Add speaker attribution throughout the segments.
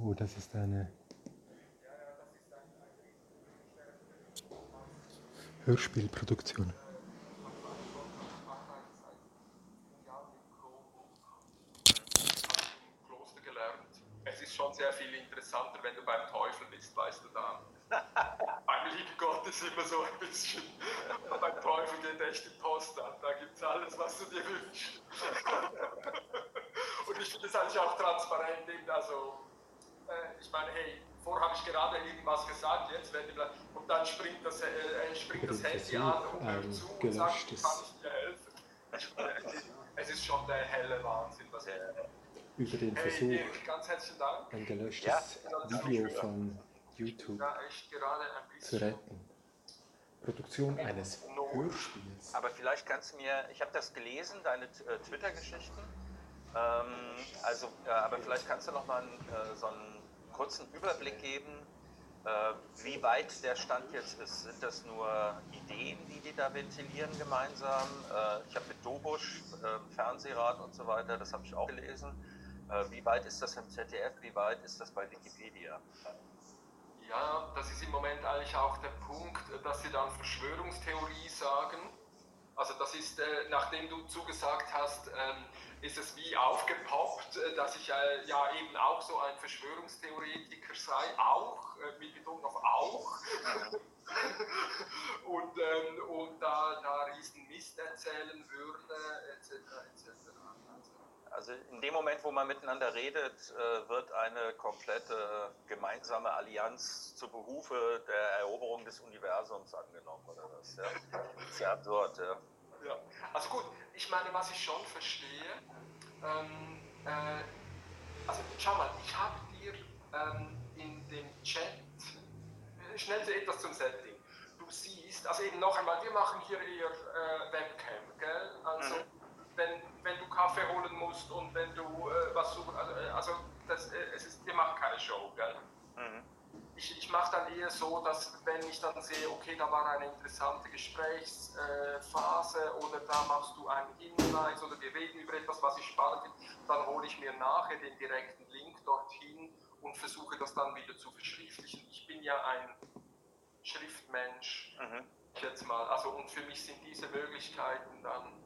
Speaker 1: So, das ist eine Hörspielproduktion.
Speaker 2: Kloster gelernt. Es ist schon sehr viel interessanter, wenn du beim Teufel bist, weißt du da. beim lieben Gott ist immer so ein bisschen. beim Teufel geht echt die Post ab. Da gibt es alles, was du dir wünschst. Und ich finde es eigentlich auch transparent. Also, äh, ich meine, hey, vorher habe ich gerade irgendwas gesagt, jetzt werde ich. Und dann springt das, äh, springt das Handy an und hört zu und sagt, kann ich dir helfen. Es ist schon der helle Wahnsinn, was er
Speaker 1: über den Versuch, ein gelöschtes. Video von YouTube zu retten. Produktion eines Hörspiels.
Speaker 3: Aber vielleicht kannst du mir, ich habe das gelesen, deine äh, Twitter-Geschichten. Ähm, also, äh, aber vielleicht kannst du noch mal einen, äh, so einen kurzen Überblick geben, wie weit der Stand jetzt ist. Sind das nur Ideen, die die da ventilieren gemeinsam? Äh, ich habe mit Dobusch, äh, Fernsehrat und so weiter, das habe ich auch gelesen. Äh, wie weit ist das im ZDF? Wie weit ist das bei Wikipedia?
Speaker 2: Ja, das ist im Moment eigentlich auch der Punkt, dass sie dann Verschwörungstheorie sagen. Also das ist, äh, nachdem du zugesagt hast, ähm, ist es wie aufgepoppt, äh, dass ich äh, ja eben auch so ein Verschwörungstheoretiker sei, auch, äh, mit Betonung auf auch. und, ähm, und da, da riesen Mist erzählen würde, etc. etc. Also,
Speaker 3: in dem Moment, wo man miteinander redet, äh, wird eine komplette gemeinsame Allianz zu Behufe der Eroberung des Universums angenommen, oder was? Ja? Das ist ja absurd, ja.
Speaker 2: Ja, also gut, ich meine, was ich schon verstehe, ähm, äh, also schau mal, ich habe dir ähm, in dem Chat, äh, schnell etwas zum Setting. Du siehst, also eben noch einmal, wir machen hier eher äh, Webcam, gell? Also wenn, wenn du Kaffee holen musst und wenn du äh, was suchst, also, äh, also das, äh, es ist, wir machen keine Show, gell?
Speaker 3: Mhm.
Speaker 2: Ich, ich mache dann eher so, dass wenn ich dann sehe, okay, da war eine interessante Gesprächsphase oder da machst du einen Hinweis oder wir reden über etwas, was ich spannend finde, dann hole ich mir nachher den direkten Link dorthin und versuche das dann wieder zu verschriftlichen. Ich bin ja ein Schriftmensch,
Speaker 3: Mhm.
Speaker 2: jetzt mal, also und für mich sind diese Möglichkeiten dann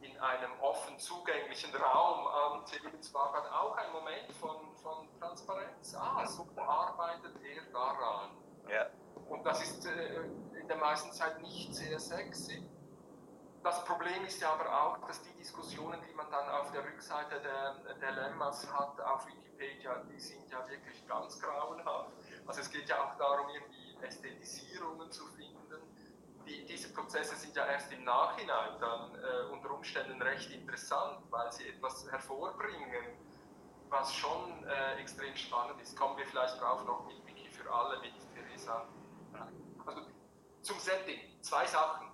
Speaker 2: in einem offen zugänglichen Raum am Themenz war dann auch ein Moment von, von Transparenz. Ah, so arbeitet er daran.
Speaker 3: Ja.
Speaker 2: Und das ist äh, in der meisten Zeit nicht sehr sexy. Das Problem ist ja aber auch, dass die Diskussionen, die man dann auf der Rückseite der, der Lemmas hat auf Wikipedia, die sind ja wirklich ganz grauenhaft. Also es geht ja auch darum, irgendwie Ästhetisierungen zu finden. Die, diese Prozesse sind ja erst im Nachhinein dann äh, unter Umständen recht interessant, weil sie etwas hervorbringen, was schon äh, extrem spannend ist. Kommen wir vielleicht drauf noch mit Wiki für alle, mit Theresa. Also zum Setting, zwei Sachen.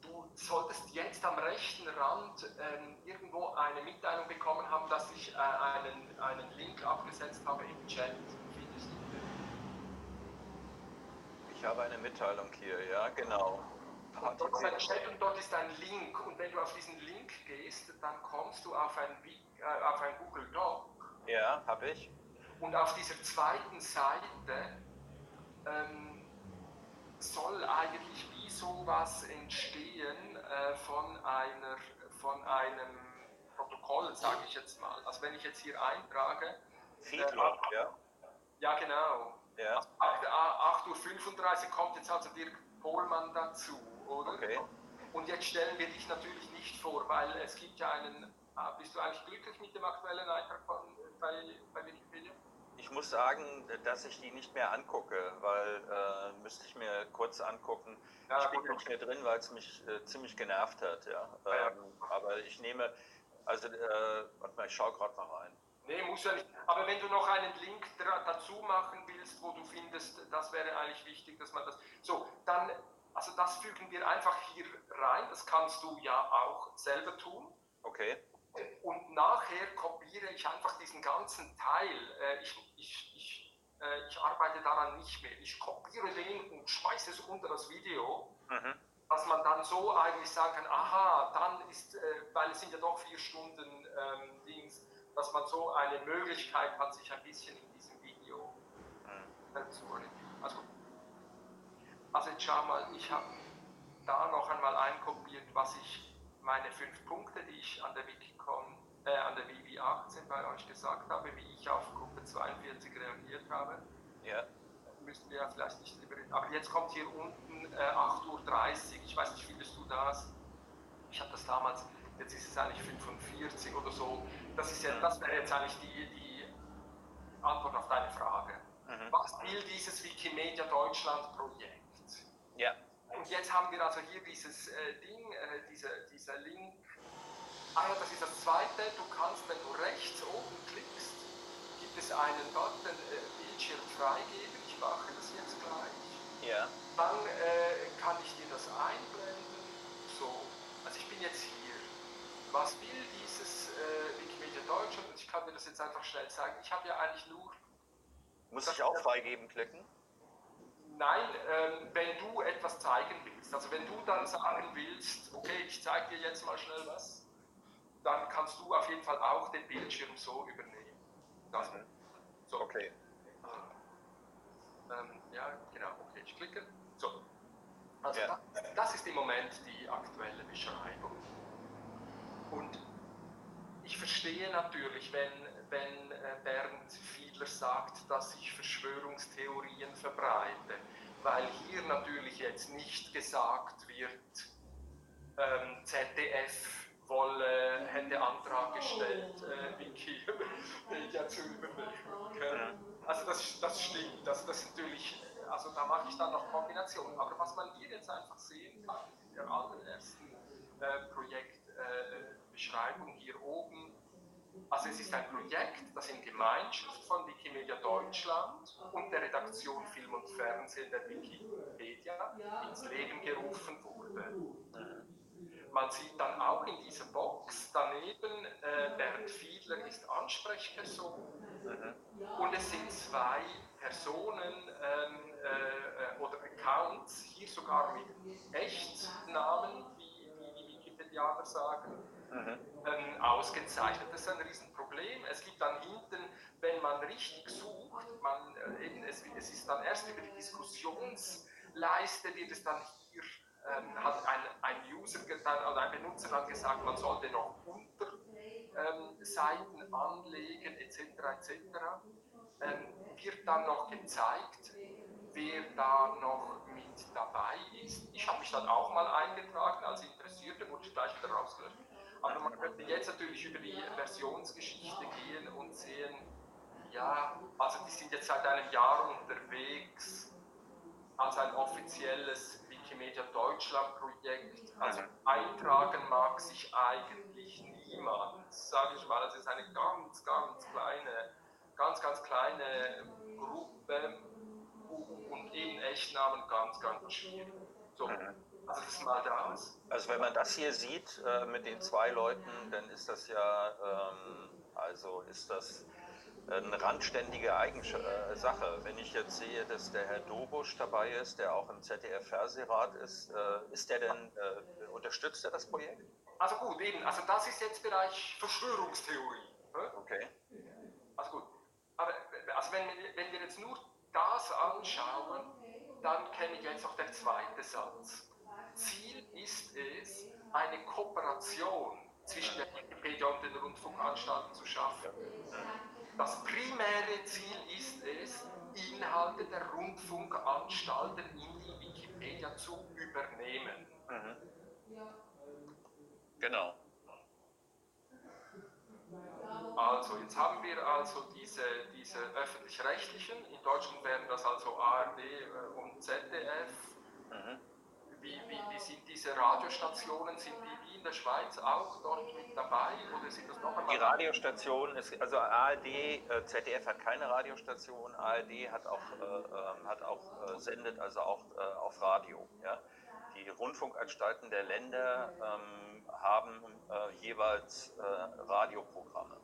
Speaker 2: Du solltest jetzt am rechten Rand ähm, irgendwo eine Mitteilung bekommen haben, dass ich äh, einen, einen Link abgesetzt habe im Chat. Findest du den?
Speaker 3: Ich habe eine Mitteilung hier, ja, genau.
Speaker 2: Und dort ist ein Chat und dort ist ein Link. Und wenn du auf diesen Link gehst, dann kommst du auf ein, äh, auf ein Google Doc.
Speaker 3: Ja, habe ich.
Speaker 2: Und auf dieser zweiten Seite ähm, soll eigentlich wie sowas entstehen äh, von, einer, von einem Protokoll, sage ich jetzt mal. Also wenn ich jetzt hier eintrage,
Speaker 3: Feedlog, ja.
Speaker 2: ja genau,
Speaker 3: Ja,
Speaker 2: 8.35 Uhr kommt jetzt also Dirk Pohlmann dazu, oder?
Speaker 3: okay.
Speaker 2: Und jetzt stellen wir dich natürlich nicht vor, weil es gibt ja einen, ah, bist du eigentlich glücklich mit dem aktuellen Eintrag von, bei, bei Wikipedia?
Speaker 3: Ich muss sagen, dass ich die nicht mehr angucke, weil äh, müsste ich mir kurz angucken.
Speaker 2: Ja,
Speaker 3: ich bin
Speaker 2: gut.
Speaker 3: nicht mehr drin, weil es mich äh, ziemlich genervt hat, ja.
Speaker 2: Ah, ja.
Speaker 3: Ähm, aber ich nehme, also, äh, warte mal, ich schaue gerade mal rein.
Speaker 2: Nee, muss ja nicht. Aber wenn du noch einen Link dazu machen willst, wo du findest, das wäre eigentlich wichtig, dass man das. So, dann, also das fügen wir einfach hier rein. Das kannst du ja auch selber tun.
Speaker 3: Okay,
Speaker 2: Und nachher kopiere ich einfach diesen ganzen Teil. Äh, Ich, ich, ich, äh, ich arbeite daran nicht mehr. Ich kopiere den und schmeiße es unter das Video,
Speaker 3: mhm.
Speaker 2: dass man dann so eigentlich sagen kann, aha, dann ist, äh, weil es sind ja doch vier Stunden ähm, Dings, dass man so eine Möglichkeit hat, sich ein bisschen in diesem Video äh, zu orientieren. Also, also jetzt schau mal, ich habe da noch einmal einkopiert, was ich, meine fünf Punkte, die ich an der Wikicon, äh, an der WW 18 bei euch gesagt habe, wie ich auf Gruppe 42 reagiert habe.
Speaker 3: Ja.
Speaker 2: Müssen wir ja vielleicht nicht drüber reden. Aber jetzt kommt hier unten äh, 8.30 Uhr, ich weiß nicht, findest du das? Ich habe das damals, jetzt ist es eigentlich 45 oder so. Das, ist ja, das wäre jetzt eigentlich die, die Antwort auf deine Frage.
Speaker 3: Mhm.
Speaker 2: Was will dieses Wikimedia Deutschland Projekt?
Speaker 3: Ja.
Speaker 2: Und jetzt haben wir also hier dieses äh, Ding, äh, dieser, dieser Link. Ah ja, das ist das zweite. Du kannst, wenn du rechts oben klickst, gibt es einen Button äh, Bildschirm freigeben. Ich mache das jetzt gleich.
Speaker 3: Ja.
Speaker 2: Dann äh, kann ich dir das einblenden. So, also ich bin jetzt hier. Was will dieses äh, Wikimedia Deutschland? Und ich kann dir das jetzt einfach schnell zeigen. Ich habe ja eigentlich nur
Speaker 3: Muss ich auch freigeben klicken?
Speaker 2: Nein, ähm, wenn du etwas zeigen willst, also wenn du dann sagen willst, okay, ich zeige dir jetzt mal schnell was, dann kannst du auf jeden Fall auch den Bildschirm so übernehmen. Das,
Speaker 3: Mhm.
Speaker 2: so.
Speaker 3: Okay.
Speaker 2: Ähm, ja, genau, okay, ich klicke. So. Also
Speaker 3: Ja.
Speaker 2: das, das ist im Moment die aktuelle Beschreibung. Und ich verstehe natürlich, wenn, wenn äh, Bernd Fiedler sagt, dass ich Verschwörungstheorien verbreite, weil hier natürlich jetzt nicht gesagt wird, ähm, ZDF wolle, hätte Antrag gestellt, äh, Wikipedia zu übernehmen. Also das, das stimmt, das, das ist natürlich, also da mache ich dann noch Kombinationen. Aber was man hier jetzt einfach sehen kann, in der allerersten äh, Projektbeschreibung äh, hier oben, also es ist ein Projekt, das in Gemeinschaft von Wikimedia Deutschland und der Redaktion Film und Fernsehen der Wikipedia ins Leben gerufen wurde. Man sieht dann auch in dieser Box daneben, äh, Bernd Fiedler ist Ansprechperson. Und es sind zwei Personen ähm, äh, oder Accounts, hier sogar mit Echtnamen, wie die Wikipedianer sagen, ähm, ausgezeichnet. Das ist ein Riesenproblem. Es gibt dann hinten, wenn man richtig sucht, man, äh, eben, es, es ist dann erst über die Diskussionsleiste, wird es dann hier, ähm, hat ein, ein User dann, oder ein Benutzer dann gesagt, man sollte noch unter ähm, Seiten anlegen etc. etc. Ähm, wird dann noch gezeigt, wer da noch mit dabei ist. Ich habe mich dann auch mal eingetragen als Interessierte, wurde ich gleich wieder rausgelöscht. Aber man könnte jetzt natürlich über die Versionsgeschichte gehen und sehen, ja, also die sind jetzt seit einem Jahr unterwegs als ein offizielles Wikimedia Deutschland Projekt. Also eintragen mag sich eigentlich niemand, sage ich mal. Also es ist eine ganz, ganz kleine, ganz, ganz kleine Gruppe und eben Echtnamen ganz, ganz schwierig. So, also das ist mal das.
Speaker 3: Also wenn man das hier sieht äh, mit den zwei Leuten, dann ist das ja, ähm, also ist das eine randständige Eigensch äh, Sache. Wenn ich jetzt sehe, dass der Herr Dobusch dabei ist, der auch im ZDF-Fernsehrat ist, äh, ist der denn, äh, unterstützt er das Projekt?
Speaker 2: Also gut, eben, also das ist jetzt Bereich Verschwörungstheorie. ne?
Speaker 3: Okay.
Speaker 2: Also gut, aber also wenn, wir- wenn wir jetzt nur das anschauen, dann kenne ich jetzt auch der zweite Satz. Ziel ist es, eine Kooperation zwischen der Wikipedia und den Rundfunkanstalten zu schaffen. Das primäre Ziel ist es, Inhalte der Rundfunkanstalten in die Wikipedia zu übernehmen.
Speaker 3: Mhm. Genau.
Speaker 2: Also, jetzt haben wir also diese, diese öffentlich-rechtlichen, in Deutschland wären das also ARD äh, und ZDF.
Speaker 3: Mhm.
Speaker 2: Wie, wie, sind diese Radiostationen, sind die wie in der Schweiz auch dort mit dabei oder sind das noch einmal?
Speaker 3: Die Radiostation ist, also ARD, äh, ZDF hat keine Radiostation, ARD hat auch, äh, ähm, hat auch äh, sendet also auch äh, auf Radio. Ja? Die Rundfunkanstalten der Länder ähm, haben äh, jeweils äh, Radioprogramme.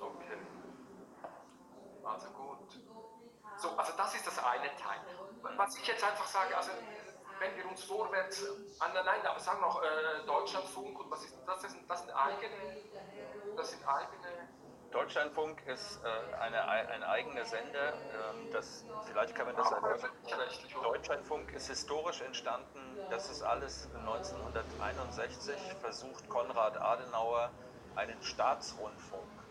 Speaker 2: Okay. Also gut. So, also das ist das eine Teil. Was ich jetzt einfach sage, also wenn wir uns vorwärts, nein, nein, aber sagen wir noch äh, Deutschlandfunk und was ist das? Das sind, das sind eigene das sind eigene
Speaker 3: Deutschlandfunk ist äh, eine, ein eigener Sender. Ähm, das, vielleicht kann man das erläutern. Deutschlandfunk ist historisch entstanden. Das ist alles 1961 versucht Konrad Adenauer einen Staatsrundfunk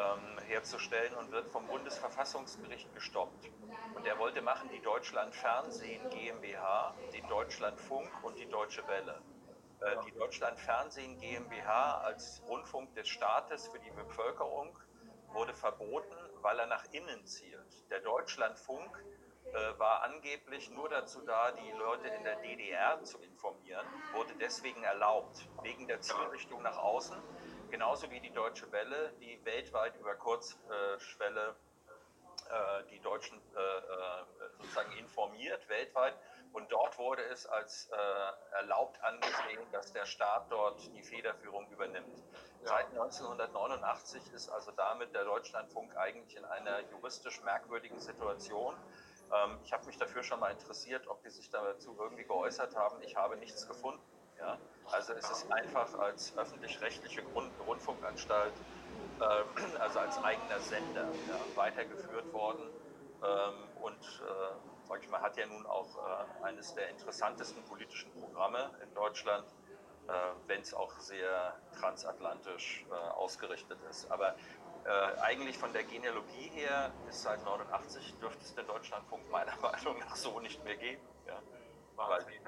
Speaker 3: ähm, herzustellen und wird vom Bundesverfassungsgericht gestoppt. Und er wollte machen die Deutschland Fernsehen GmbH, die Deutschlandfunk und die Deutsche Welle. Äh, die Deutschland Fernsehen GmbH als Rundfunk des Staates für die Bevölkerung wurde verboten, weil er nach innen zielt. Der Deutschlandfunk äh, war angeblich nur dazu da, die Leute in der DDR zu informieren, wurde deswegen erlaubt, wegen der Zielrichtung nach außen, genauso wie die Deutsche Welle, die weltweit über Kurzschwelle äh, die Deutschen äh, äh, sozusagen informiert, weltweit und dort wurde es als äh, erlaubt angesehen, dass der Staat dort die Federführung übernimmt. Seit 1989 ist also damit der Deutschlandfunk eigentlich in einer juristisch merkwürdigen Situation. Ähm, ich habe mich dafür schon mal interessiert, ob die sich dazu irgendwie geäußert haben. Ich habe nichts gefunden. Ja? Also es ist einfach als öffentlich-rechtliche Rundfunkanstalt, äh, also als eigener Sender ja, weitergeführt worden. Ähm, und äh, sage ich mal, hat ja nun auch äh, eines der interessantesten politischen Programme in Deutschland, äh, wenn es auch sehr transatlantisch äh, ausgerichtet ist. Aber äh, eigentlich von der Genealogie her ist seit 89 dürfte es den Deutschlandfunk meiner Meinung nach so nicht mehr geben. Ja. Weil die,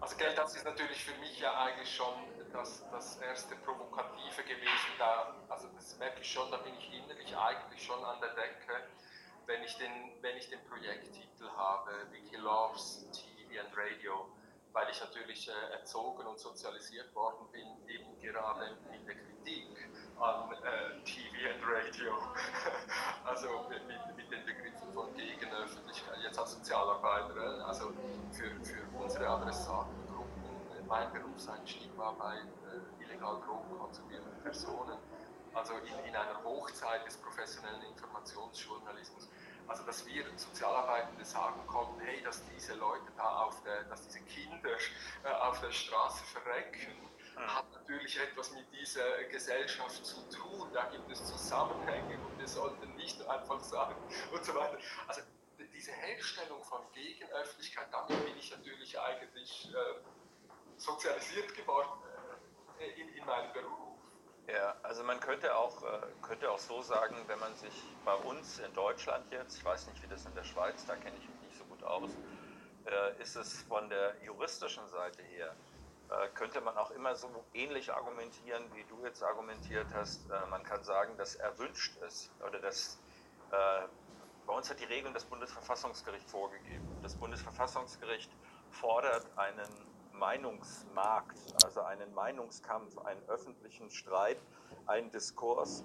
Speaker 2: also Geld, das ist natürlich für mich ja eigentlich schon das, das erste Provokative gewesen. Da, also das merke ich schon, da bin ich innerlich eigentlich schon an der Decke wenn ich den, wenn ich den Projekttitel habe, Wiki Loves TV and Radio, weil ich natürlich äh, erzogen und sozialisiert worden bin, eben gerade in der Kritik an äh, TV and Radio, also mit, mit, den Begriffen von Gegenöffentlichkeit, jetzt als Sozialarbeiter, äh, also für, für unsere Adressatengruppen, mein Berufseinstieg war bei äh, illegal drogenkonsumierenden Personen, also in, in einer Hochzeit des professionellen Informationsjournalismus. Also dass wir Sozialarbeitende sagen konnten, hey, dass diese Leute da auf der, dass diese Kinder äh, auf der Straße verrecken. Hat natürlich etwas mit dieser Gesellschaft zu tun. Da gibt es Zusammenhänge und wir sollten nicht einfach sagen und so weiter. Also diese Herstellung von Gegenöffentlichkeit, damit bin ich natürlich eigentlich äh, sozialisiert geworden äh, in, in meinem Beruf.
Speaker 3: Ja, also man könnte auch, äh, könnte auch so sagen, wenn man sich bei uns in Deutschland jetzt, ich weiß nicht, wie das in der Schweiz, da kenne ich mich nicht so gut aus, äh, ist es von der juristischen Seite her, könnte man auch immer so ähnlich argumentieren, wie du jetzt argumentiert hast. Man kann sagen, dass erwünscht ist oder dass bei uns hat die Regeln das Bundesverfassungsgericht vorgegeben. Das Bundesverfassungsgericht fordert einen Meinungsmarkt, also einen Meinungskampf, einen öffentlichen Streit, einen Diskurs,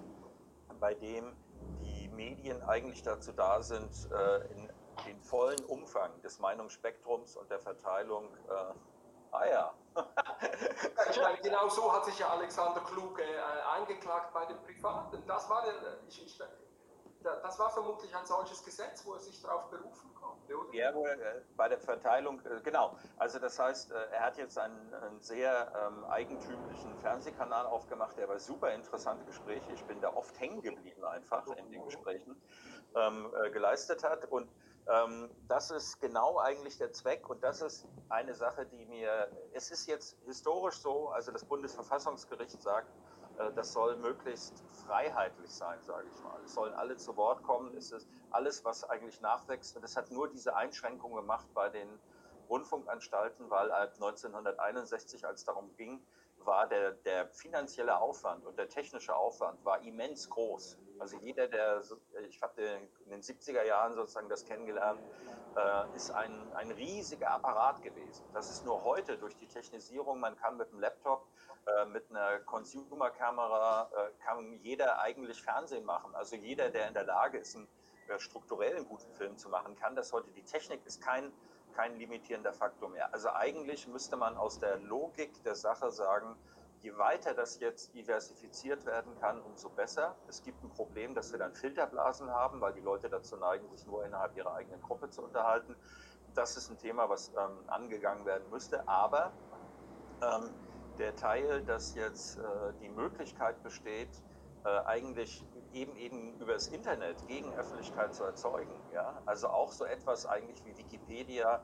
Speaker 3: bei dem die Medien eigentlich dazu da sind, äh, in den vollen Umfang des Meinungsspektrums und der Verteilung, äh, ah ja.
Speaker 2: ich meine, genau so hat sich ja Alexander Kluge äh, eingeklagt bei den Privaten. Das war, ich, ich, das war vermutlich ein solches Gesetz, wo er sich darauf berufen konnte, oder?
Speaker 3: Ja, äh, bei der Verteilung, äh, genau. Also das heißt, äh, er hat jetzt einen, einen sehr ähm, eigentümlichen Fernsehkanal aufgemacht, der war super interessante Gespräche, ich bin da oft hängen geblieben einfach in den Gesprächen, ähm, äh, geleistet hat und das ist genau eigentlich der Zweck und das ist eine Sache, die mir, es ist jetzt historisch so, also das Bundesverfassungsgericht sagt, äh, das soll möglichst freiheitlich sein, sage ich mal. Es sollen alle zu Wort kommen. Es ist alles, was eigentlich nachwächst. Und es hat nur diese Einschränkung gemacht bei den Rundfunkanstalten, weil ab 1961, als darum ging, war der, der finanzielle Aufwand und der technische Aufwand war immens groß. Also jeder, der, ich habe in den 70er Jahren sozusagen das kennengelernt, äh, ist ein, ein riesiger Apparat gewesen. Das ist nur heute durch die Technisierung, man kann mit dem Laptop äh, mit einer Consumer-Kamera äh, kann jeder eigentlich Fernsehen machen. Also jeder, der in der Lage ist, einen äh, strukturellen guten Film zu machen, kann das heute. Die Technik ist kein, kein limitierender Faktor mehr. Also eigentlich müsste man aus der Logik der Sache sagen, je weiter das jetzt diversifiziert werden kann, umso besser. Es gibt ein Problem, dass wir dann Filterblasen haben, weil die Leute dazu neigen, sich nur innerhalb ihrer eigenen Gruppe zu unterhalten. Das ist ein Thema, was ähm, angegangen werden müsste. Aber ähm, der Teil, dass jetzt äh, die Möglichkeit besteht, äh, eigentlich eben eben über das Internet Gegenöffentlichkeit zu erzeugen. Ja? Also auch so etwas eigentlich wie Wikipedia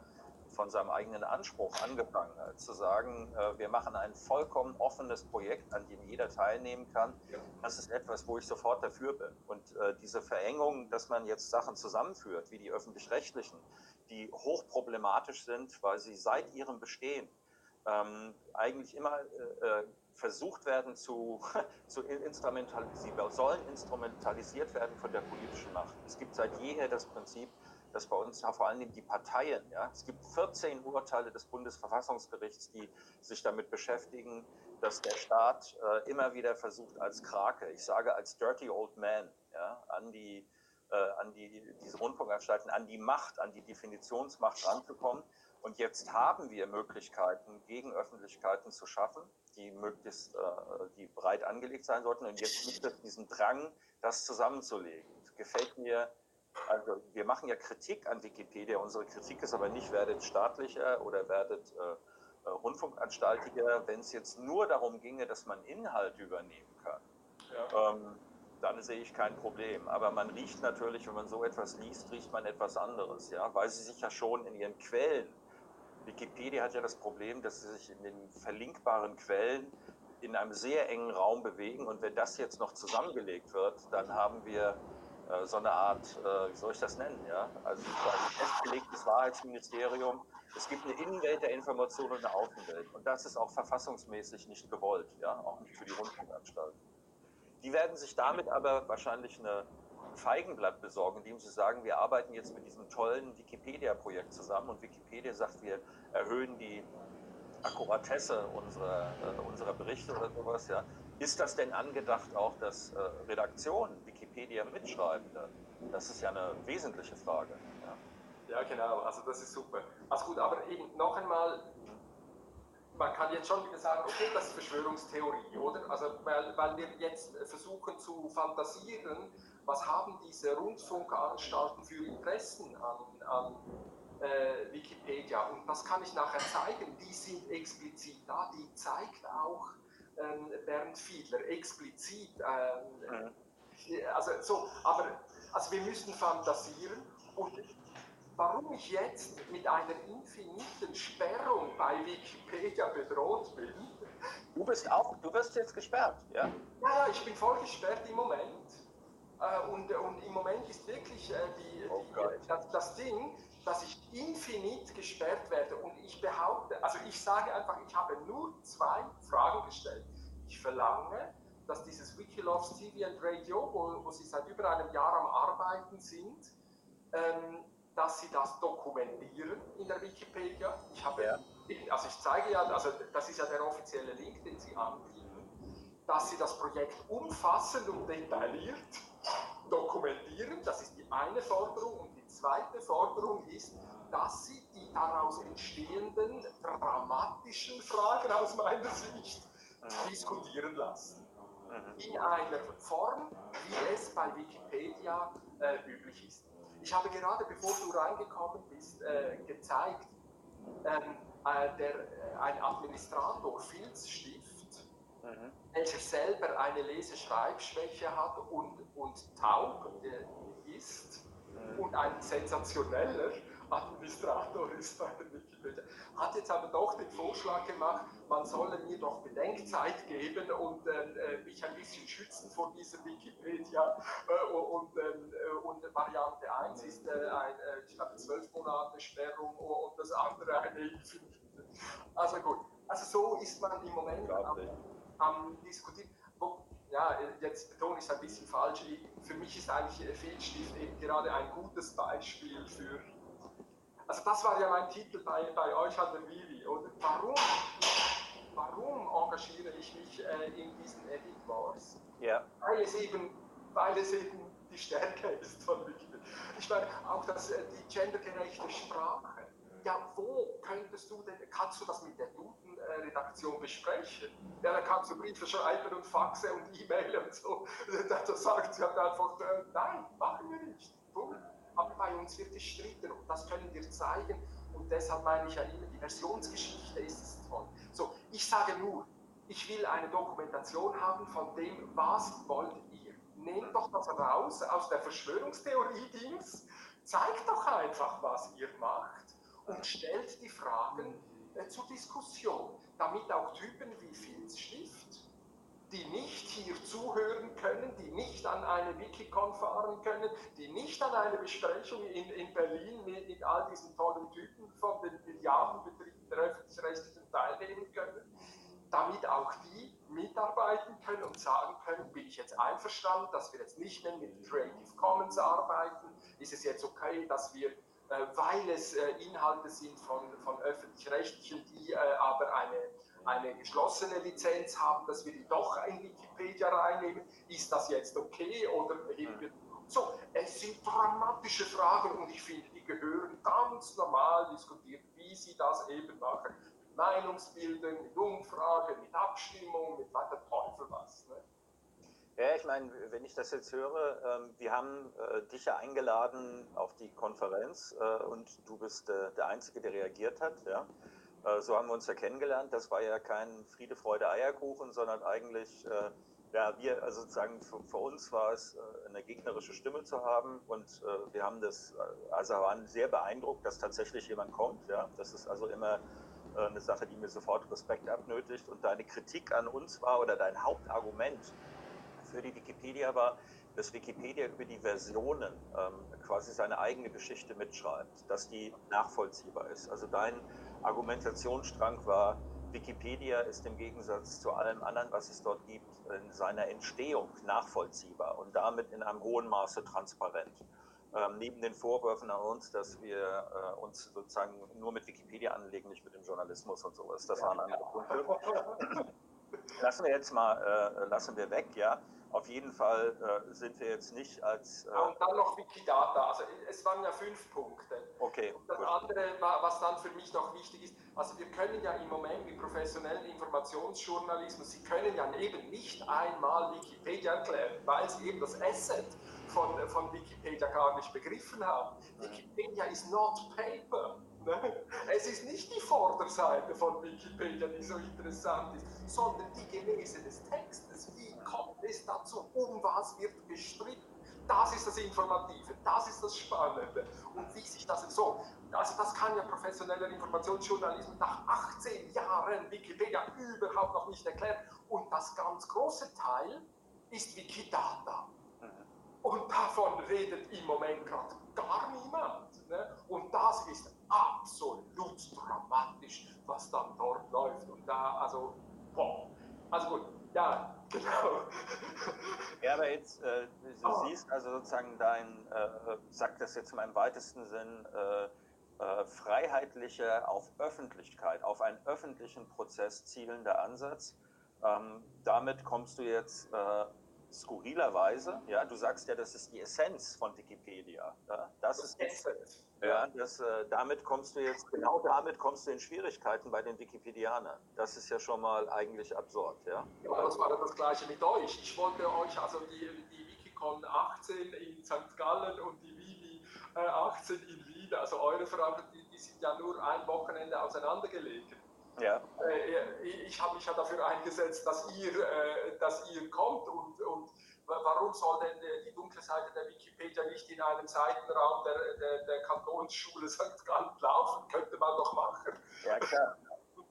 Speaker 3: von seinem eigenen Anspruch angefangen hat, zu sagen, äh, wir machen ein vollkommen offenes Projekt, an dem jeder teilnehmen kann. Das ist etwas, wo ich sofort dafür bin. Und äh, diese Verengung, dass man jetzt Sachen zusammenführt, wie die öffentlich-rechtlichen, die hochproblematisch sind, weil sie seit ihrem Bestehen ähm, eigentlich immer äh, versucht werden zu, zu instrumentalisieren, sollen instrumentalisiert werden von der politischen Macht. Es gibt seit jeher das Prinzip, dass bei uns ja, vor allem die Parteien, ja, es gibt 14 Urteile des Bundesverfassungsgerichts, die sich damit beschäftigen, dass der Staat äh, immer wieder versucht, als Krake, ich sage als Dirty Old Man, ja, an die, äh, an die, diese Rundfunkanstalten, an die Macht, an die Definitionsmacht ranzukommen. Und jetzt haben wir Möglichkeiten, Gegenöffentlichkeiten zu schaffen, die möglichst äh, die breit angelegt sein sollten. Und jetzt gibt es diesen Drang, das zusammenzulegen. Das gefällt mir. Also wir machen ja Kritik an Wikipedia. Unsere Kritik ist aber nicht, werdet staatlicher oder werdet äh, äh Rundfunkanstaltiger, wenn es jetzt nur darum ginge, dass man Inhalt übernehmen kann. Ja. Ähm, dann sehe ich kein Problem. Aber man riecht natürlich, wenn man so etwas liest, riecht man etwas anderes, ja, weil sie sich ja schon in ihren Quellen Wikipedia hat ja das Problem, dass sie sich in den verlinkbaren Quellen in einem sehr engen Raum bewegen. Und wenn das jetzt noch zusammengelegt wird, dann haben wir äh, so eine Art, äh, wie soll ich das nennen? Ja? Also ein festgelegtes Wahrheitsministerium. Es gibt eine Innenwelt der Information und eine Außenwelt. Und das ist auch verfassungsmäßig nicht gewollt, ja? auch nicht für die Rundfunkanstalten. Die werden sich damit aber wahrscheinlich eine Feigenblatt besorgen, indem sie sagen, wir arbeiten jetzt mit diesem tollen Wikipedia-Projekt zusammen und Wikipedia sagt, wir erhöhen die Akkuratesse unserer, äh, unserer Berichte oder sowas. Ja. Ist das denn angedacht auch, dass äh, Redaktionen Wikipedia mitschreiben? Das ist ja eine wesentliche Frage.
Speaker 2: Ja. ja, genau, also das ist super. Also gut, aber eben noch einmal, man kann jetzt schon wieder sagen, okay, das ist Verschwörungstheorie, oder? Also weil, weil wir jetzt versuchen zu fantasieren, was haben diese Rundfunkanstalten für Interessen an, an äh, Wikipedia? Und das kann ich nachher zeigen, die sind explizit da, die zeigt auch ähm, Bernd Fiedler explizit. Ähm, also, so, aber also wir müssen fantasieren und warum ich jetzt mit einer infiniten Sperrung bei Wikipedia bedroht bin.
Speaker 3: Du bist auch, du wirst jetzt gesperrt, ja?
Speaker 2: Ja, ja, ich bin voll gesperrt im Moment. Äh, und, und im Moment ist wirklich äh, die, oh die, das, das, Ding, dass ich infinit gesperrt werde. Und ich behaupte, also ich sage einfach, ich habe nur zwei Fragen gestellt. Ich verlange, dass dieses Wikiloves TV and Radio, wo, wo Sie seit über einem Jahr am Arbeiten sind, ähm, dass Sie das dokumentieren in der Wikipedia. Ich habe, ja. also ich zeige ja, also das ist ja der offizielle Link, den Sie anbieten, dass Sie das Projekt umfassend und detailliert dokumentieren, das ist die eine Forderung. Und die zweite Forderung ist, dass sie die daraus entstehenden dramatischen Fragen aus meiner Sicht diskutieren lassen. In einer Form, wie es bei Wikipedia äh, üblich ist. Ich habe gerade, bevor du reingekommen bist, äh, gezeigt, ähm, äh, der, äh, ein Administrator Filzstift mhm. welcher selber eine Leseschreibschwäche hat und, und taub äh, ist mhm. und ein sensationeller Administrator ist bei der Wikipedia, hat jetzt aber doch den Vorschlag gemacht, man solle mir doch Bedenkzeit geben und äh, äh mich ein bisschen schützen vor dieser Wikipedia. Äh, und, ähm, äh, und, Variante 1 ist äh, ein, ich glaube, 12 Monate Sperrung und das andere eine Also gut, also so ist man im Moment am Diskutieren. Wo, ja, jetzt betone ich es ein bisschen falsch. Für mich ist eigentlich Fehlstift eben gerade ein gutes Beispiel für. Also, das war ja mein Titel bei, bei euch an der Vivi. Oder? Warum, warum engagiere ich mich äh, in diesen Edit Wars?
Speaker 3: Ja.
Speaker 2: Weil, es eben, weil es eben die Stärke ist von Wikipedia. Ich meine, auch das, äh, die gendergerechte Sprache. Ja, wo könntest du denn, kannst du das mit der Duden Redaktion besprechen. Ja, da kannst du Briefe schreiben und Faxe und E-Mail und so. Da sagt sie halt einfach, äh, nein, machen wir nicht. Aber bei uns wird gestritten und das können wir zeigen. Und deshalb meine ich ja immer, die Versionsgeschichte ist es toll. So, ich sage nur, Ich will eine Dokumentation haben von dem, was wollt ihr. Nehmt doch das raus aus der Verschwörungstheorie-Dings, zeigt doch einfach, was ihr macht und stellt die Fragen äh, zur Diskussion, damit auch Typen wie Filzstift, die nicht hier zuhören können, die nicht an eine Wikicon fahren können, die nicht an eine Besprechung in, in Berlin mit, mit all diesen tollen Typen von den Milliardenbetrieben der öffentlich-rechtlichen teilnehmen können, damit auch die mitarbeiten können und sagen können, bin ich jetzt einverstanden, dass wir jetzt nicht mehr mit Creative Commons arbeiten, ist es jetzt okay, dass wir äh, weil es äh, Inhalte sind von, von öffentlich-rechtlichen, die äh, aber eine, eine geschlossene Lizenz haben, dass wir die doch in Wikipedia reinnehmen. Ist das jetzt okay oder heben wir so, es sind dramatische Fragen und ich finde, die gehören ganz normal diskutiert, wie sie das eben machen. Mit Meinungsbildung, mit Umfragen, mit Abstimmung, mit weiter Teufel was. Ne?
Speaker 3: Ja, ich meine, wenn ich das jetzt höre, ähm, wir haben äh, dich ja eingeladen auf die Konferenz äh, und du bist äh, der Einzige, der reagiert hat. Ja? Äh, so haben wir uns ja kennengelernt. Das war ja kein Friede, Freude, Eierkuchen, sondern eigentlich, äh, ja, wir, also sozusagen für, für uns war es äh, eine gegnerische Stimme zu haben und wir haben das, also waren sehr beeindruckt, dass tatsächlich jemand kommt. Ja? Das ist also immer eine Sache, die mir sofort Respekt abnötigt und deine Kritik an uns war oder dein Hauptargument, für die Wikipedia war, dass Wikipedia über die Versionen ähm, quasi seine eigene Geschichte mitschreibt, dass die nachvollziehbar ist. Also dein Argumentationsstrang war, Wikipedia ist im Gegensatz zu allem anderen, was es dort gibt, in seiner Entstehung nachvollziehbar und damit in einem hohen Maße transparent. Ähm, neben den Vorwürfen an uns, dass wir äh, uns sozusagen nur mit Wikipedia anlegen, nicht mit dem Journalismus und sowas. Das waren andere Punkte. lassen wir jetzt mal, äh, lassen wir weg, ja. Auf jeden Fall äh, sind wir jetzt nicht als.
Speaker 2: Äh und dann noch Wikidata. Also es waren ja fünf Punkte.
Speaker 3: Okay.
Speaker 2: Und das gut. andere, was dann für mich noch wichtig ist, also wir können ja im Moment mit professionellen Informationsjournalismus, Sie können ja eben nicht einmal Wikipedia erklären, weil Sie eben das Asset von, von Wikipedia gar nicht begriffen haben. Wikipedia is not paper. Ne? Es ist nicht die Vorderseite von Wikipedia, die so interessant ist, sondern die Genese des Textes. Kommt es dazu? Um was wird gestritten? Das ist das Informative, das ist das Spannende. Und wie sich das so, also das kann ja professioneller Informationsjournalismus nach 18 Jahren Wikipedia überhaupt noch nicht erklären. Und das ganz große Teil ist Wikidata. Und davon redet im Moment gerade gar niemand. Ne? Und das ist absolut dramatisch, was dann dort läuft. Und da, also, boah. Also gut, ja, genau.
Speaker 3: Ja, aber jetzt, äh, du oh. siehst also sozusagen dein, äh, sag das jetzt mal im weitesten Sinn, äh, äh, freiheitlicher auf Öffentlichkeit, auf einen öffentlichen Prozess zielender Ansatz. Ähm, damit kommst du jetzt äh, skurrilerweise, ja, du sagst ja, das ist die Essenz von Wikipedia. Ja? Das, ist Essenz. Ja, das, äh, damit kommst du jetzt, genau damit kommst du in Schwierigkeiten bei den Wikipedianern. Das ist ja schon mal eigentlich absurd, ja.
Speaker 2: Ja, das war dann das Gleiche mit euch. Ich wollte euch also die, die Wikicon 18 in St. Gallen und die Vivi äh, 18 in Wien, also eure Fragen, die, die sind ja nur ein Wochenende auseinandergelegt.
Speaker 3: Ja.
Speaker 2: Äh, ich habe mich ja dafür eingesetzt, dass ihr, äh, dass ihr kommt und, und warum soll denn die dunkle Seite der Wikipedia nicht in einem Seitenraum der, der, der Kantonsschule St. Gallen laufen? Könnte man doch machen.
Speaker 3: Ja, klar.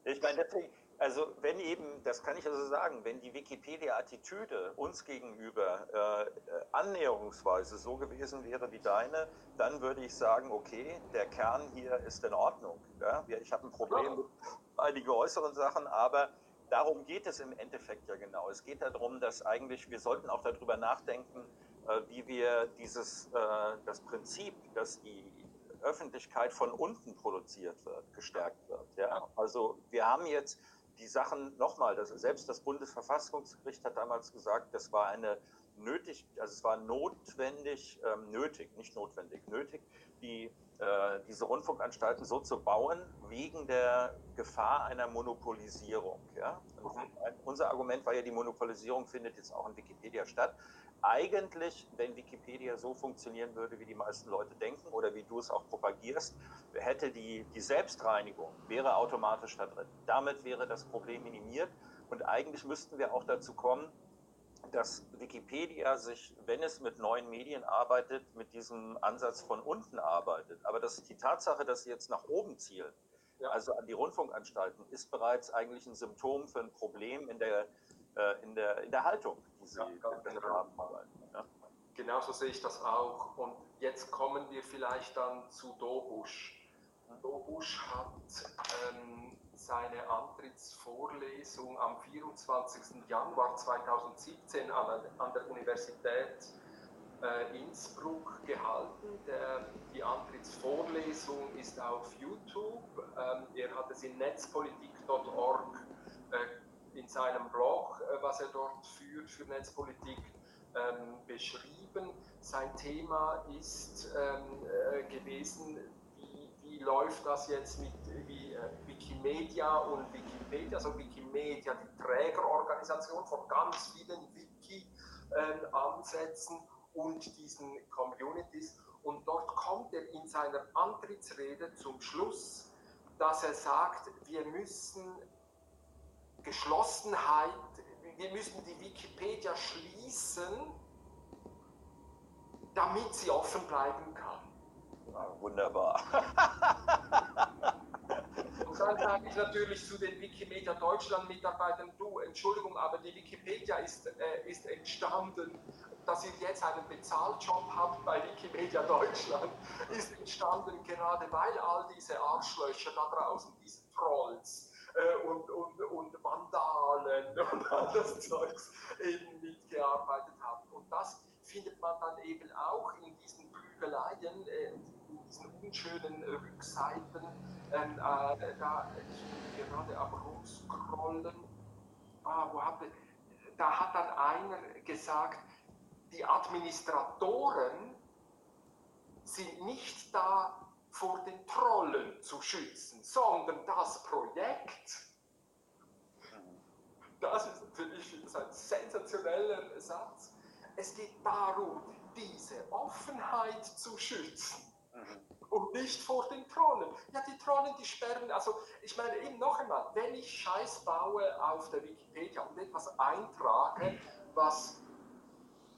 Speaker 3: Ich meine, deswegen, also wenn eben, das kann ich also sagen, wenn die Wikipedia-Attitüde uns gegenüber äh, annäherungsweise so gewesen wäre wie deine, dann würde ich sagen, okay, der Kern hier ist in Ordnung. Ja? Ich habe ein Problem mit einigen äußeren Sachen, aber darum geht es im Endeffekt ja genau. Es geht darum, dass eigentlich, wir sollten auch darüber nachdenken, äh, wie wir dieses, äh, das Prinzip, dass die Öffentlichkeit von unten produziert wird, gestärkt wird. Ja? Also wir haben jetzt die Sachen nochmal, das, selbst das Bundesverfassungsgericht hat damals gesagt, das war eine nötig, also es war notwendig, ähm, nötig, nicht notwendig, nötig, die äh, diese Rundfunkanstalten so zu bauen, wegen der Gefahr einer Monopolisierung. Ja? Unser Argument war ja, die Monopolisierung findet jetzt auch in Wikipedia statt. Eigentlich, wenn Wikipedia so funktionieren würde, wie die meisten Leute denken oder wie du es auch propagierst, hätte die, die Selbstreinigung, wäre automatisch da drin. Damit wäre das Problem minimiert Und eigentlich müssten wir auch dazu kommen, dass Wikipedia sich, wenn es mit neuen Medien arbeitet, mit diesem Ansatz von unten arbeitet. Aber das, die Tatsache, dass sie jetzt nach oben zielen, also an die Rundfunkanstalten, ist bereits eigentlich ein Symptom für ein Problem in der, äh, in der, in der Haltung, die sie ja, genau. haben.
Speaker 2: Ja. Genauso sehe ich das auch. Und jetzt kommen wir vielleicht dann zu Dobusch. Dobusch hat ähm, seine Antrittsvorlesung am 24. Januar 2017 an, an der Universität äh, Innsbruck gehalten. Der, die Antrittsvorlesung ist auf YouTube. Ähm, er hat es in netzpolitik.org äh, in seinem Blog, äh, was er dort führt für Netzpolitik, ähm, beschrieben. Sein Thema ist ähm, äh, gewesen, wie, läuft das jetzt mit wie, äh, Wikimedia und Wikipedia, also Wikimedia, die Trägerorganisation von ganz vielen Wiki-Ansätzen und diesen Communities. Und dort kommt er in seiner Antrittsrede zum Schluss, dass er sagt, wir müssen Geschlossenheit, wir müssen die Wikipedia schließen, damit sie offen bleiben kann.
Speaker 3: Ja, wunderbar.
Speaker 2: Und dann sage ich natürlich zu den Wikimedia Deutschland-Mitarbeitern, du, Entschuldigung, aber die Wikipedia ist, äh, ist entstanden, dass ihr jetzt einen Bezahljob habt bei Wikimedia Deutschland, ist entstanden gerade weil all diese Arschlöcher da draußen, diese Trolls äh, und, und, und Vandalen und all das Zeugs eben mitgearbeitet haben. Und das findet man dann eben auch in diesen Prügeleien, äh, in diesen unschönen Rückseiten ähm, äh, da ich gerade am rumscrollen, ah, da hat dann einer gesagt, die Administratoren sind nicht da, vor den Trollen zu schützen, sondern das Projekt. Das ist natürlich das ein sensationeller Satz. Es geht darum, diese Offenheit zu schützen und nicht vor den Trollen. Ja, die Trollen, die sperren, also ich meine eben noch einmal, wenn ich Scheiß baue auf der Wikipedia und etwas eintrage, was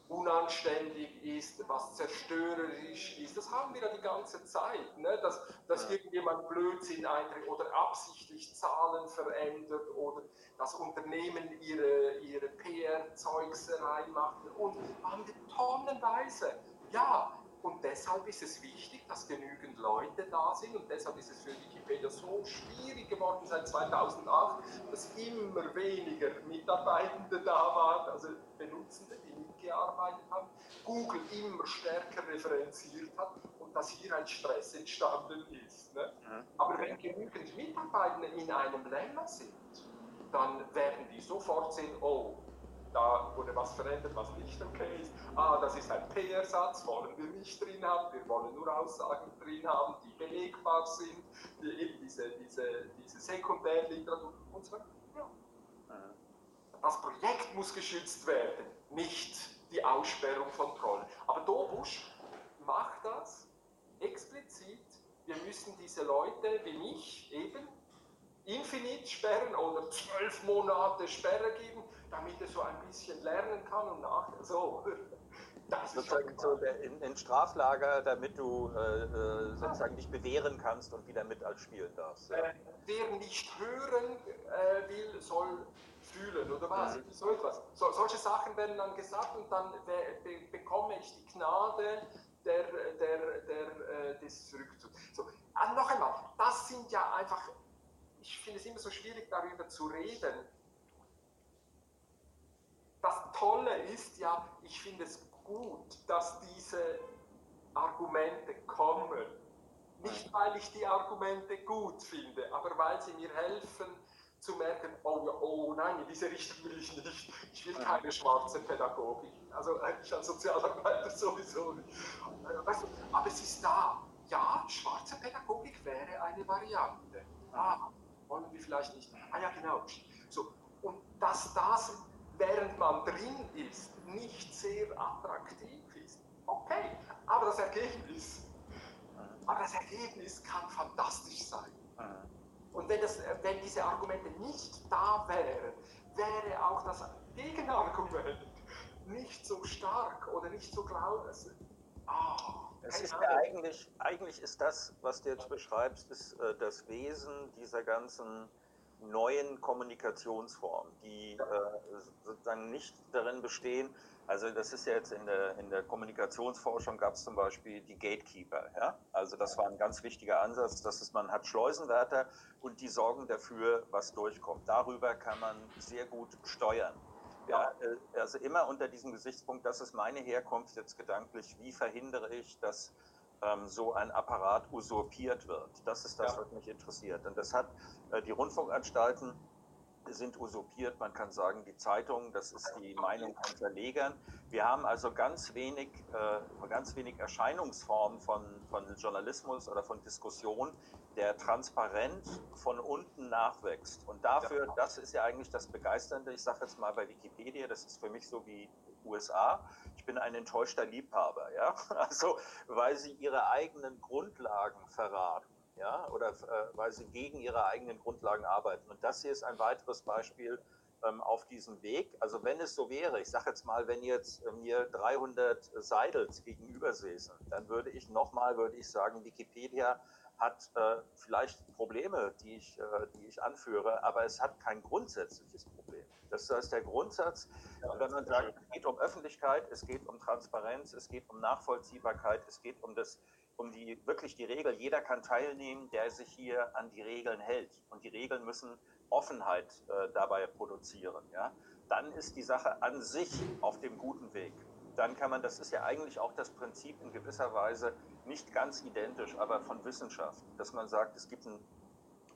Speaker 2: unanständig ist, was zerstörerisch ist. Das haben wir ja die ganze Zeit, ne? dass, dass ja. irgendjemand Blödsinn einträgt oder absichtlich Zahlen verändert oder das Unternehmen ihre, ihre PR-Zeugserei macht und haben wir tonnenweise. Ja, und deshalb ist es wichtig, dass genügend Leute da sind und deshalb ist es für Wikipedia so schwierig geworden seit 2008, dass immer weniger Mitarbeitende da waren, also Benutzende, die mitgearbeitet haben, Google immer stärker referenziert hat und dass hier ein Stress entstanden ist. Ne? Aber wenn genügend Mitarbeitende in einem Länder sind, dann werden die sofort sehen, oh, da wurde was verändert, was nicht okay ist. Ah, das ist ein PR-Satz, wollen wir nicht drin haben, wir wollen nur Aussagen drin haben, die belegbar sind, die, eben diese, diese, diese Sekundärliteratur und so weiter. Ja. Das Projekt muss geschützt werden, nicht die Aussperrung von Trollen. Aber Dobusch macht das explizit. Wir müssen diese Leute wie mich eben infinit sperren oder zwölf Monate Sperre geben damit er so ein bisschen lernen kann und nach so.
Speaker 3: Das sozusagen so in, in, Straflager, damit du äh, äh, sozusagen dich bewähren kannst und wieder mit als spielen darfst. Ja. Äh,
Speaker 2: wer nicht hören äh, will, soll fühlen oder was? Mhm. So etwas. So, solche Sachen werden dann gesagt und dann be bekomme ich die Gnade der, der, der, äh, des Rückzugs. So, also noch einmal, das sind ja einfach, ich finde es immer so schwierig darüber zu reden das Tolle ist ja, ich finde es gut, dass diese Argumente kommen. Nicht, weil ich die Argumente gut finde, aber weil sie mir helfen zu merken, oh, oh nein, in diese Richtung will ich nicht. Ich will keine schwarze Pädagogik. Also eigentlich als Sozialarbeiter sowieso nicht. Weißt du, aber es ist da. Ja, schwarze Pädagogik wäre eine Variante. Ah, wollen wir vielleicht nicht. Ah ja, genau. So, und dass das während man drin ist, nicht sehr attraktiv ist. Okay, aber das Ergebnis, aber das Ergebnis kann fantastisch sein. Und wenn, das, wenn diese Argumente nicht da wären, wäre auch das Gegenargument nicht so stark oder nicht so glaubhaft.
Speaker 3: Oh, es ist ja eigentlich, eigentlich ist das, was du jetzt beschreibst, ist äh, das Wesen dieser ganzen neuen Kommunikationsformen, die äh, sozusagen nicht darin bestehen, also das ist ja jetzt in der, in der Kommunikationsforschung gab es zum Beispiel die Gatekeeper. Ja? Also das war ein ganz wichtiger Ansatz, dass es, man hat Schleusenwärter und die sorgen dafür, was durchkommt. Darüber kann man sehr gut steuern. Ja, also immer unter diesem Gesichtspunkt, das ist meine Herkunft jetzt gedanklich, wie verhindere ich, dass ähm, so ein Apparat usurpiert wird. Das ist das, ja. was mich interessiert. Und das hat äh, die Rundfunkanstalten sind usurpiert. Man kann sagen, die Zeitungen, das ist die Meinung von Verlegern. Wir haben also ganz wenig, äh, ganz wenig Erscheinungsformen von, von Journalismus oder von Diskussion, der transparent von unten nachwächst. Und dafür, das ist ja eigentlich das Begeisternde. Ich sage jetzt mal bei Wikipedia, das ist für mich so wie USA. Ich bin ein enttäuschter Liebhaber, ja. Also, weil sie ihre eigenen Grundlagen verraten ja, oder äh, weil sie gegen ihre eigenen Grundlagen arbeiten. Und das hier ist ein weiteres Beispiel ähm, auf diesem Weg. Also wenn es so wäre, ich sage jetzt mal, wenn jetzt äh, mir 300 Seidels gegenüber säßen, dann würde ich nochmal, würde ich sagen, Wikipedia hat äh, vielleicht Probleme, die ich, äh, die ich anführe, aber es hat kein grundsätzliches Problem. Das heißt, der Grundsatz, wenn man sagt, es geht um Öffentlichkeit, es geht um Transparenz, es geht um Nachvollziehbarkeit, es geht um das um die wirklich die Regel, jeder kann teilnehmen, der sich hier an die Regeln hält. Und die Regeln müssen Offenheit äh, dabei produzieren. Ja? Dann ist die Sache an sich auf dem guten Weg. Dann kann man, das ist ja eigentlich auch das Prinzip in gewisser Weise nicht ganz identisch, aber von Wissenschaft, dass man sagt, es gibt einen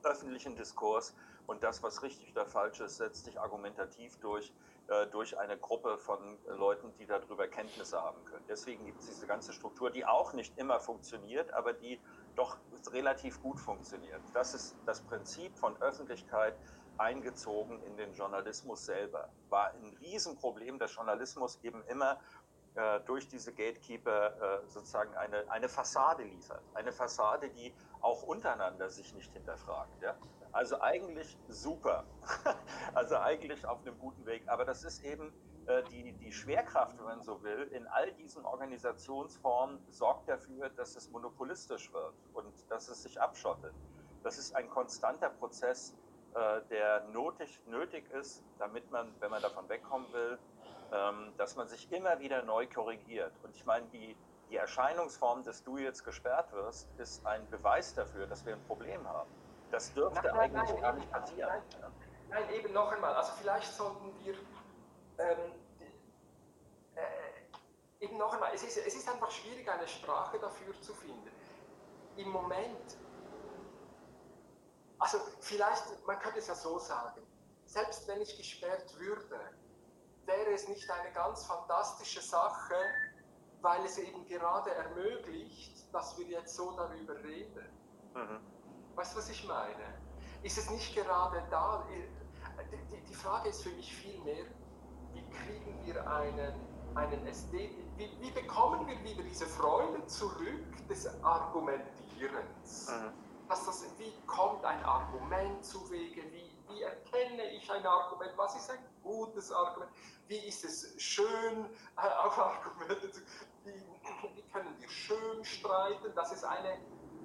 Speaker 3: öffentlichen Diskurs und das, was richtig oder falsch ist, setzt sich argumentativ durch. Äh, durch eine Gruppe von Leuten, die darüber Kenntnisse haben können. Deswegen gibt es diese ganze Struktur, die auch nicht immer funktioniert, aber die doch relativ gut funktioniert. Das ist das Prinzip von Öffentlichkeit eingezogen in den Journalismus selber. War ein Riesenproblem, dass Journalismus eben immer äh, durch diese Gatekeeper äh, sozusagen eine, eine Fassade liefert. Eine Fassade, die auch untereinander sich nicht hinterfragt. Ja? Also eigentlich super. also eigentlich auf einem guten Weg. Aber das ist eben äh, die, die Schwerkraft, wenn man so will, in all diesen Organisationsformen sorgt dafür, dass es monopolistisch wird und dass es sich abschottet. Das ist ein konstanter Prozess, äh, der nötig, nötig ist, damit man, wenn man davon wegkommen will, dass man sich immer wieder neu korrigiert. Und ich meine, die, die Erscheinungsform, dass du jetzt gesperrt wirst, ist ein Beweis dafür, dass wir ein Problem haben. Das dürfte nein, nein, eigentlich nein, gar nicht passieren.
Speaker 2: Nein, nein, eben noch einmal. Also vielleicht sollten wir ähm, äh, eben noch einmal, es ist, es ist einfach schwierig, eine Sprache dafür zu finden. Im Moment, also vielleicht, man könnte es ja so sagen, selbst wenn ich gesperrt würde, wäre es nicht eine ganz fantastische Sache, weil es eben gerade ermöglicht, dass wir jetzt so darüber reden. Mhm. Weißt du, was ich meine? Ist es nicht gerade da? Die, die Frage ist für mich vielmehr, wie kriegen wir einen, einen Ästhetik, wie, wie, bekommen wir wieder diese Freude zurück des Argumentierens? Mhm. Dass das, wie kommt ein Argument zu Wege? Wie, wie erkenne ich ein Argument? Was ist ein gutes Argument? Wie ist es schön, äh, auf Argumente zu wie, wie können wir schön streiten? Das ist eine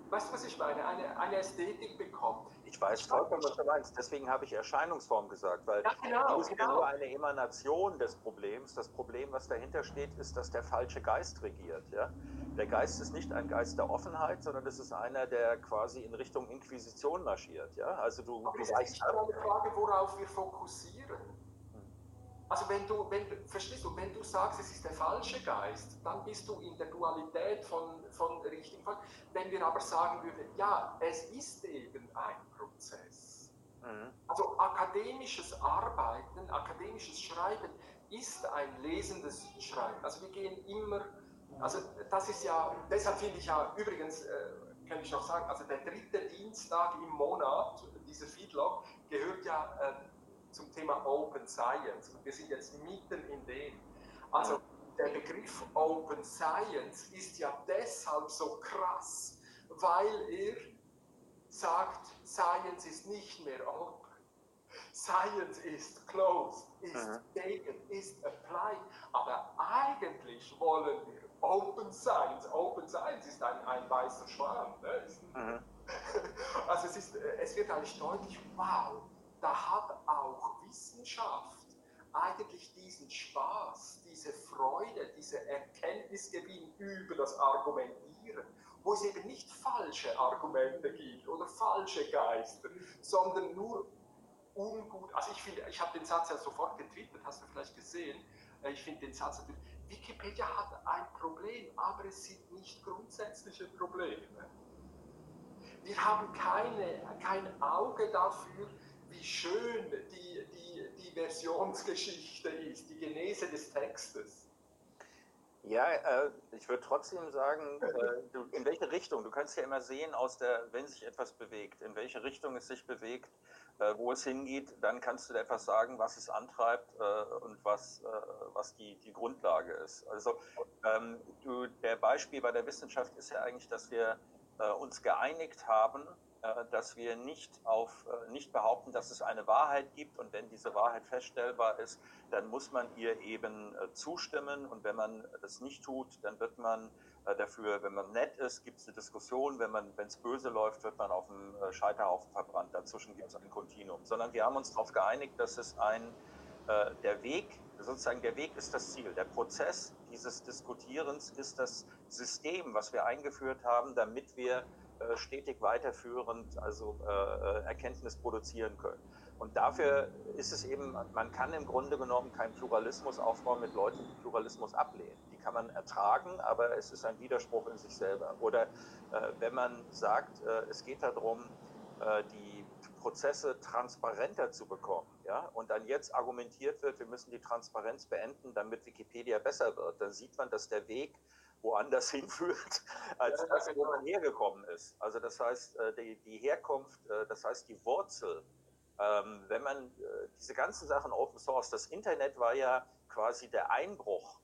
Speaker 2: Weißt du, was ich meine? Eine, eine Ästhetik bekommt.
Speaker 3: Ich weiß vollkommen, was du meinst. Deswegen habe ich Erscheinungsform gesagt, weil ja, genau, ist genau. nur eine Emanation des Problems. Das Problem, was dahinter steht, ist, dass der falsche Geist regiert. Ja? Der Geist ist nicht ein Geist der Offenheit, sondern es ist einer, der quasi in Richtung Inquisition marschiert. Ja? Also du,
Speaker 2: Aber du es ist eine Frage, worauf wir fokussieren. Also wenn du, wenn, verstehst du, wenn du sagst, es ist der falsche Geist, dann bist du in der Dualität von, von richtigen Fall. Wenn wir aber sagen würden, ja, es ist eben ein Prozess. Mhm. Also akademisches Arbeiten, akademisches Schreiben ist ein lesendes Schreiben. Also wir gehen immer, also das ist ja, deshalb finde ich ja, übrigens, äh, kann ich noch sagen, also der dritte Dienstag im Monat, dieser Feedlog, gehört ja äh, zum Thema Open Science. Und wir sind jetzt mitten in dem. Also der Begriff Open Science ist ja deshalb so krass, weil er sagt, Science ist nicht mehr open. Science ist closed, ist mhm. taken, ist applied. Aber eigentlich wollen wir Open Science. Open Science ist ein, ein weißer Schwan. Ne? Mhm. Also es, ist, es wird eigentlich deutlich, wow, da hat auch Wissenschaft eigentlich diesen Spaß, diese Freude, diese Erkenntnisgewinn über das Argumentieren, wo es eben nicht falsche Argumente gibt oder falsche Geister, sondern nur ungut. Also ich finde, ich habe den Satz ja sofort getwittert, hast du vielleicht gesehen. Äh, ich finde den Satz natürlich, Wikipedia hat ein Problem, aber es sind nicht grundsätzliche Probleme. Wir haben keine, kein Auge dafür, wie schön die, die, die Versionsgeschichte ist, die Genese des Textes.
Speaker 3: Ja, äh, ich würde trotzdem sagen, äh, du, in welche Richtung, du kannst ja immer sehen, aus der, wenn sich etwas bewegt, in welche Richtung es sich bewegt, äh, wo es hingeht, dann kannst du dir etwas sagen, was es antreibt äh, und was, äh, was die, die Grundlage ist. Also ähm, du, der Beispiel bei der Wissenschaft ist ja eigentlich, dass wir äh, uns geeinigt haben, dass wir nicht, auf, äh, nicht behaupten, dass es eine Wahrheit gibt und wenn diese Wahrheit feststellbar ist, dann muss man ihr eben äh, zustimmen und wenn man das nicht tut, dann wird man dafür, wenn man nett ist, gibt es eine Diskussion, wenn wenn es böse läuft, wird man auf dem Scheiterhaufen verbrannt. Dazwischen gibt es ein Kontinuum. Sondern wir haben uns darauf geeinigt, dass es ein, der Weg, sozusagen der Weg ist das Ziel. Der Prozess dieses Diskutierens ist das System, was wir eingeführt haben, damit wir äh, stetig weiterführend, also äh, Erkenntnis produzieren können. Und dafür ist es eben, man kann im Grunde genommen keinen Pluralismus aufbauen mit Leuten, die Pluralismus ablehnen. Die kann man ertragen, aber es ist ein Widerspruch in sich selber. Oder äh, wenn man sagt, äh, es geht darum, äh, die Prozesse transparenter zu bekommen, ja, und dann jetzt argumentiert wird, wir müssen die Transparenz beenden, damit Wikipedia besser wird, dann sieht man, dass der Weg woanders hinführt, als das, wo man hergekommen ist. Also das heißt, äh, die, die Herkunft, äh, das heißt die Wurzel, ähm, wenn man äh, diese ganzen Sachen Open Source, das Internet war ja quasi der Einbruch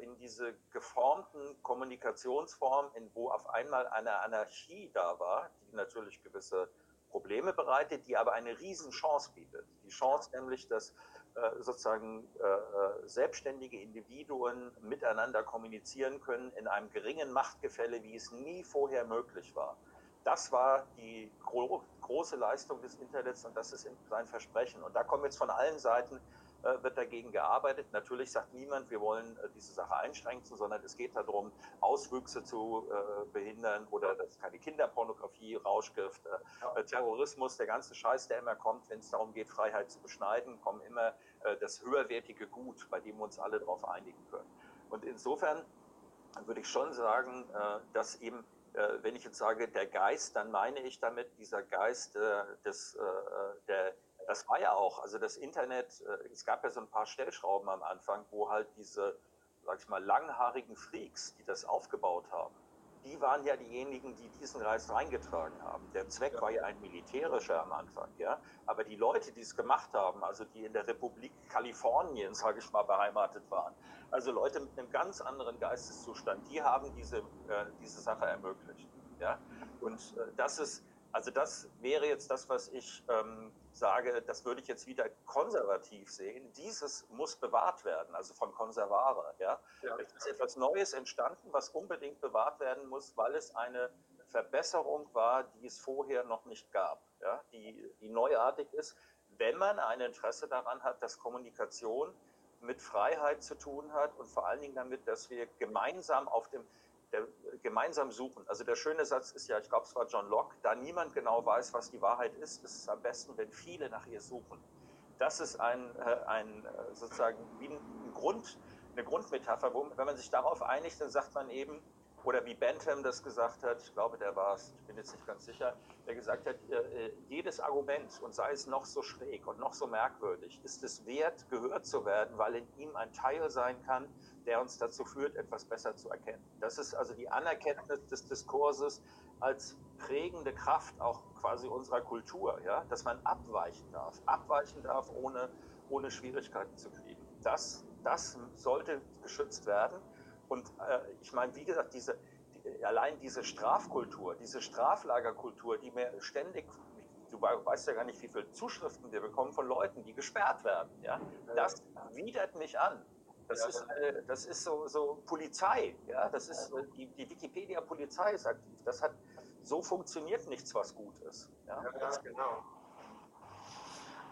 Speaker 3: in diese geformten Kommunikationsformen, wo auf einmal eine Anarchie da war, die natürlich gewisse Probleme bereitet, die aber eine Riesenchance bietet. Die Chance nämlich, dass sozusagen äh, äh, selbstständige Individuen miteinander kommunizieren können in einem geringen Machtgefälle, wie es nie vorher möglich war. Das war die gro große Leistung des Internets und das ist sein Versprechen. Und da kommen jetzt von allen Seiten äh, wird dagegen gearbeitet. Natürlich sagt niemand, wir wollen äh, diese Sache einschränken, sondern es geht darum, Auswüchse zu äh, behindern oder dass keine Kinderpornografie, Rauschgift, Terrorismus, der ganze Scheiß, der immer kommt, wenn es darum geht, Freiheit zu beschneiden, kommen immer das höherwertige Gut, bei dem wir uns alle darauf einigen können. Und insofern würde ich schon sagen, dass eben wenn ich jetzt sage, der Geist, dann meine ich damit dieser Geist des, der das war ja auch, also das Internet, äh, es gab ja so ein paar Stellschrauben am Anfang, wo halt diese, sag ich mal, langhaarigen Freaks, die das aufgebaut haben, die waren ja diejenigen, die diesen Reis reingetragen haben. Der Zweck ja. war ja ein militärischer am Anfang, ja. Aber die Leute, die es gemacht haben, also die in der Republik Kalifornien, sage ich mal, beheimatet waren, also Leute mit einem ganz anderen Geisteszustand, die haben diese, äh, diese Sache ermöglicht, ja. Und äh, das ist, also das wäre jetzt das, was ich ähm, sage, das würde ich jetzt wieder konservativ sehen. Dieses muss bewahrt werden, also von Konservare. Ja? ja. Es ist etwas Neues entstanden, was unbedingt bewahrt werden muss, weil es eine Verbesserung war, die es vorher noch nicht gab, ja? die, die neuartig ist, wenn man ein Interesse daran hat, dass Kommunikation mit Freiheit zu tun hat und vor allen Dingen damit, dass wir gemeinsam auf dem der, gemeinsam suchen. Also der schöne Satz ist ja, ich glaube, es war John Locke, da niemand genau weiß, was die Wahrheit ist, ist es am besten, wenn viele nach ihr suchen. Das ist ein, äh, ein äh, sozusagen wie ein Grund, eine Grundmetapher, wo, wenn man sich darauf einigt, dann sagt man eben, oder wie Bentham das gesagt hat, ich glaube, der war es, ich bin jetzt nicht ganz sicher, der gesagt hat, äh, jedes Argument, und sei es noch so schräg und noch so merkwürdig, ist es wert, gehört zu werden, weil in ihm ein Teil sein kann, der uns dazu führt, etwas besser zu erkennen. Das ist also die Anerkenntnis des Diskurses als prägende Kraft auch quasi unserer Kultur, ja, dass man abweichen darf, abweichen darf, ohne, ohne Schwierigkeiten zu kriegen. Das, das sollte geschützt werden. Und äh, ich meine, wie gesagt, diese, die, allein diese Strafkultur, diese Straflagerkultur, die mir ständig du weißt ja gar nicht, wie viele Zuschriften wir bekommen von Leuten, die gesperrt werden. Ja? Das widert mich an. Das ja, ist, äh, das ist so, so Polizei. Ja? Das ist, die, die Wikipedia-Polizei ist aktiv. Das hat, so funktioniert nichts, was gut ist.
Speaker 2: Ja, ja genau.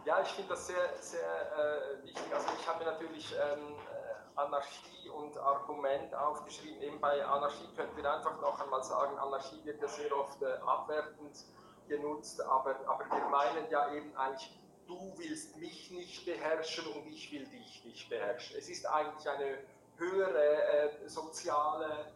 Speaker 2: Ja, ich finde das sehr, sehr äh, wichtig. Also ich habe mir natürlich ähm, äh, Anarchie und Argument aufgeschrieben. Eben bei Anarchie könnten wir einfach noch einmal sagen, Anarchie wird ja sehr oft äh, abwertend genutzt, aber, aber wir meinen ja eben eigentlich, du willst mich nicht beherrschen und ich will dich nicht beherrschen. Es ist eigentlich eine höhere äh, soziale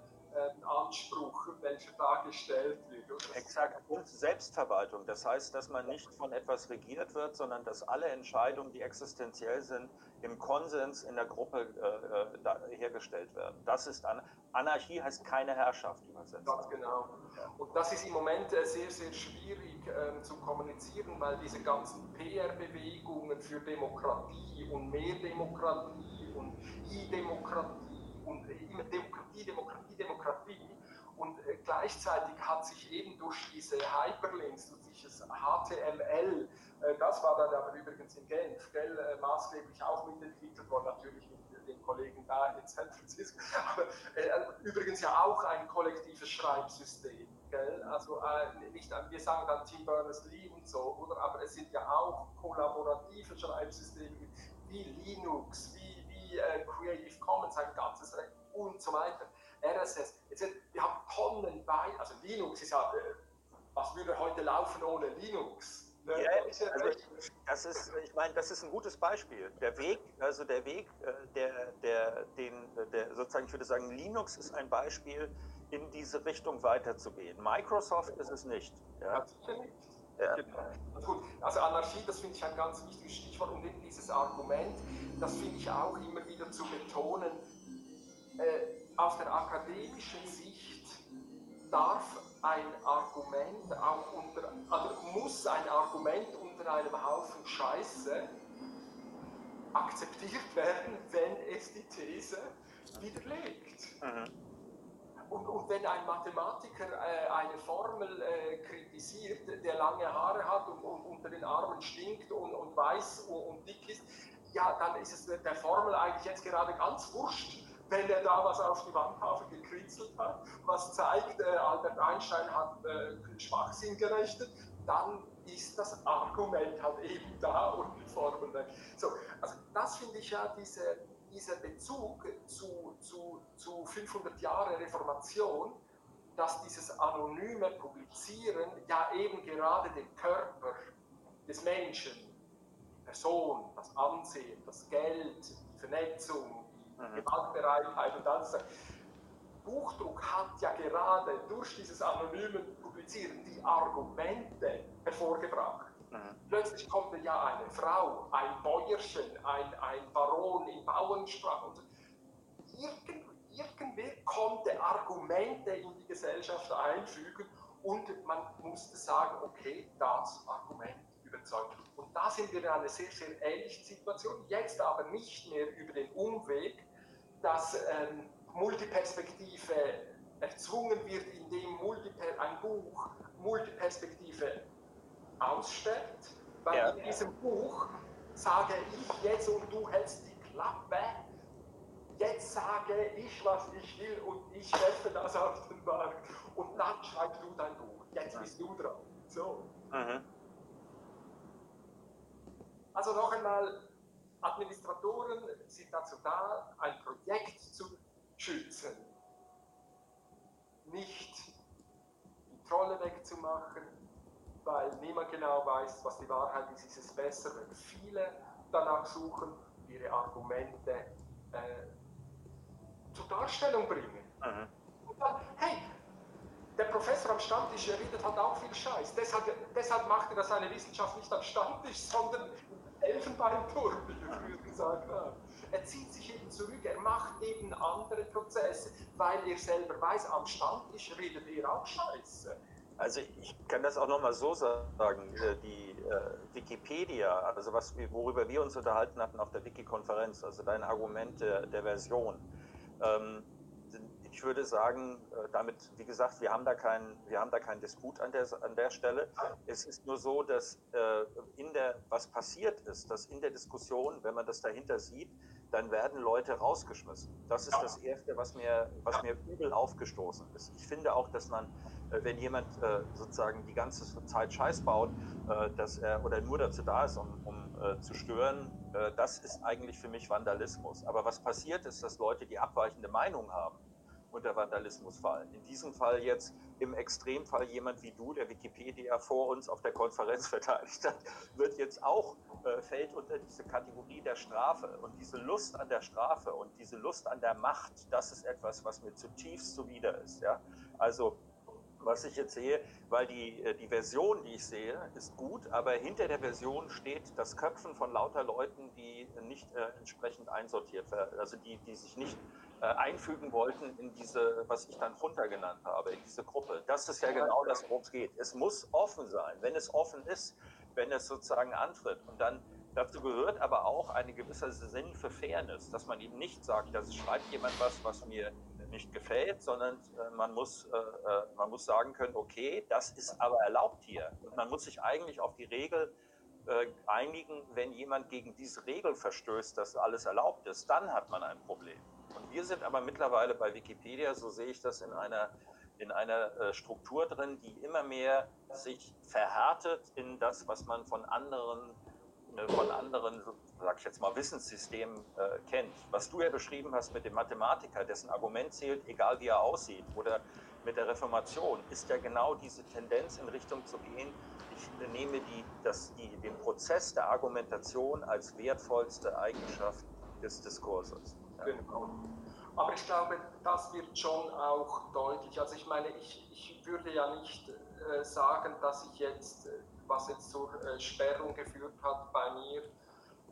Speaker 2: Anspruch, welcher dargestellt wird.
Speaker 3: Exakt. Und Selbstverwaltung. Das heißt, dass man nicht von etwas regiert wird, sondern dass alle Entscheidungen, die existenziell sind, im Konsens in der Gruppe äh, äh hergestellt werden. Das ist An Anarchie heißt keine Herrschaft übersetzt.
Speaker 2: Ganz genau. Und das ist im Moment äh, sehr, sehr schwierig äh, zu kommunizieren, weil diese ganzen PR-Bewegungen für Demokratie und mehr Demokratie und I-Demokratie und immer Demokratie, Demokratie, Demokratie und äh, gleichzeitig hat sich eben durch diese Hyperlinks, durch dieses HTML, äh, das war dann aber übrigens in Genf, gell, äh, maßgeblich auch mitentwickelt worden, natürlich mit den Kollegen da in San Francisco, aber übrigens ja auch ein kollektives Schreibsystem. Gell? Also nicht, wir sagen dann Tim Berners-Lee und so, oder? aber es sind ja auch kollaborative Schreibsysteme wie Linux, wie, wie Creative Commons, ein ganzes Recht und so weiter. RSS. Jetzt, wir haben Tonnen bei, also Linux ist ja, äh, was würde heute laufen ohne Linux?
Speaker 3: Ne? Ja, also, das ist, ich meine, das ist ein gutes Beispiel. Der Weg, also der Weg, äh, der, der, den, der sozusagen, ich würde sagen, Linux ist ein Beispiel, in diese Richtung weiterzugehen. Microsoft ist es nicht.
Speaker 2: Ja. Ja. Genau. Gut, also Anarchie, das finde ich ein ganz wichtiges Stichwort und eben dieses Argument, das finde ich auch immer wieder zu betonen. Äh, aus der akademischen Sicht darf ein Argument auch unter, also muss ein Argument unter einem Haufen Scheiße akzeptiert werden, wenn es die These widerlegt. Mhm. Und, und, wenn ein Mathematiker äh, eine Formel äh, kritisiert, der lange Haare hat und, und unter den Armen stinkt und, und weiß und, dick ist, ja, dann ist es der Formel eigentlich jetzt gerade ganz wurscht, wenn er da was auf die Wandtafel gekritzelt hat, was zeigt, äh, Albert Einstein hat äh, Schwachsinn gerechnet, dann ist das Argument halt eben da und die Formel weg. So, also das finde ich ja diese, dieser Bezug zu, zu, zu 500 Jahre Reformation, dass dieses anonyme Publizieren ja eben gerade den Körper des Menschen, die Person, das Ansehen, das Geld, die Vernetzung, mhm. Gewaltbereitheit und alles. Buchdruck hat ja gerade durch dieses anonyme Publizieren die Argumente hervorgebracht. Plötzlich kommt ja eine Frau, ein Bäuerchen, ein, ein Baron in Bauernsprache. Und irgend, irgendwer konnte Argumente in die Gesellschaft einfügen und man musste sagen, okay, das Argument überzeugt. Und da sind wir in einer sehr, sehr ähnlichen Situation, jetzt aber nicht mehr über den Umweg, dass ähm, Multiperspektive erzwungen wird, indem Multiper ein Buch Multiperspektive ausstellt, weil ja. in diesem Buch sage ich jetzt und du hältst die Klappe, jetzt sage ich, was ich will und ich schätze das auf den Markt und dann schreibst du dein Buch, jetzt bist du dran. So. Mhm. Also noch einmal, Administratoren sind dazu da, ein Projekt zu schützen, nicht die Trolle wegzumachen, weil niemand genau weiß, was die Wahrheit ist, ist es besser, wenn viele danach suchen, ihre Argumente äh, zur Darstellung bringen. Mhm. Und dann, hey, der Professor am Stammtisch redet halt auch viel Scheiß. Deshalb, deshalb macht er das eine Wissenschaft nicht am Stammtisch, sondern Elfenbeinturm, wie wir früher gesagt haben. Er zieht sich eben zurück, er macht eben andere Prozesse, weil er selber weiß, am Stammtisch redet er auch Scheiße.
Speaker 3: Also ich kann das auch nochmal so sagen, äh, die äh, Wikipedia, also was, worüber wir uns unterhalten hatten auf der Wiki-Konferenz, also dein Argument der, der Version, ähm, ich würde sagen, äh, damit, wie gesagt, wir haben da keinen, wir haben da keinen Disput an der, an der Stelle. Es ist nur so, dass äh, in der, was passiert ist, dass in der Diskussion, wenn man das dahinter sieht, dann werden Leute rausgeschmissen. Das ist das Erste, was mir, was mir übel aufgestoßen ist. Ich finde auch, dass man, wenn jemand sozusagen die ganze Zeit Scheiß baut, dass er oder nur dazu da ist, um, um zu stören, das ist eigentlich für mich Vandalismus. Aber was passiert ist, dass Leute, die abweichende Meinung haben, unter Vandalismus fallen. In diesem Fall jetzt im Extremfall jemand wie du, der Wikipedia vor uns auf der Konferenz verteidigt hat, wird jetzt auch, äh, fällt unter diese Kategorie der Strafe. Und diese Lust an der Strafe und diese Lust an der Macht, das ist etwas, was mir zutiefst zuwider ist. Ja? Also was ich jetzt sehe, weil die, äh, die Version, die ich sehe, ist gut, aber hinter der Version steht das Köpfen von lauter Leuten, die nicht äh, entsprechend einsortiert werden, also die, die sich nicht äh, einfügen wollten in diese, was ich dann Funter genannt habe, in diese Gruppe. Das ist ja genau das, worum es geht. Es muss offen sein. Wenn es offen ist, wenn es sozusagen antritt und dann Dazu gehört aber auch ein gewisser Sinn für Fairness, dass man eben nicht sagt, da schreibt jemand was, was mir nicht gefällt, sondern äh, man, muss, äh, äh, man muss sagen können, okay, das ist aber erlaubt hier. Und man muss sich eigentlich auf die Regel einigen, wenn jemand gegen diese Regel verstößt, dass alles erlaubt ist, dann hat man ein Problem. Und wir sind aber mittlerweile bei Wikipedia, so sehe ich das in einer, in einer Struktur drin, die immer mehr sich verhärtet in das, was man von anderen, von anderen, sag ich jetzt mal, Wissenssystemen äh, kennt. Was du ja beschrieben hast mit dem Mathematiker, dessen Argument zählt, egal wie er aussieht, oder mit der Reformation, ist ja genau diese Tendenz in Richtung zu gehen, ich nehme die, das, die, den Prozess der Argumentation als wertvollste Eigenschaft des Diskurses.
Speaker 2: Genau. Aber ich glaube, das wird schon auch deutlich. Also ich meine, ich, ich würde ja nicht äh, sagen, dass ich jetzt, äh, was jetzt zur äh, Sperrung geführt hat bei mir,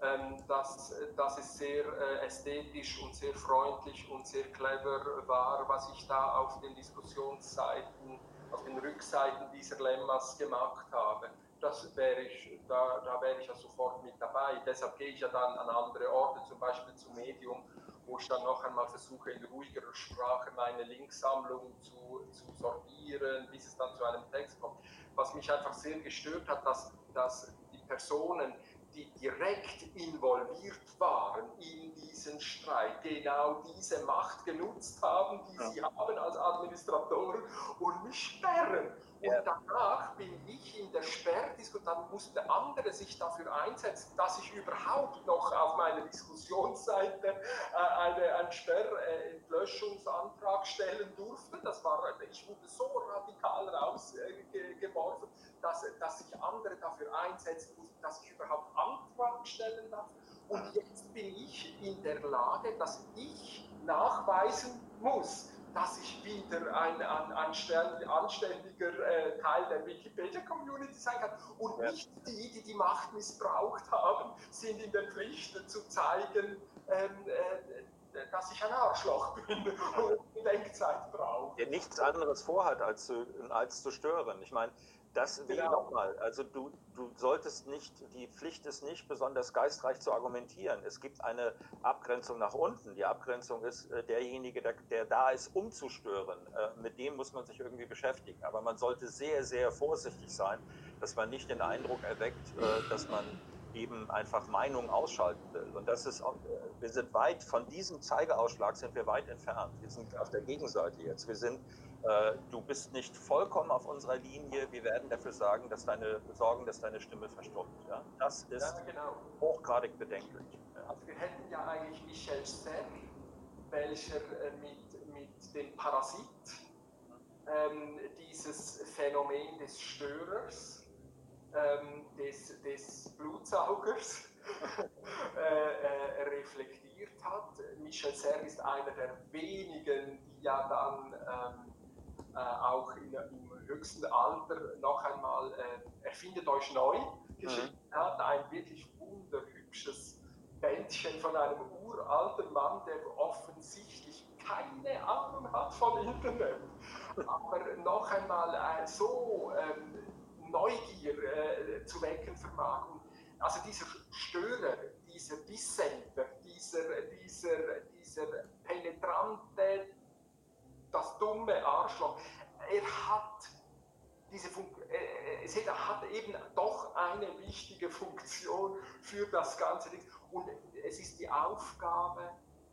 Speaker 2: ähm, dass, dass es sehr äh, ästhetisch und sehr freundlich und sehr clever war, was ich da auf den Diskussionsseiten, auf den Rückseiten dieser Lemmas gemacht habe das wäre ich, da, da wäre ich ja sofort mit dabei. Deshalb gehe ich ja dann an andere Orte, zum Beispiel zum Medium, wo ich dann noch einmal versuche, in ruhigerer Sprache meine Linksammlung zu, zu sortieren, bis es dann zu einem Text kommt. Was mich einfach sehr gestört hat, dass, dass die Personen, die direkt involviert waren in diesen Streit, genau diese Macht genutzt haben, die ja. sie haben als Administratoren und mich sperren. Und danach bin ich in der Sperrdiskussion, dann musste andere sich dafür einsetzen, dass ich überhaupt noch auf meiner Diskussionsseite äh, eine, einen Sperrentlöschungsantrag stellen durfte. Das war, ich wurde so radikal rausgeworfen, dass, dass sich andere dafür einsetzen mussten, dass ich überhaupt Antrag stellen darf. Und jetzt bin ich in der Lage, dass ich nachweisen muss, dass ich wieder ein, ein, ein anständiger äh, Teil der Wikipedia-Community sein kann und ja. nicht die, die die Macht missbraucht haben, sind in der Pflicht zu zeigen, ähm, äh, dass ich ein Arschloch bin und Denkzeit brauche.
Speaker 3: Der nichts anderes vorhat, als zu, als zu stören. Ich meine, das will genau. nochmal. Also du, du solltest nicht, die Pflicht ist nicht besonders geistreich zu argumentieren. Es gibt eine Abgrenzung nach unten. Die Abgrenzung ist äh, derjenige, der, der, da ist, um zu stören. Äh, mit dem muss man sich irgendwie beschäftigen. Aber man sollte sehr, sehr vorsichtig sein, dass man nicht den Eindruck erweckt, äh, dass man eben einfach Meinungen ausschalten will. Und das ist, wir sind weit von diesem Zeigeausschlag sind wir weit entfernt. Wir sind auf der Gegenseite jetzt. Wir sind du bist nicht vollkommen auf unserer Linie, wir werden dafür sagen, dass deine, sorgen, dass deine Stimme verstummt. Ja? Das ist ja, genau. hochgradig bedenklich.
Speaker 2: Ja. Also wir hätten ja eigentlich Michel Serre, welcher äh, mit, mit dem Parasit ähm, dieses Phänomen des Störers, ähm, des, des Blutsaugers äh, äh, reflektiert hat. Michel Serre ist einer der wenigen, die ja dann ähm, äh, auch in, im höchsten Alter noch einmal äh, Erfindet euch neu geschrieben mhm. hat. Ein wirklich wunderhübsches Bändchen von einem uralten Mann, der offensichtlich keine Ahnung hat von Internet, aber noch einmal äh, so ähm, Neugier äh, zu wecken vermag. Und also dieser Störer, dieser Dissenter, dieser, dieser, dieser penetrante Arschloch. Er hat diese Fun äh, es hat eben doch eine wichtige Funktion für das ganze Ding. Und es ist die Aufgabe,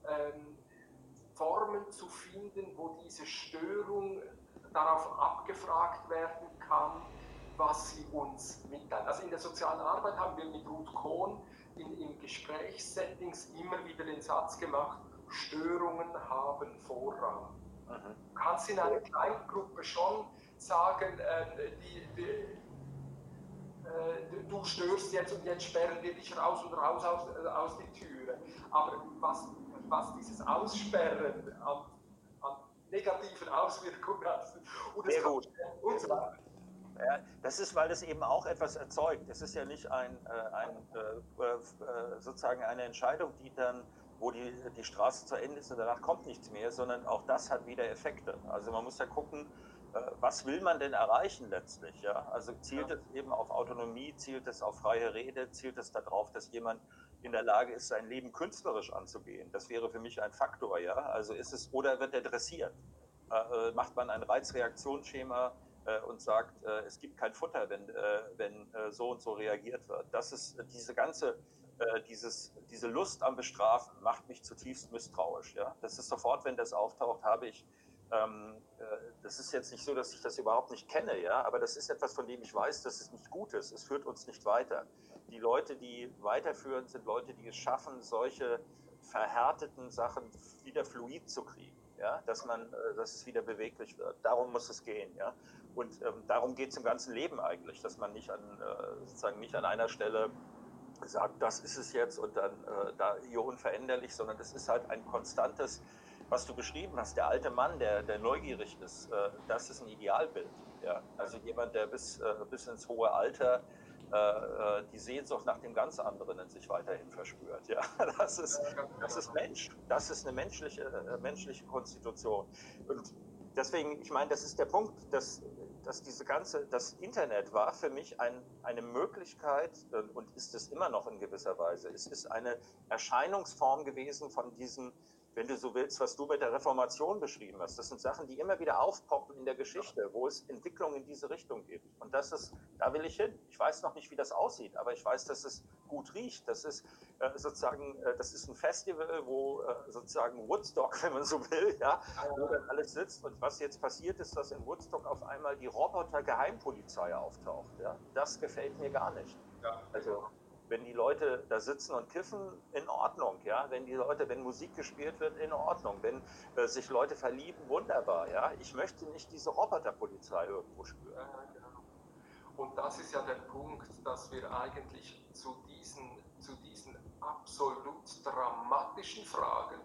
Speaker 2: ähm, Formen zu finden, wo diese Störung darauf abgefragt werden kann, was sie uns mitteilt. Also in der sozialen Arbeit haben wir mit Ruth Kohn in, in Gesprächssettings immer wieder den Satz gemacht, Störungen haben Vorrang. Mhm. Du kannst in einer kleinen Gruppe schon sagen, äh, die, die, äh, du störst jetzt und jetzt sperren wir dich raus und raus aus, äh, aus die Türe. Aber was, was dieses Aussperren an, an negativen Auswirkungen hat,
Speaker 3: und Sehr gut. Weiter. Ja, das ist, weil es eben auch etwas erzeugt. Es ist ja nicht ein, äh, ein äh, sozusagen eine Entscheidung, die dann, wo die, die Straße zu Ende ist und danach kommt nichts mehr, sondern auch das hat wieder Effekte. Also man muss ja gucken, äh, was will man denn erreichen letztlich? Ja? Also zielt ja. es eben auf Autonomie, zielt es auf freie Rede, zielt es darauf, dass jemand in der Lage ist, sein Leben künstlerisch anzugehen? Das wäre für mich ein Faktor, ja. Also ist es, oder wird er dressiert? Äh, äh macht man ein Reizreaktionsschema äh, und sagt, äh, es gibt kein Futter, wenn, äh, wenn so und so reagiert wird. Das ist diese ganze, dieses, diese Lust am Bestrafen macht mich zutiefst misstrauisch. Ja? Das ist sofort, wenn das auftaucht, habe ich ähm, das ist jetzt nicht so, dass ich das überhaupt nicht kenne, ja, aber das ist etwas, von dem ich weiß, dass es nicht gut ist. Es führt uns nicht weiter. Die Leute, die weiterführen, sind Leute, die es schaffen, solche verhärteten Sachen wieder fluid zu kriegen, ja, dass man, dass es wieder beweglich wird. Darum muss es gehen, ja. Und ähm, darum geht es im ganzen Leben eigentlich, dass man nicht an, äh, sozusagen nicht an einer Stelle sagt, das ist es jetzt und dann äh, da hier unveränderlich, sondern es ist halt ein konstantes, was du beschrieben hast, der alte Mann, der, der neugierig ist, äh, das ist ein Idealbild. Ja? Also jemand, der bis, äh, bis ins hohe Alter äh, äh, die Sehnsucht nach dem ganz anderen in sich weiterhin verspürt. Ja? Das, ist, das ist Mensch, das ist eine menschliche, menschliche Konstitution. Und deswegen, ich meine, das ist der Punkt, dass, dass diese ganze, das Internet war für mich ein, eine Möglichkeit äh, und ist es immer noch in gewisser Weise. Es ist eine Erscheinungsform gewesen von diesen wenn du so willst, was du mit der Reformation beschrieben hast. Das sind Sachen, die immer wieder aufpoppen in der Geschichte, wo es Entwicklungen in diese Richtung gibt. Und das ist, da will ich hin. Ich weiß noch nicht, wie das aussieht, aber ich weiß, dass es gut riecht. Das ist äh, sozusagen, äh, das ist ein Festival, wo äh, sozusagen Woodstock, wenn man so will, ja, wo dann alles sitzt. Und was jetzt passiert ist, dass in Woodstock auf einmal die Roboter-Geheimpolizei auftaucht. Ja. Das gefällt mir gar nicht. Ja. Also, wenn die Leute da sitzen und kiffen, in Ordnung, ja. Wenn die Leute, wenn Musik gespielt wird, in Ordnung. Wenn äh, sich Leute verlieben, wunderbar, ja. Ich möchte nicht diese Roboterpolizei irgendwo spüren. Ja, genau.
Speaker 2: Und das ist ja der Punkt, dass wir eigentlich zu diesen, zu diesen absolut dramatischen Fragen,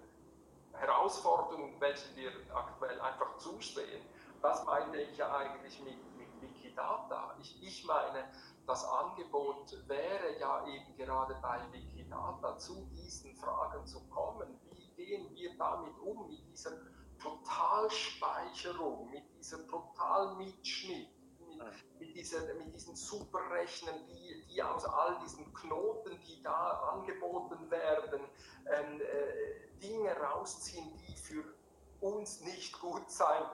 Speaker 2: Herausforderungen, welchen wir aktuell einfach zustehen, das meine ich ja eigentlich mit, mit Wikidata. Ich, ich meine, das Angebot wäre ja eben gerade bei Wikidata zu diesen Fragen zu kommen. Wie gehen wir damit um, mit dieser Totalspeicherung, mit diesem Totalmitschnitt, mit, mit, dieser, mit diesen Superrechnern, die, die aus all diesen Knoten, die da angeboten werden, ähm, äh, Dinge rausziehen, die für uns nicht gut sein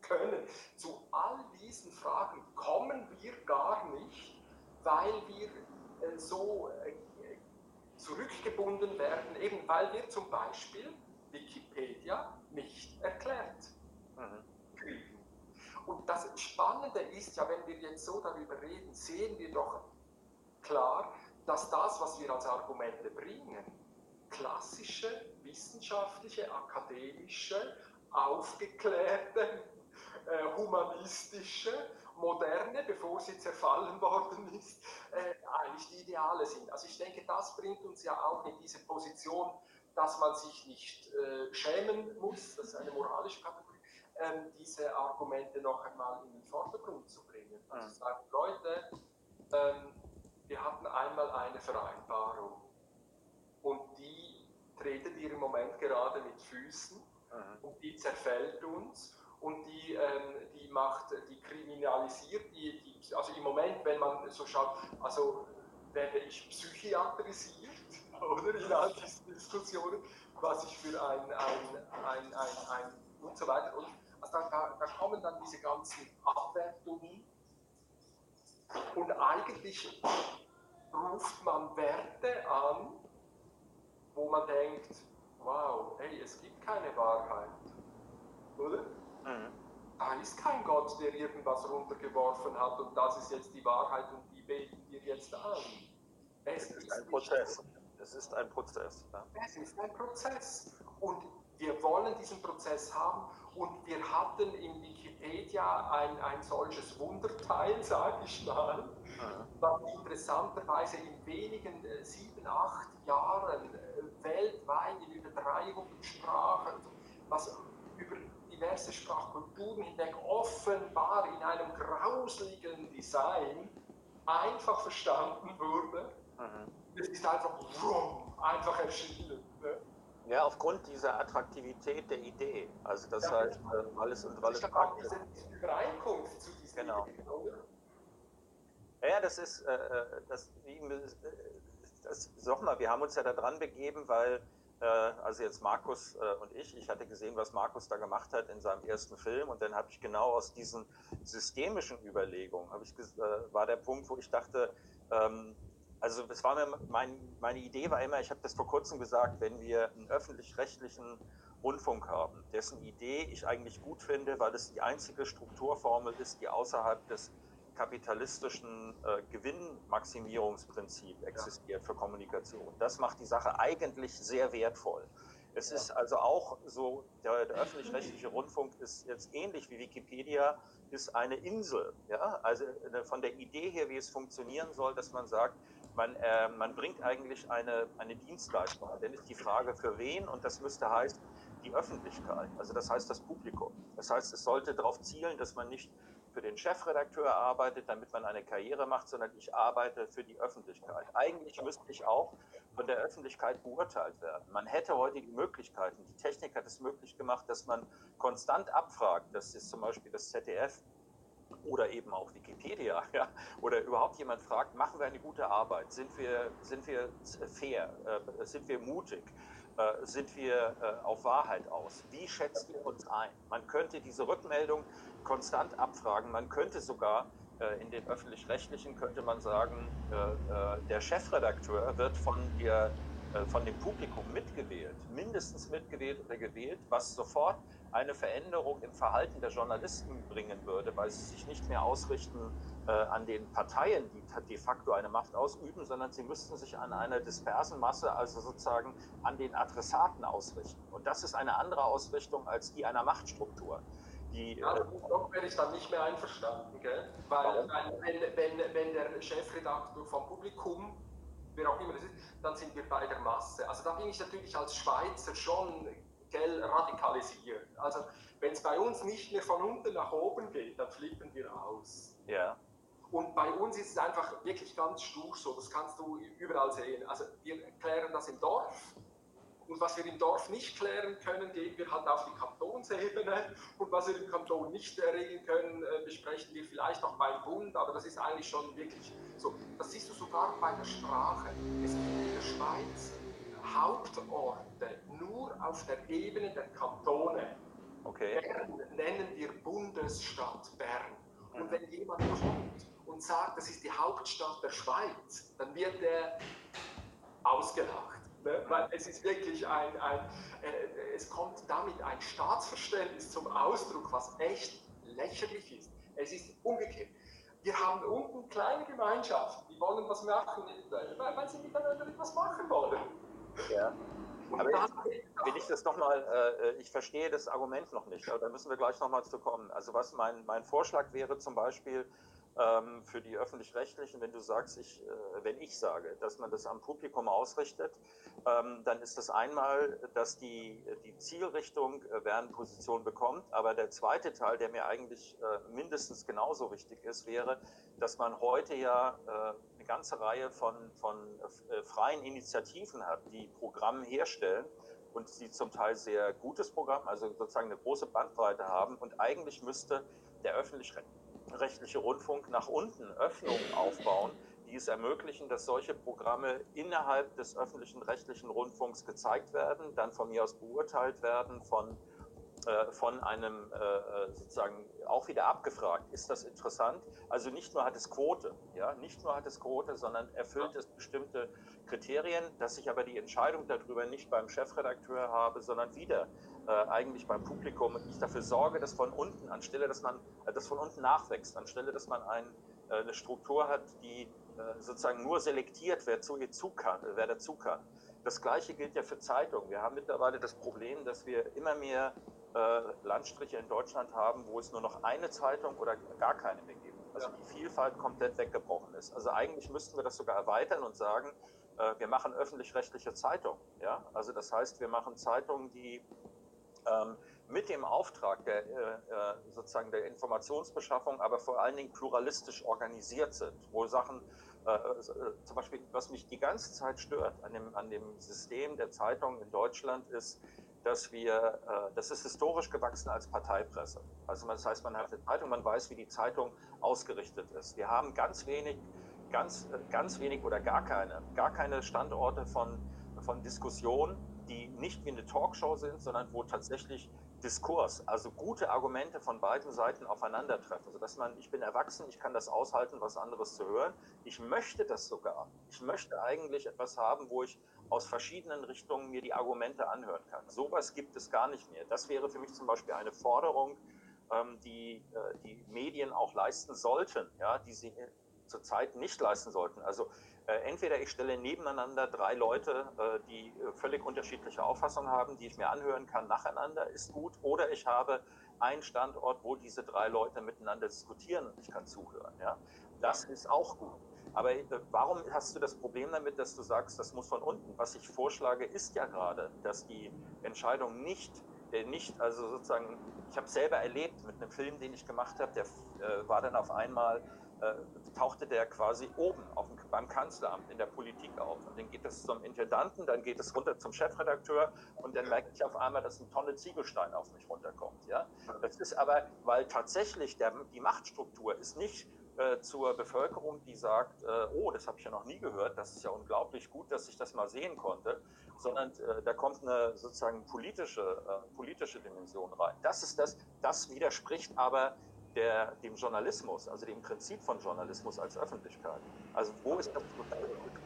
Speaker 2: können. Zu all diesen Fragen kommen wir gar nicht weil wir äh, so äh, zurückgebunden werden, eben weil wir zum Beispiel Wikipedia nicht erklärt kriegen. Und das Spannende ist ja, wenn wir jetzt so darüber reden, sehen wir doch klar, dass das, was wir als Argumente bringen, klassische, wissenschaftliche, akademische, aufgeklärte, äh, humanistische moderne, bevor sie zerfallen worden ist, äh, eigentlich die Ideale sind. Also ich denke, das bringt uns ja auch in diese Position, dass man sich nicht äh, schämen muss, das ist eine moralische Kategorie, ähm, diese Argumente noch einmal in den Vordergrund zu bringen. Also mhm. sagen, Leute, ähm, wir hatten einmal eine Vereinbarung und die tretet ihr im Moment gerade mit Füßen mhm. und die zerfällt uns und die, ähm, die macht, die kriminalisiert, die, die, also im Moment, wenn man so schaut, also werde ich psychiatrisiert, oder in all diesen Diskussionen, was ich für ein, ein, ein, ein, ein und so weiter. Und also da, da, da kommen dann diese ganzen Abwertungen und eigentlich ruft man Werte an, wo man denkt, wow, hey, es gibt keine Wahrheit. Oder? Mhm. Da ist kein Gott, der irgendwas runtergeworfen hat und das ist jetzt die Wahrheit und die beten wir jetzt an.
Speaker 3: Es, es ist, ein Prozess. Es ist ein Prozess.
Speaker 2: Ja. Es ist ein Prozess. Und wir wollen diesen Prozess haben und wir hatten in Wikipedia ein, ein solches Wunderteil, sage ich mal, was interessanterweise in wenigen äh, sieben, acht Jahren äh, weltweit in über 300 Sprachen, was über diverse Sprachkulturen hinweg offenbar in einem grausligen Design einfach verstanden wurde. Mhm. Es ist einfach, vroom, einfach erschienen. Ne?
Speaker 3: Ja, aufgrund dieser Attraktivität der Idee. Also das ja, heißt, äh, weil es und weil es
Speaker 2: praktisch ist. Diese Übereinkunft zu diesem
Speaker 3: genau. Idee, Ja, das ist, äh, äh das, wie, das, sag mal, wir haben uns ja da dran begeben, weil, äh, also jetzt Markus äh, und ich, ich hatte gesehen, was Markus da gemacht hat in seinem ersten Film und dann habe ich genau aus diesen systemischen Überlegungen, ich, äh, war der Punkt, wo ich dachte, ähm, also es war mir, mein, meine Idee war immer, ich habe das vor kurzem gesagt, wenn wir einen öffentlich-rechtlichen Rundfunk haben, dessen Idee ich eigentlich gut finde, weil es die einzige Strukturformel ist, die außerhalb des kapitalistischen äh, Gewinnmaximierungsprinzip existiert für Kommunikation. Das macht die Sache eigentlich sehr wertvoll. Es ja. ist also auch so, der, der öffentlich-rechtliche Rundfunk ist jetzt ähnlich wie Wikipedia, ist eine Insel. Ja? Also äh, von der Idee her, wie es funktionieren soll, dass man sagt, man, äh, man bringt eigentlich eine, eine Dienstleistung. Dann ist die Frage, für wen? Und das müsste heißen, die Öffentlichkeit. Also das heißt das Publikum. Das heißt, es sollte darauf zielen, dass man nicht für den Chefredakteur arbeitet, damit man eine Karriere macht, sondern ich arbeite für die Öffentlichkeit. Eigentlich müsste ich auch von der Öffentlichkeit beurteilt werden. Man hätte heute die Möglichkeiten, die Technik hat es möglich gemacht, dass man konstant abfragt, das ist zum Beispiel das ZDF, oder eben auch Wikipedia, ja, oder überhaupt jemand fragt, machen wir eine gute Arbeit, sind wir, sind wir fair, äh, sind wir mutig, äh, sind wir äh, auf Wahrheit aus, wie schätzt ihr uns ein? Man könnte diese Rückmeldung konstant abfragen, man könnte sogar äh, in den öffentlich-rechtlichen könnte man sagen, der Chefredakteur wird von, der, von dem Publikum mitgewählt, mindestens mitgewählt oder gewählt, was sofort eine Veränderung im Verhalten der Journalisten bringen würde, weil sie sich nicht mehr ausrichten äh, an den Parteien, die de facto eine Macht ausüben, sondern sie müssten sich an einer dispersen Masse, also sozusagen an den Adressaten ausrichten. Und das ist eine andere Ausrichtung als die einer Machtstruktur.
Speaker 2: Die, ja, äh, damit wäre ich dann nicht mehr einverstanden, gell? Weil, wenn, wenn, wenn der Chefredakteur vom Publikum wer auch immer das ist, dann sind wir bei der Masse. Also da bin ich natürlich als Schweizer schon gell, radikalisiert. Also wenn es bei uns nicht mehr von unten nach oben geht, dann flippen wir aus.
Speaker 3: Ja.
Speaker 2: Und bei uns ist es einfach wirklich ganz stur so, das kannst du überall sehen. Also wir klären das im Dorf und was wir im Dorf nicht klären können, gehen wir halt auf die Kantonsebene und was wir im Kanton nicht regeln können, äh, besprechen wir vielleicht auch beim Bund, aber das ist eigentlich schon wirklich so. Das siehst du sogar bei der Sprache. Es gibt in der Schweiz Hauptorte nur auf der Ebene der Kantone.
Speaker 3: Okay.
Speaker 2: Bern nennen wir Bundesstadt Bern. Und wenn jemand kommt und sagt, das ist die Hauptstadt der Schweiz, dann wird er ausgelacht. Ne? Weil es ist wirklich ein, ein äh, es kommt damit ein Staatsverständnis zum Ausdruck, was echt lächerlich ist. Es ist umgekehrt. Wir haben unten kleine Gemeinschaften, die wollen was machen, weil sie miteinander etwas machen wollen.
Speaker 3: Ja. Aber ich, will ich das nochmal, äh, ich verstehe das Argument noch nicht, aber da müssen wir gleich nochmal zu kommen. Also was mein, mein Vorschlag wäre zum Beispiel ähm, für die Öffentlich-Rechtlichen, wenn du sagst, ich, äh, wenn ich sage, dass man das am Publikum ausrichtet, ähm, dann ist das einmal, dass die, die Zielrichtung äh, Position bekommt, aber der zweite Teil, der mir eigentlich äh, mindestens genauso wichtig ist, wäre, dass man heute ja äh, ganze Reihe von, von äh, freien Initiativen hat, die Programme herstellen und die zum Teil sehr gutes Programm, also sozusagen eine große Bandbreite haben. Und eigentlich müsste der öffentlich-rechtliche Rundfunk nach unten Öffnungen aufbauen, die es ermöglichen, dass solche Programme innerhalb des öffentlichen rechtlichen Rundfunks gezeigt werden, dann von mir aus beurteilt werden von äh, von einem äh, sozusagen auch wieder abgefragt. Ist das interessant? Also nicht nur hat es Quote, ja, nicht nur hat es Quote, sondern erfüllt es bestimmte Kriterien, dass ich aber die Entscheidung darüber nicht beim Chefredakteur habe, sondern wieder äh, eigentlich beim Publikum und ich dafür sorge, dass von unten, anstelle, dass man äh, das von unten nachwächst, anstelle, dass man ein, äh, eine Struktur hat, die äh, sozusagen nur selektiert, wer zu ihr zu kann, wer dazu kann. Das Gleiche gilt ja für Zeitungen. Wir haben mittlerweile das Problem, dass wir immer mehr äh, Landstriche in Deutschland haben, wo es nur noch eine Zeitung oder gar keine mehr gibt. Also die Vielfalt komplett weggebrochen ist. Also eigentlich müssten wir das sogar erweitern und sagen, wir machen öffentlich-rechtliche Zeitungen. Ja? Also das heißt, wir machen Zeitungen, die ähm, mit dem Auftrag der, äh, äh, sozusagen der Informationsbeschaffung, aber vor allen Dingen pluralistisch organisiert sind, wo Sachen, äh, äh, zum Beispiel, was mich die ganze Zeit stört an dem, an dem System der Zeitung in Deutschland, ist, dass wir, äh, das ist historisch gewachsen als Parteipresse. Also das heißt, man hat eine Zeitung, man weiß, wie die Zeitung ausgerichtet ist. Wir haben ganz wenig, ganz, äh, ganz wenig oder gar keine, gar keine Standorte von, von Diskussion, die nicht wie eine Talkshow sind, sondern wo tatsächlich Diskurs, also gute Argumente von beiden Seiten aufeinandertreffen, also dass man, ich bin erwachsen, ich kann das aushalten, was anderes zu hören. Ich möchte das sogar. Ich möchte eigentlich etwas haben, wo ich aus verschiedenen Richtungen mir die Argumente anhören kann. Sowas gibt es gar nicht mehr. Das wäre für mich zum Beispiel eine Forderung, ähm, die äh, die Medien auch leisten sollten, ja, die sie zurzeit nicht leisten sollten. Also äh, entweder ich stelle nebeneinander drei Leute, äh, die völlig unterschiedliche Auffassungen haben, die ich mir anhören kann nacheinander, ist gut, oder ich habe einen Standort, wo diese drei Leute miteinander diskutieren und ich kann zuhören. Ja. Das ist auch gut. Aber äh, warum hast du das Problem damit, dass du sagst, das muss von unten? Was ich vorschlage, ist ja gerade, dass die Entscheidung nicht, äh, nicht also sozusagen, ich habe selber erlebt mit einem Film, den ich gemacht habe, der äh, war dann auf einmal, äh, tauchte der quasi oben auf dem, beim Kanzleramt in der Politik auf. Und dann geht es zum Intendanten, dann geht es runter zum Chefredakteur und dann merke ich auf einmal, dass eine Tonne Ziegelstein auf mich runterkommt. Ja? Das ist aber, weil tatsächlich der, die Machtstruktur ist nicht äh, zur Bevölkerung, die sagt, äh, oh, das habe ich ja noch nie gehört, das ist ja unglaublich gut, dass ich das mal sehen konnte, sondern äh, da kommt eine sozusagen politische, äh, politische Dimension rein. Das ist das, das widerspricht aber der, dem Journalismus, also dem Prinzip von Journalismus als Öffentlichkeit. Also wo ist das,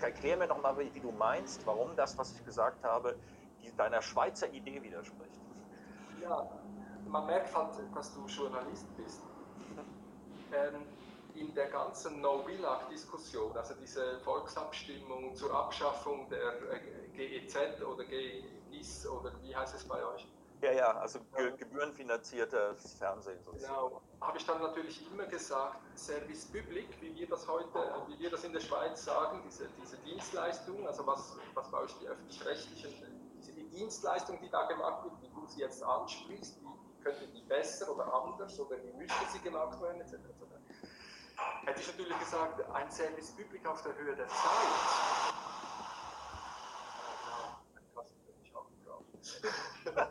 Speaker 3: erklär mir nochmal, wie, du meinst, warum das, was ich gesagt habe, deiner Schweizer Idee widerspricht.
Speaker 2: Ja, man merkt halt, dass du Journalist bist. Ähm, in der ganzen No-Billag-Diskussion, also diese Volksabstimmung zur Abschaffung der äh, GEZ oder GIS oder wie heißt es bei euch?
Speaker 3: Ja, ja, also ge gebührenfinanziertes Fernsehen sozusagen.
Speaker 2: Genau, habe ich dann natürlich immer gesagt, Service Public, wie wir das heute, äh, wie wir das in der Schweiz sagen, diese, diese Dienstleistung, also was, was bei euch die öffentlich-rechtlichen, diese Dienstleistung, die da gemacht wird, wie du sie jetzt ansprichst, wie könnte die besser oder anders oder wie müsste sie gemacht werden, etc hätte ich natürlich gesagt, ein Service Public auf der Höhe der Zeit.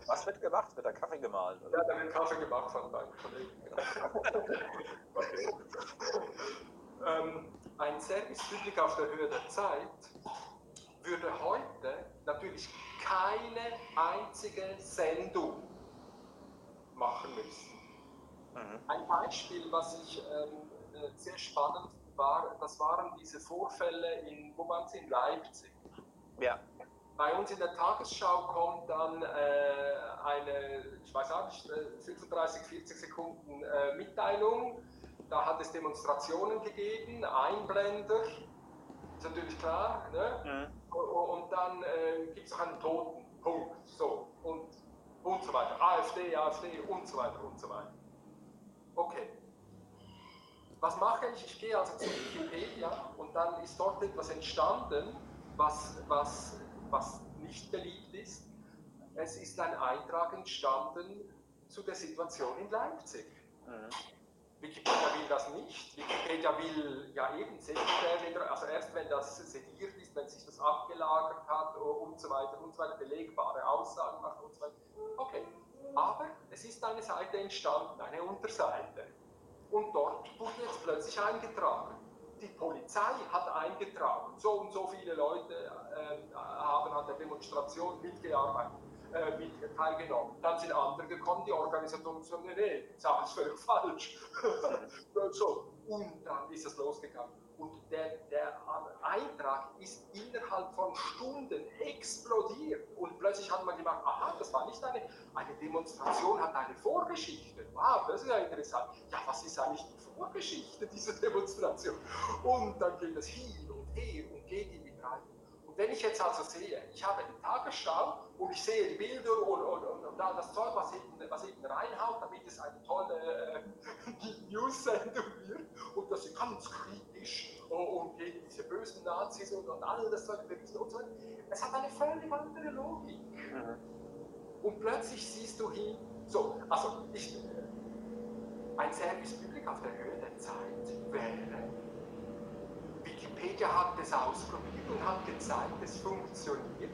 Speaker 3: Was wird gemacht? Wird der Kaffee gemahlen?
Speaker 2: Oder? Ja, da wird Kaffee gemacht von meinem Kollegen. okay. ähm, ein Service Public auf der Höhe der Zeit würde heute natürlich keine einzige Sendung machen müssen. Mhm. Ein Beispiel, was ich ähm, äh, sehr spannend war, das waren diese Vorfälle in, wo waren sie, in Leipzig.
Speaker 3: Ja.
Speaker 2: Bei uns in der Tagesschau kommt dann äh, eine, ich weiß auch nicht, 35, äh, 40 Sekunden äh, Mitteilung. Da hat es Demonstrationen gegeben, Einblender, ist natürlich klar. Ne? Mhm. Und dann äh, gibt es auch einen Toten, Punkt. So, und, und so weiter. AfD, AfD und so weiter und so weiter. Okay. Was mache ich? Ich gehe also zu Wikipedia und dann ist dort etwas entstanden, was, was, was nicht beliebt ist. Es ist ein Eintrag entstanden zu der Situation in Leipzig. Mhm. Wikipedia will das nicht. Wikipedia will ja eben sekundär, also erst wenn das sediert ist, wenn sich das abgelagert hat und so weiter und so weiter, belegbare Aussagen macht und so weiter. Okay, aber es ist eine Seite entstanden, eine Unterseite. Und dort wurde jetzt plötzlich eingetragen. Die Polizei hat eingetragen, so und so viele Leute äh, haben an der Demonstration mitgearbeitet. Äh, mit teilgenommen. Dann sind andere gekommen, die Organisatoren gesagt, nee, das ist völlig falsch. so, und dann ist es losgegangen. Und der, der Eintrag ist innerhalb von Stunden explodiert. Und plötzlich hat man gemerkt, aha, das war nicht eine, eine Demonstration, hat eine Vorgeschichte. Wow, das ist ja interessant. Ja, was ist eigentlich die Vorgeschichte dieser Demonstration? Und dann geht es hin und her und geht in die Breite. Wenn ich jetzt also sehe, ich habe die Tagesschau und ich sehe die Bilder und, und, und, und das Zeug, was hinten, was hinten reinhaut, damit es eine tolle äh, News-Sendung wird und das ist ganz kritisch und gegen diese bösen Nazis und, und all das Zeug berichten und so. Es hat eine völlig andere Logik. Mhm. Und plötzlich siehst du hin, so, also ich, ein Service Public auf der Höhe der Zeit wäre, Wikipedia hat es ausprobiert und hat gezeigt, es funktioniert,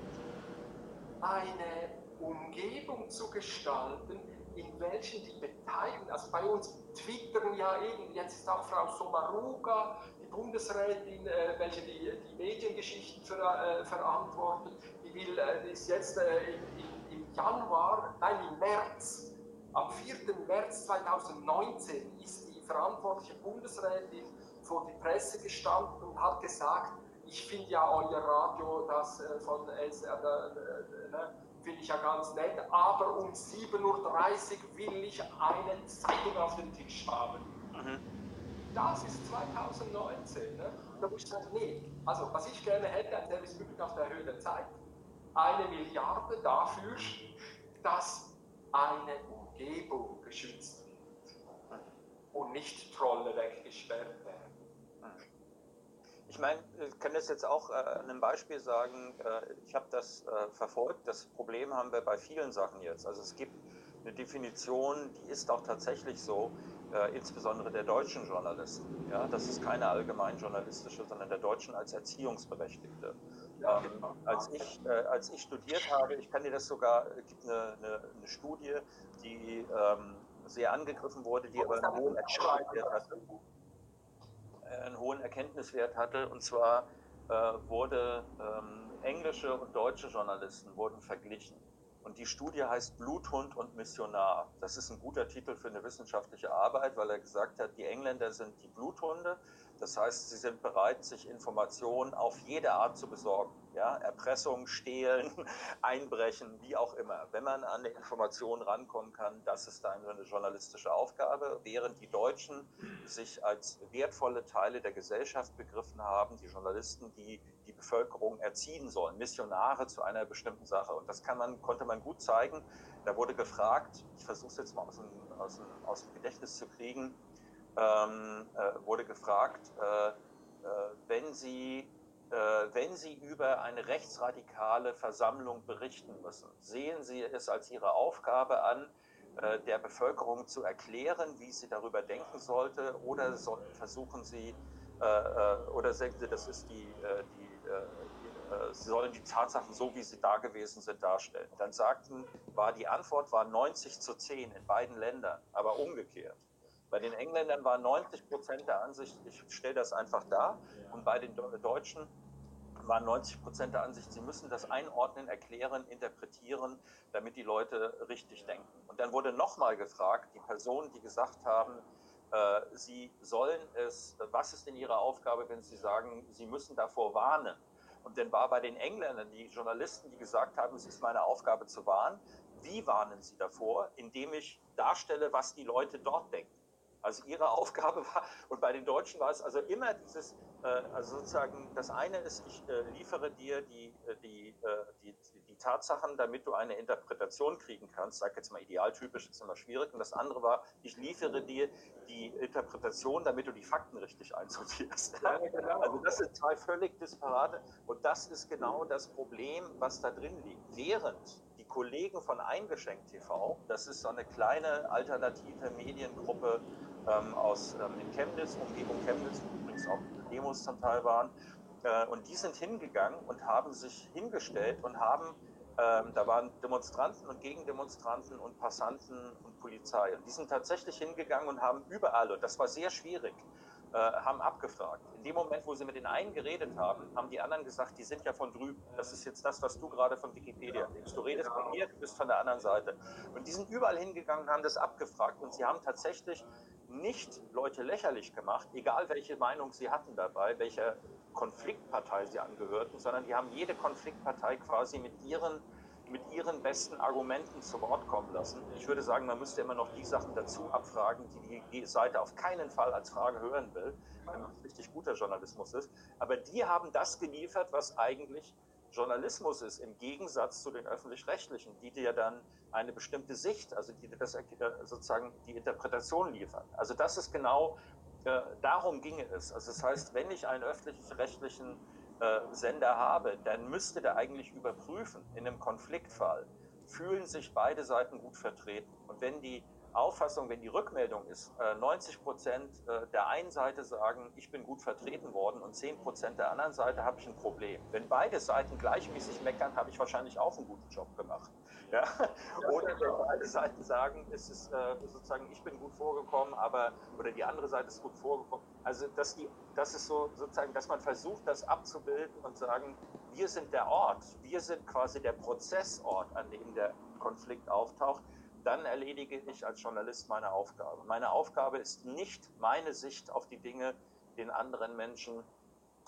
Speaker 2: eine Umgebung zu gestalten, in welchen die Beteiligten, also bei uns twittern ja eben, jetzt ist auch Frau Somaruga, die Bundesrätin, äh, welche die, die Mediengeschichten ver, äh, verantwortet, die will, äh, ist jetzt äh, im, im, Januar, nein, im März, am 4. März 2019 ist die verantwortliche Bundesrätin vor die Presse gestanden hat gesagt, ich finde ja euer Radio, das äh, von SR, äh, ne, finde ich ja ganz nett, aber um 7.30 Uhr will ich eine Zeitung auf dem Tisch haben. Mhm. Das ist 2019. Ne? Da muss ich sagen, nee, also was ich gerne hätte, ein Service Public auf der Höhe der Zeit, eine Milliarde dafür, dass eine Umgebung geschützt wird und nicht Trolle weggesperrt werden.
Speaker 3: Ich meine, ich kann das jetzt auch äh, an einem Beispiel sagen. Äh, ich habe das äh, verfolgt. Das Problem haben wir bei vielen Sachen jetzt. Also es gibt eine Definition, die ist auch tatsächlich so, äh, insbesondere der deutschen Journalisten. Ja, das ist keine allgemein journalistische, sondern der Deutschen als Erziehungsberechtigte. Ähm, als, ich, äh, als ich studiert habe, ich kann dir das sogar, es gibt eine, eine, eine Studie, die ähm, sehr angegriffen wurde, die aber einen hohen hatte. Einen hohen Erkenntniswert hatte. Und zwar äh, wurde ähm, englische und deutsche Journalisten wurden verglichen. Und die Studie heißt Bluthund und Missionar. Das ist ein guter Titel für eine wissenschaftliche Arbeit, weil er gesagt hat, die Engländer sind die Bluthunde. Das heißt, sie sind bereit, sich Informationen auf jede Art zu besorgen. Ja, Erpressung, Stehlen, Einbrechen, wie auch immer. Wenn man an die Informationen rankommen kann, das ist eine journalistische Aufgabe, während die Deutschen sich als wertvolle Teile der Gesellschaft begriffen haben, die Journalisten, die die Bevölkerung erziehen sollen, Missionare zu einer bestimmten Sache. Und das kann man, konnte man gut zeigen. Da wurde gefragt, ich versuche es jetzt mal aus dem, aus, dem, aus dem Gedächtnis zu kriegen, ähm, äh, wurde gefragt, äh, äh, wenn Sie wenn Sie über eine rechtsradikale Versammlung berichten müssen, sehen Sie es als Ihre Aufgabe an, äh, der Bevölkerung zu erklären, wie sie darüber denken sollte, oder versuchen Sie, äh, oder sagen Sie, das ist die, die, Sie sollen die Tatsachen so, wie sie da gewesen sind, darstellen. Dann sagten, war die Antwort war 90 zu 10 in beiden Ländern, aber umgekehrt. Bei den Engländern waren 90 Prozent der Ansicht, ich stelle das einfach dar, und bei den Deutschen waren 90 Prozent der Ansicht, sie müssen das einordnen, erklären, interpretieren, damit die Leute richtig denken. Und dann wurde nochmal gefragt, die Personen, die gesagt haben, äh, sie sollen es, was ist denn ihre Aufgabe, wenn sie sagen, sie müssen davor warnen? Und dann war bei den Engländern die Journalisten, die gesagt haben, es ist meine Aufgabe zu warnen. Wie warnen sie davor? Indem ich darstelle, was die Leute dort denken. Also ihre Aufgabe war, und bei den Deutschen war es also immer dieses, also sozusagen, das eine ist, ich äh, liefere dir die, äh, die, äh, die, die, Tatsachen, damit du eine Interpretation kriegen kannst. Sag jetzt mal idealtypisch, ist immer schwierig. Und das andere war, ich liefere dir die Interpretation, damit du die Fakten richtig einsortierst. Genau. Also das sind zwei völlig disparate. Und das ist genau das Problem, was da drin liegt. Während die Kollegen von Eingeschenkt TV, das ist so eine kleine alternative Mediengruppe, ähm, aus ähm, in Chemnitz, Umgebung Chemnitz, übrigens auch Demos zum Teil waren. Äh, und die sind hingegangen und haben sich hingestellt und haben, ähm, da waren Demonstranten und Gegendemonstranten und Passanten und Polizei. Und die sind tatsächlich hingegangen und haben überall, und das war sehr schwierig, äh, haben abgefragt. In dem Moment, wo sie mit den einen geredet haben, haben die anderen gesagt, die sind ja von drüben. Das ist jetzt das, was du gerade von Wikipedia nimmst. Du redest von mir, du bist von der anderen Seite. Und die sind überall hingegangen und haben das abgefragt. Und sie haben tatsächlich nicht Leute lächerlich gemacht, egal welche Meinung sie hatten dabei, welcher Konfliktpartei sie angehörten, sondern die haben jede Konfliktpartei quasi mit ihren mit ihren besten Argumenten zu Wort kommen lassen. Ich würde sagen, man müsste immer noch die Sachen dazu abfragen, die die Seite auf keinen Fall als Frage hören will, wenn es richtig guter Journalismus ist. Aber die haben das geliefert, was eigentlich Journalismus ist, im Gegensatz zu den öffentlich-rechtlichen, die dir dann eine bestimmte Sicht, also die das äh, sozusagen die Interpretation liefern. Also das ist genau, äh, darum ginge es. Also das heißt, wenn ich einen öffentlich-rechtlichen äh, Sender habe, dann müsste der eigentlich überprüfen, in einem Konfliktfall, fühlen sich beide Seiten gut vertreten. Und wenn die Auffassung, wenn die Rückmeldung ist, 90 äh, Prozent äh, der einen Seite sagen, ich bin gut vertreten worden und 10 Prozent der anderen Seite habe ich ein Problem. Wenn beide Seiten gleichmäßig meckern, habe ich wahrscheinlich auch einen guten Job gemacht. Ja? Oder wenn beide Seiten sagen, es ist äh, sozusagen, ich bin gut vorgekommen, aber oder die andere Seite ist gut vorgekommen. Also dass die, das ist so sozusagen, dass man versucht, das abzubilden und sagen, wir sind der Ort, wir sind quasi der Prozessort, an dem der Konflikt auftaucht dann erledige ich als Journalist meine Aufgabe. Meine Aufgabe ist nicht meine Sicht auf die Dinge den anderen Menschen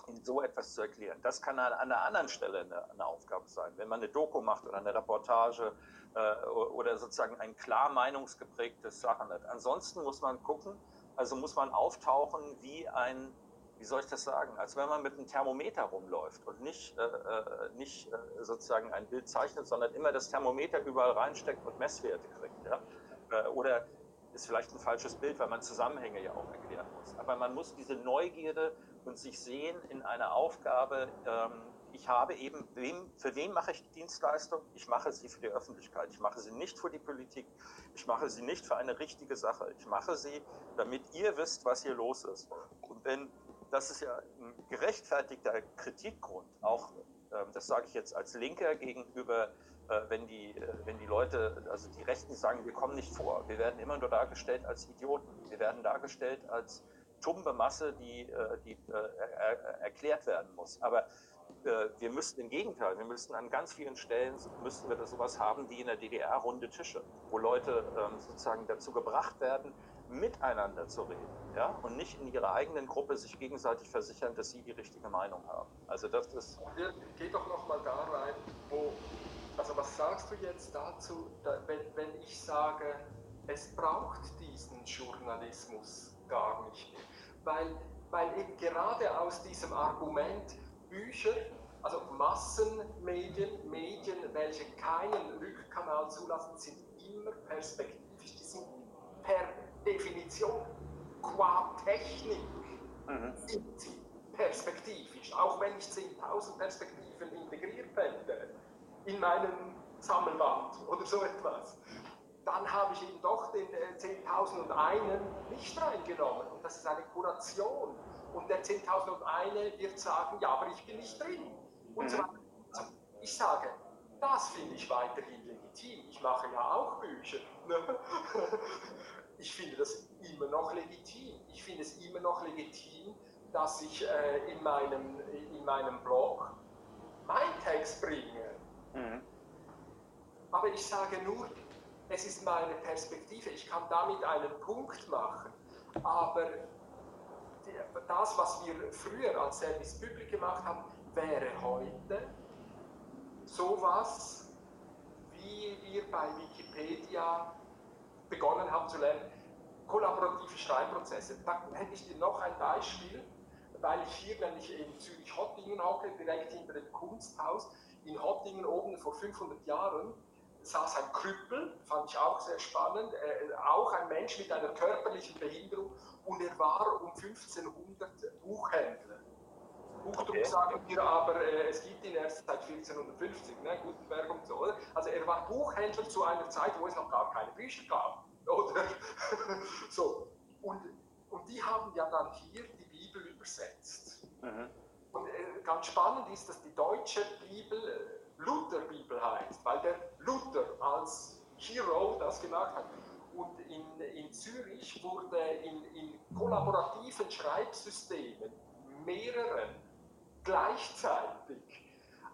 Speaker 3: in so etwas zu erklären. Das kann an einer anderen Stelle eine, eine Aufgabe sein, wenn man eine Doku macht oder eine Reportage äh, oder sozusagen ein klar meinungsgeprägtes Sachen hat. Ansonsten muss man gucken, also muss man auftauchen wie ein wie soll ich das sagen, als wenn man mit einem Thermometer rumläuft und nicht, äh, äh, nicht äh, sozusagen ein Bild zeichnet, sondern immer das Thermometer überall reinsteckt und Messwerte kriegt. Ja? Äh, oder ist vielleicht ein falsches Bild, weil man Zusammenhänge ja auch erklären muss. Aber man muss diese Neugierde und sich sehen in einer Aufgabe, ähm, ich habe eben, wem, für wen mache ich die Dienstleistung? Ich mache sie für die Öffentlichkeit. Ich mache sie nicht für die Politik. Ich mache sie nicht für eine richtige Sache. Ich mache sie, damit ihr wisst, was hier los ist. Und wenn das ist ja ein gerechtfertigter Kritikgrund, auch ähm, das sage ich jetzt als Linker gegenüber, äh, wenn die, äh, wenn die Leute, also die Rechten sagen, wir kommen nicht vor. Wir werden immer nur dargestellt als Idioten. Wir werden dargestellt als tumbe Masse, die, äh, die erklärt werden muss. Aber wir müssten im Gegenteil, wir müssten an ganz vielen Stellen, müssten wir sowas haben wie in der DDR runde Tische, wo Leute ähm, sozusagen dazu gebracht werden, miteinander zu reden ja? und nicht in ihrer eigenen Gruppe sich gegenseitig versichern, dass sie die richtige Meinung haben. Also das ist...
Speaker 2: Geh doch nochmal da rein, wo, also was sagst du jetzt dazu, wenn, wenn ich sage, es braucht diesen Journalismus gar nicht mehr, weil, weil eben gerade aus diesem Argument Bücher, also Massenmedien, Medien, welche keinen Rückkanal zulassen, sind immer perspektivisch, die sind per Definition qua Technik mhm. sind sie perspektivisch, auch wenn ich 10.000 Perspektiven integriert hätte in meinem Sammelband oder so etwas, dann habe ich eben doch den äh, 10.001 nicht reingenommen. Und das ist eine Kuration. Und der 10.001 wird sagen, ja, aber ich bin nicht drin. Und so mhm. weiter. Also ich sage, das finde ich weiterhin legitim. Ich mache ja auch Bücher. Ne? Ich finde das immer noch legitim. Ich finde es immer noch legitim, dass ich äh, in, meinem, in meinem Blog meinen Text bringe. Mhm. Aber ich sage nur, es ist meine Perspektive. Ich kann damit einen Punkt machen. Aber das, was wir früher als Service Public gemacht haben, wäre heute sowas, wie wir bei Wikipedia begonnen haben zu lernen, kollaborative Schreibprozesse. Da hätte ich dir noch ein Beispiel, weil ich hier nämlich in Zürich-Hottingen hocke, direkt hinter dem Kunsthaus. In Hottingen oben vor 500 Jahren saß ein Krüppel, fand ich auch sehr spannend, äh, auch ein Mensch mit einer körperlichen Behinderung und er war um 1500 Buchhändler. Buchdruck okay. sagen wir aber, äh, es gibt ihn erst seit 1450, ne? Gutenberg und so. Oder? Also er war Buchhändler zu einer Zeit, wo es noch gar keine Bücher gab. Oder? so. Und, und die haben ja dann hier die Bibel übersetzt. Mhm. Und äh, ganz spannend ist, dass die deutsche Bibel äh, Lutherbibel heißt, weil der Luther als Hero das gemacht hat. Und in, in Zürich wurde in, in kollaborativen Schreibsystemen mehreren gleichzeitig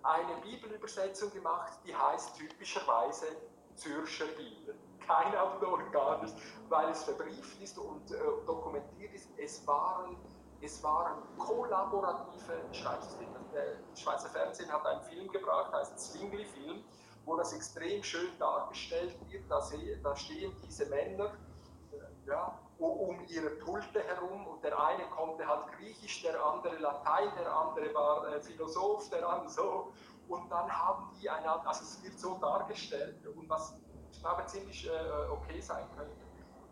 Speaker 2: eine Bibelübersetzung gemacht, die heißt typischerweise Zürcher Bibel. Kein Autor, gar nicht, weil es verbrieft ist und äh, dokumentiert ist. Es waren, es waren kollaborative Schreibsysteme. Der Schweizer Fernsehen hat einen Film gebracht, heißt Zwingli-Film, wo das extrem schön dargestellt wird. Da, da stehen diese Männer äh, ja, um ihre Pulte herum und der eine konnte halt Griechisch, der andere Latein, der andere war äh, Philosoph, der andere so. Und dann haben die einander, also es wird so dargestellt und was ich glaube ziemlich äh, okay sein könnte.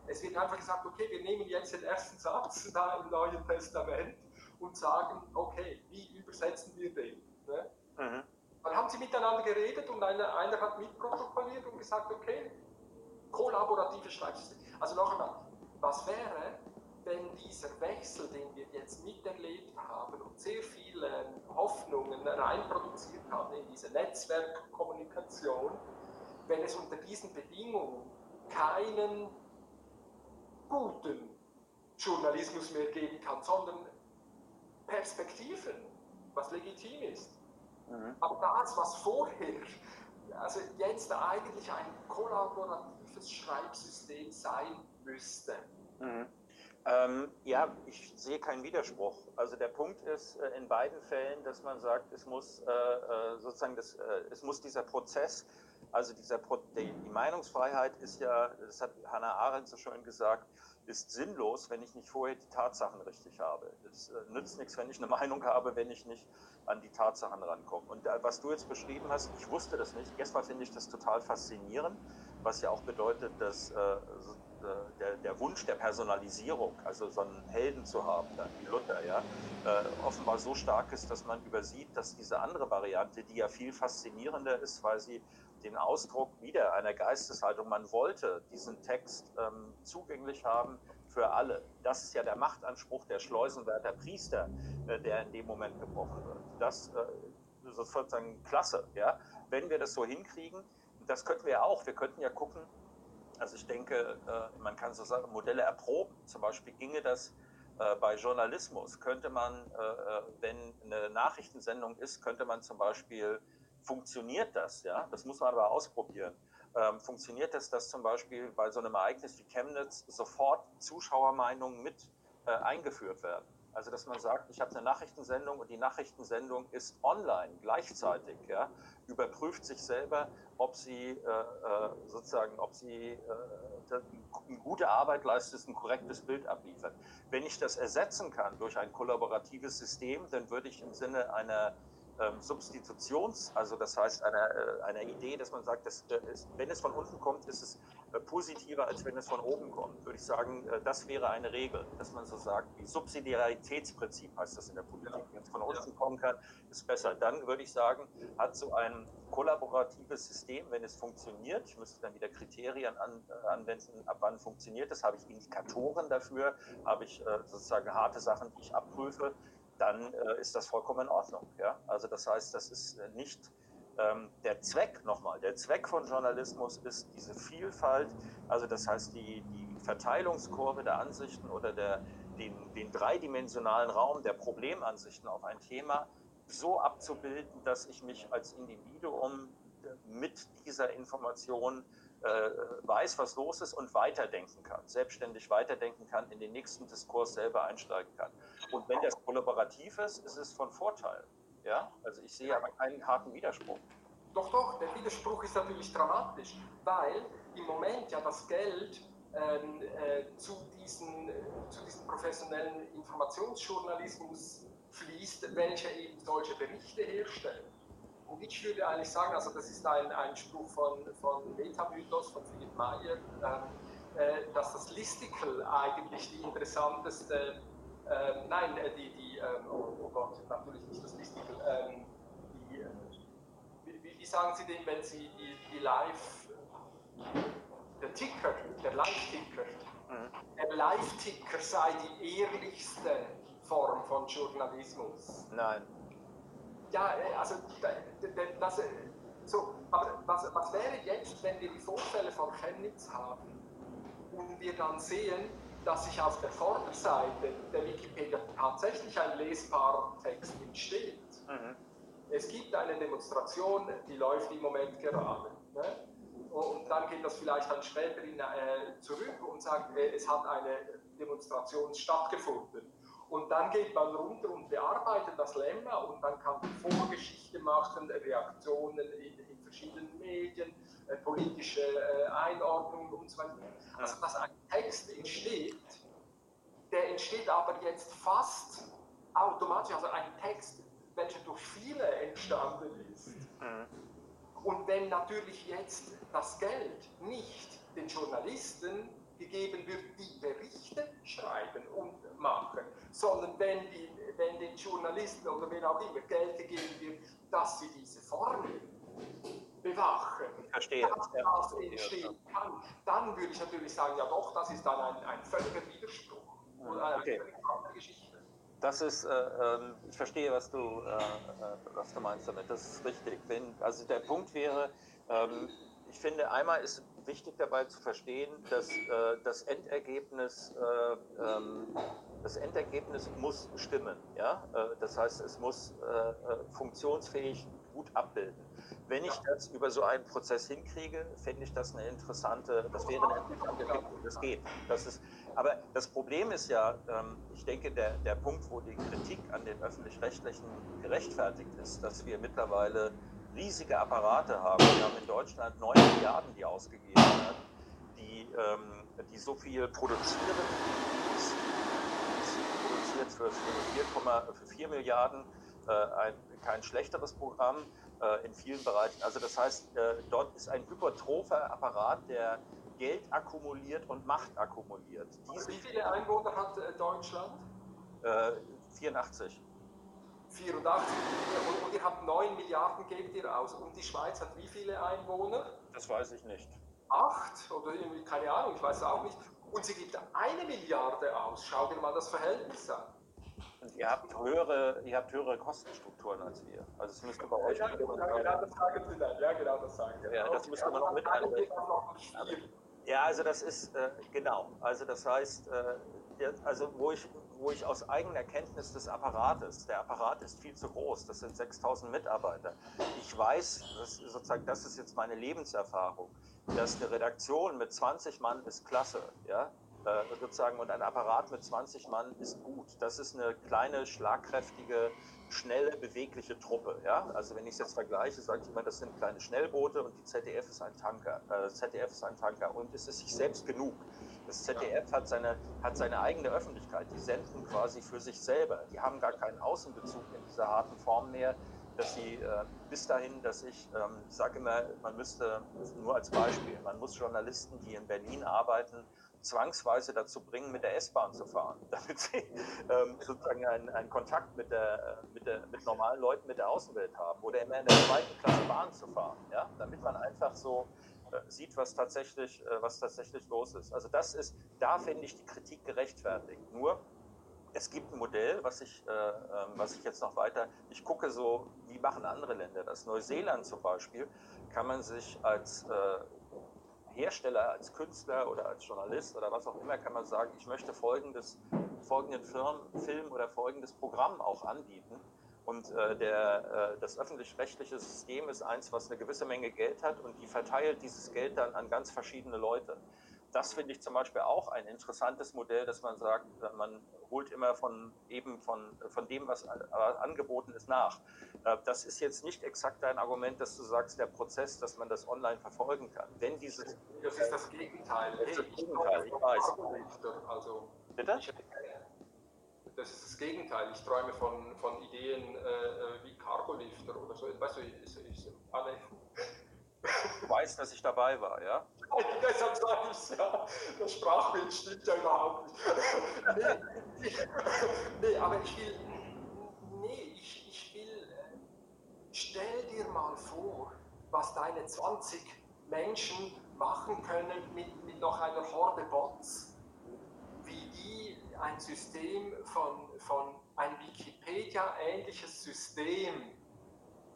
Speaker 2: Es wird einfach gesagt, okay, wir nehmen jetzt den ersten Satz da im Neuen Testament und sagen, okay, wie übersetzen wir den? Ne? Mhm. Dann haben sie miteinander geredet und einer, einer hat mitprotokolliert und gesagt, okay, kollaborative Schreibsystem. Also noch einmal, was wäre, wenn dieser Wechsel, den wir jetzt miterlebt haben und sehr viele Hoffnungen reinproduziert haben in diese Netzwerkkommunikation, wenn es unter diesen Bedingungen keinen guten Journalismus mehr geben kann, sondern Perspektiven, was legitim ist. Mhm. Aber das, was vorher, also jetzt eigentlich ein kollaboratives Schreibsystem sein müsste.
Speaker 3: Mhm. Ähm, ja, ich sehe keinen Widerspruch. Also der Punkt ist äh, in beiden Fällen, dass man sagt, es muss äh, äh sozusagen das, äh, es muss dieser Prozess, also dieser die, die, Meinungsfreiheit ist ja, das hat Hannah Arendt so schön gesagt, ist sinnlos, wenn ich nicht vorher die Tatsachen richtig habe. Es äh, nützt nichts, wenn ich eine Meinung habe, wenn ich nicht an die Tatsachen rankomme. Und äh, was du jetzt beschrieben hast, ich wusste das nicht. Erstmal finde ich das total faszinierend, was ja auch bedeutet, dass äh, der, der, Wunsch der Personalisierung, also so einen Helden zu haben, dann wie Luther, ja, äh, offenbar so stark ist, dass man übersieht, dass diese andere Variante, die ja viel faszinierender ist, weil sie den Ausdruck wieder einer Geisteshaltung, man wollte diesen Text ähm, zugänglich haben für alle. Das ist ja der Machtanspruch der Schleusenwärter Priester, äh, der in dem Moment gebrochen wird. Das äh, ist sozusagen klasse, ja. Wenn wir das so hinkriegen, das könnten wir auch. Wir könnten ja gucken, also ich denke, äh, man kann so sagen, Modelle erproben. Zum Beispiel ginge das äh, bei Journalismus. Könnte man, äh, wenn eine Nachrichtensendung ist, könnte man zum Beispiel, funktioniert das? Ja, das muss man aber ausprobieren. Ähm, funktioniert das, dass zum Beispiel bei so einem Ereignis wie Chemnitz sofort Zuschauermeinungen mit eingeführt werden? Also dass man sagt, ich habe eine Nachrichtensendung und die Nachrichtensendung ist online gleichzeitig, ja, überprüft sich selber, ob sie äh, äh sozusagen, ob sie äh, eine gute Arbeit leistet, ein korrektes Bild abliefert. Wenn ich das ersetzen kann durch ein kollaboratives System, dann würde ich im Sinne einer ähm, Substitutions, also das heißt einer, äh, einer Idee, dass man sagt, dass, äh, ist, wenn es von unten kommt, ist es äh, positiver, als wenn es von oben kommt. Würde ich sagen, äh, das wäre eine Regel, dass man so sagt, wie Subsidiaritätsprinzip heißt das in der Politik. Wenn es von unten kommen kann, ist besser. Dann würde ich sagen, hat so ein kollaboratives System, wenn es funktioniert, ich müsste dann wieder Kriterien an, äh, anwenden, ab wann funktioniert das, habe ich Indikatoren dafür, habe ich sozusagen harte Sachen, die ich abprüfe, dann äh, ist das vollkommen in Ordnung. Ja? Also das heißt, das ist äh, nicht ähm, der Zweck nochmal. Der Zweck von Journalismus ist diese Vielfalt, also das heißt die, die Verteilungskurve der Ansichten oder der, den, den dreidimensionalen Raum der Problemansichten auf ein Thema so abzubilden, dass ich mich als Individuum mit dieser Information äh, weiß, was los ist und weiterdenken kann, selbstständig weiterdenken kann, in den nächsten Diskurs selber einsteigen kann. Und wenn das kollaborativ ist, ist es von Vorteil. Ja? Also ich sehe aber keinen harten Widerspruch.
Speaker 2: Doch, doch, der Widerspruch ist natürlich dramatisch, weil im Moment ja das Geld ähm, äh, zu, diesen, äh, zu diesem professionellen Informationsjournalismus fließt, welcher eben solche Berichte herstellt. Und ich würde eigentlich sagen, also das ist ein, ein Spruch von, von Metamythos, von Philipp Meyer, ähm, äh, dass das Listicle eigentlich die interessanteste, äh, nein, die, die ähm, oh, oh, Gott, natürlich nicht das Listicle, ähm, die, äh, wie, wie, sagen Sie denn, wenn Sie die, die Live, der Ticker, der Live-Ticker, mhm. der Live-Ticker sei die ehrlichste Form von Journalismus?
Speaker 3: Nein
Speaker 2: ja, äh, also das, äh, so, aber was, was wäre jetzt, wenn wir die Vorfälle von Chemnitz haben und wir dann sehen, dass sich auf der Vorderseite der Wikipedia tatsächlich ein lesbarer Text entsteht. Mhm. Es gibt eine Demonstration, die läuft im Moment gerade. Ne? Und dann geht das vielleicht dann später in, äh, zurück und sagt, äh, es hat eine Demonstration stattgefunden. Und dann geht man runter und bearbeitet das Lemma und dann kann man Vorgeschichte machen, Reaktionen in, in verschiedenen Medien, äh, politische äh, Einordnungen und so weiter. Also, dass ein Text entsteht, der entsteht aber jetzt fast automatisch, also ein Text, welcher durch viele entstanden ist. Und wenn natürlich jetzt das Geld nicht den Journalisten gegeben wird, die Berichte schreiben und machen, sondern wenn, die, wenn den Journalisten oder wen auch immer Geld gegeben wird, dass sie diese Formel bewachen,
Speaker 3: Verstehe.
Speaker 2: dass das entstehen kann, dann würde ich natürlich sagen, ja doch, das ist dann ein, ein völliger Widerspruch oder eine okay. völlig andere Geschichte.
Speaker 3: Das ist, äh, äh, ich verstehe, was du, äh, äh, was du meinst damit. Das ist richtig. Wenn, also der Punkt wäre, ähm, ich finde, einmal ist wichtig dabei zu verstehen, dass äh, das Endergebnis, äh, ähm, das Endergebnis muss stimmen. Ja? Äh, das heißt, es muss äh, äh, funktionsfähig gut abbilden. Wenn ich das über so einen Prozess hinkriege, finde ich das eine interessante, das wäre eine interessante Entwicklung. Das geht. Das ist, aber das Problem ist ja, ähm, ich denke, der, der Punkt, wo die Kritik an den öffentlich-rechtlichen gerechtfertigt ist, dass wir mittlerweile riesige Apparate haben. Wir haben in Deutschland 9 Milliarden, die ausgegeben werden, die, ähm, die so viel produzieren. produziert für 4, für 4 Milliarden äh, ein, kein schlechteres Programm äh, in vielen Bereichen. Also das heißt, äh, dort ist ein hypertropher Apparat, der Geld akkumuliert und Macht akkumuliert.
Speaker 2: Diese, wie viele Einwohner hat äh, Deutschland?
Speaker 3: 84.
Speaker 2: 84 und, ihr habt 9 Milliarden gebt ihr aus. Und die Schweiz hat wie viele Einwohner?
Speaker 3: Das weiß ich nicht.
Speaker 2: Acht oder irgendwie, keine Ahnung, ich weiß es auch nicht. Und sie gibt eine Milliarde aus. Schau dir mal das Verhältnis an.
Speaker 3: Und ihr habt höhere, ihr habt höhere Kostenstrukturen als wir. Also es müsste bei euch.
Speaker 2: Ja, genau, genau das sagen Sie dann. Ja, genau das sagen
Speaker 3: Sie. Ja, das müsste man noch mit einrechnen. Ja, also das ist, äh, genau. Also das heißt, äh, also wo ich wo ich aus eigener Kenntnis des Apparates, der Apparat ist viel zu groß, das sind 6000 Mitarbeiter. Ich weiß, das, sozusagen, das ist jetzt meine Lebenserfahrung, dass eine Redaktion mit 20 Mann ist klasse, ja, äh, sozusagen, und ein Apparat mit 20 Mann ist gut. Das ist eine kleine, schlagkräftige, schnelle, bewegliche Truppe. Ja? Also wenn ich es jetzt vergleiche, sage ich immer, das sind kleine Schnellboote und die ZDF ist ein Tanker. Äh, ZDF ist ein Tanker und es ist sich selbst genug. Das ZDF hat seine, hat seine eigene Öffentlichkeit. Die senden quasi für sich selber. Die haben gar keinen Außenbezug in dieser harten Form mehr, dass sie äh, bis dahin, dass ich, ähm, sage immer, man müsste, nur als Beispiel, man muss Journalisten, die in Berlin arbeiten, zwangsweise dazu bringen, mit der S-Bahn zu fahren, damit sie ähm, sozusagen einen, einen Kontakt mit, der, mit, der, mit normalen Leuten, mit der Außenwelt haben oder immer in der zweiten Klasse Bahn zu fahren, ja? damit man einfach so äh, sieht, was tatsächlich, äh, was tatsächlich los ist. Also das ist, da finde ich die Kritik gerechtfertigt. Nur, es gibt ein Modell, was ich, äh, ähm, was ich jetzt noch weiter, ich gucke so, wie machen andere Länder das. Neuseeland zum Beispiel kann man sich als äh, Hersteller, als Künstler oder als Journalist oder was auch immer, kann man sagen, ich möchte folgendes, folgenden Film oder folgendes Programm auch anbieten. Und äh, der, äh, das öffentlich-rechtliche System ist eins, was eine gewisse Menge Geld hat und die verteilt dieses Geld dann an ganz verschiedene Leute. Das finde ich zum Beispiel auch ein interessantes Modell, dass man sagt, äh, man holt immer von eben von, von dem, was angeboten ist, nach. Äh, das ist jetzt nicht exakt dein Argument, dass du sagst, der Prozess, dass man das online verfolgen kann. Wenn dieses
Speaker 2: das ist das Gegenteil.
Speaker 3: Das ist das Gegenteil, ich weiß.
Speaker 2: Also,
Speaker 3: Bitte?
Speaker 2: Das ist das Gegenteil. Ich träume von, von Ideen äh, äh wie Cargolifter oder so. Weißt du, ich, ich, alle.
Speaker 3: Du weißt, dass ich dabei war, ja?
Speaker 2: Deshalb sage ich es ja. Das Sprachbild stimmt ja überhaupt nicht. nee, nee, aber ich will. Nee, ich, ich will. Äh, stell dir mal vor, was deine 20 Menschen machen können mit, mit noch einer Horde Bots ein System von, von ein Wikipedia-ähnliches System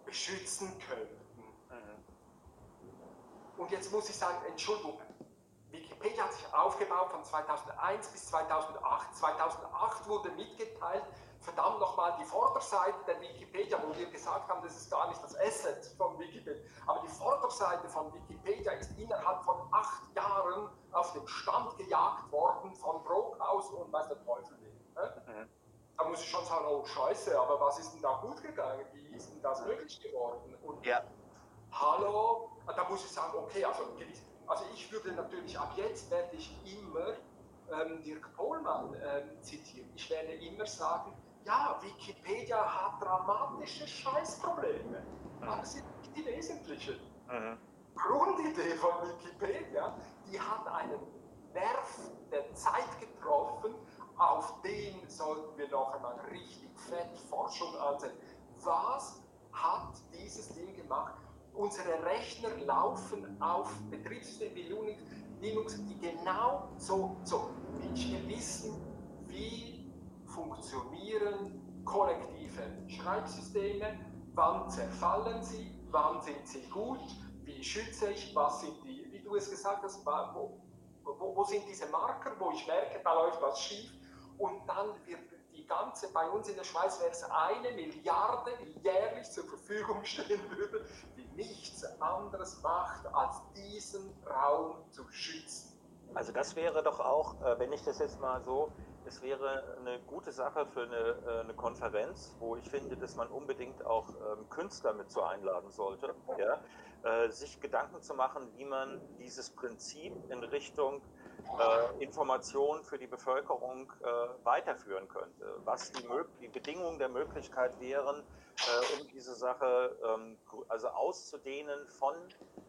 Speaker 2: beschützen könnten. Mhm. Und jetzt muss ich sagen, Entschuldigung, Wikipedia hat sich auf, aufgebaut von 2001 bis 2008. 2008 wurde mitgeteilt, verdammt nochmal, die Vorderseite der Wikipedia, wo wir gesagt haben, das ist gar nicht das Asset von Wikipedia, aber die Vorderseite von Wikipedia ist innerhalb von acht Jahren auf den Stand gejagt worden von Brockhaus und weiß der Teufel wie. Ne? Mhm. Da muss ich schon sagen, oh Scheiße, aber was ist denn da gut gegangen? Wie ist denn das möglich geworden? Und ja. hallo, da muss ich sagen, okay, also, also ich würde natürlich, ab jetzt werde ich immer ähm, Dirk Pohlmann ähm, zitieren. Ich werde immer sagen, ja, Wikipedia hat dramatische Scheißprobleme. Aber das sind nicht die wesentlichen. Mhm. Grundidee von Wikipedia, die hat einen Nerv der Zeit getroffen, auf den sollten wir noch einmal richtig fett Forschung ansetzen. Was hat dieses Ding gemacht? Unsere Rechner laufen auf Betriebssystemen wie Linux, die genau so, so, wir wissen, wie funktionieren kollektive Schreibsysteme, wann zerfallen sie, wann sind sie gut, wie schütze ich, was sind die, wie du es gesagt hast, wo, wo, wo sind diese Marker, wo ich merke, da läuft was schief? Und dann wird die ganze, bei uns in der Schweiz wäre es eine Milliarde, die jährlich zur Verfügung stehen würde, die nichts anderes macht, als diesen Raum zu schützen.
Speaker 3: Also das wäre doch auch, äh, wenn ich das jetzt mal so es wäre eine gute Sache für eine, äh, eine, Konferenz, wo ich finde, dass man unbedingt auch ähm, Künstler mit zu einladen sollte, ja, äh, sich Gedanken zu machen, wie man dieses Prinzip in Richtung äh, Information für die Bevölkerung äh, weiterführen könnte, was die, die, Bedingungen der Möglichkeit wären, äh, um diese Sache ähm, also auszudehnen von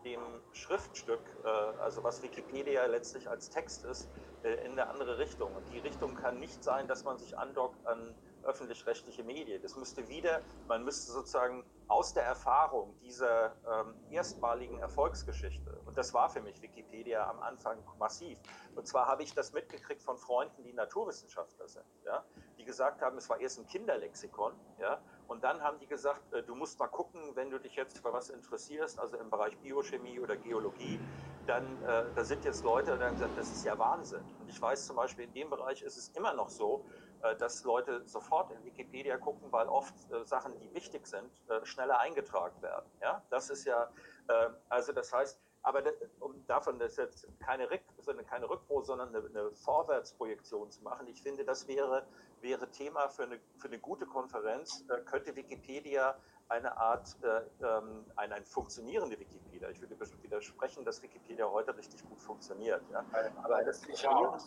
Speaker 3: dem Schriftstück, äh, also was Wikipedia letztlich als Text ist, in eine andere Richtung. Und die Richtung kann nicht sein, dass man sich andockt an öffentlich-rechtliche Medien. Das müsste wieder, man müsste sozusagen aus der Erfahrung dieser ähm, erstmaligen Erfolgsgeschichte, und das war für mich Wikipedia am Anfang massiv, und zwar habe ich das mitgekriegt von Freunden, die Naturwissenschaftler sind, ja, die gesagt haben, es war erst ein Kinderlexikon, ja, und dann haben die gesagt, äh, du musst mal gucken, wenn du dich jetzt für was interessierst, also im Bereich Biochemie oder Geologie, dann äh, da sind jetzt Leute, die haben gesagt, das ist ja Wahnsinn. Und ich weiß zum Beispiel, in dem Bereich ist es immer noch so, äh, dass Leute sofort in Wikipedia gucken, weil oft äh, Sachen, die wichtig sind, äh, schneller eingetragen werden. Ja, das ist ja, äh, also das heißt, aber um davon das jetzt keine, Rück, keine Rückpro, sondern eine, eine, Vorwärtsprojektion zu machen, ich finde, das wäre, wäre Thema für eine, für eine gute Konferenz. Äh, könnte Wikipedia eine Art, äh, ähm, eine, eine funktionierende Wikipedia, ich würde widersprechen, dass Wikipedia heute richtig gut funktioniert. Ja? Aber das ist ja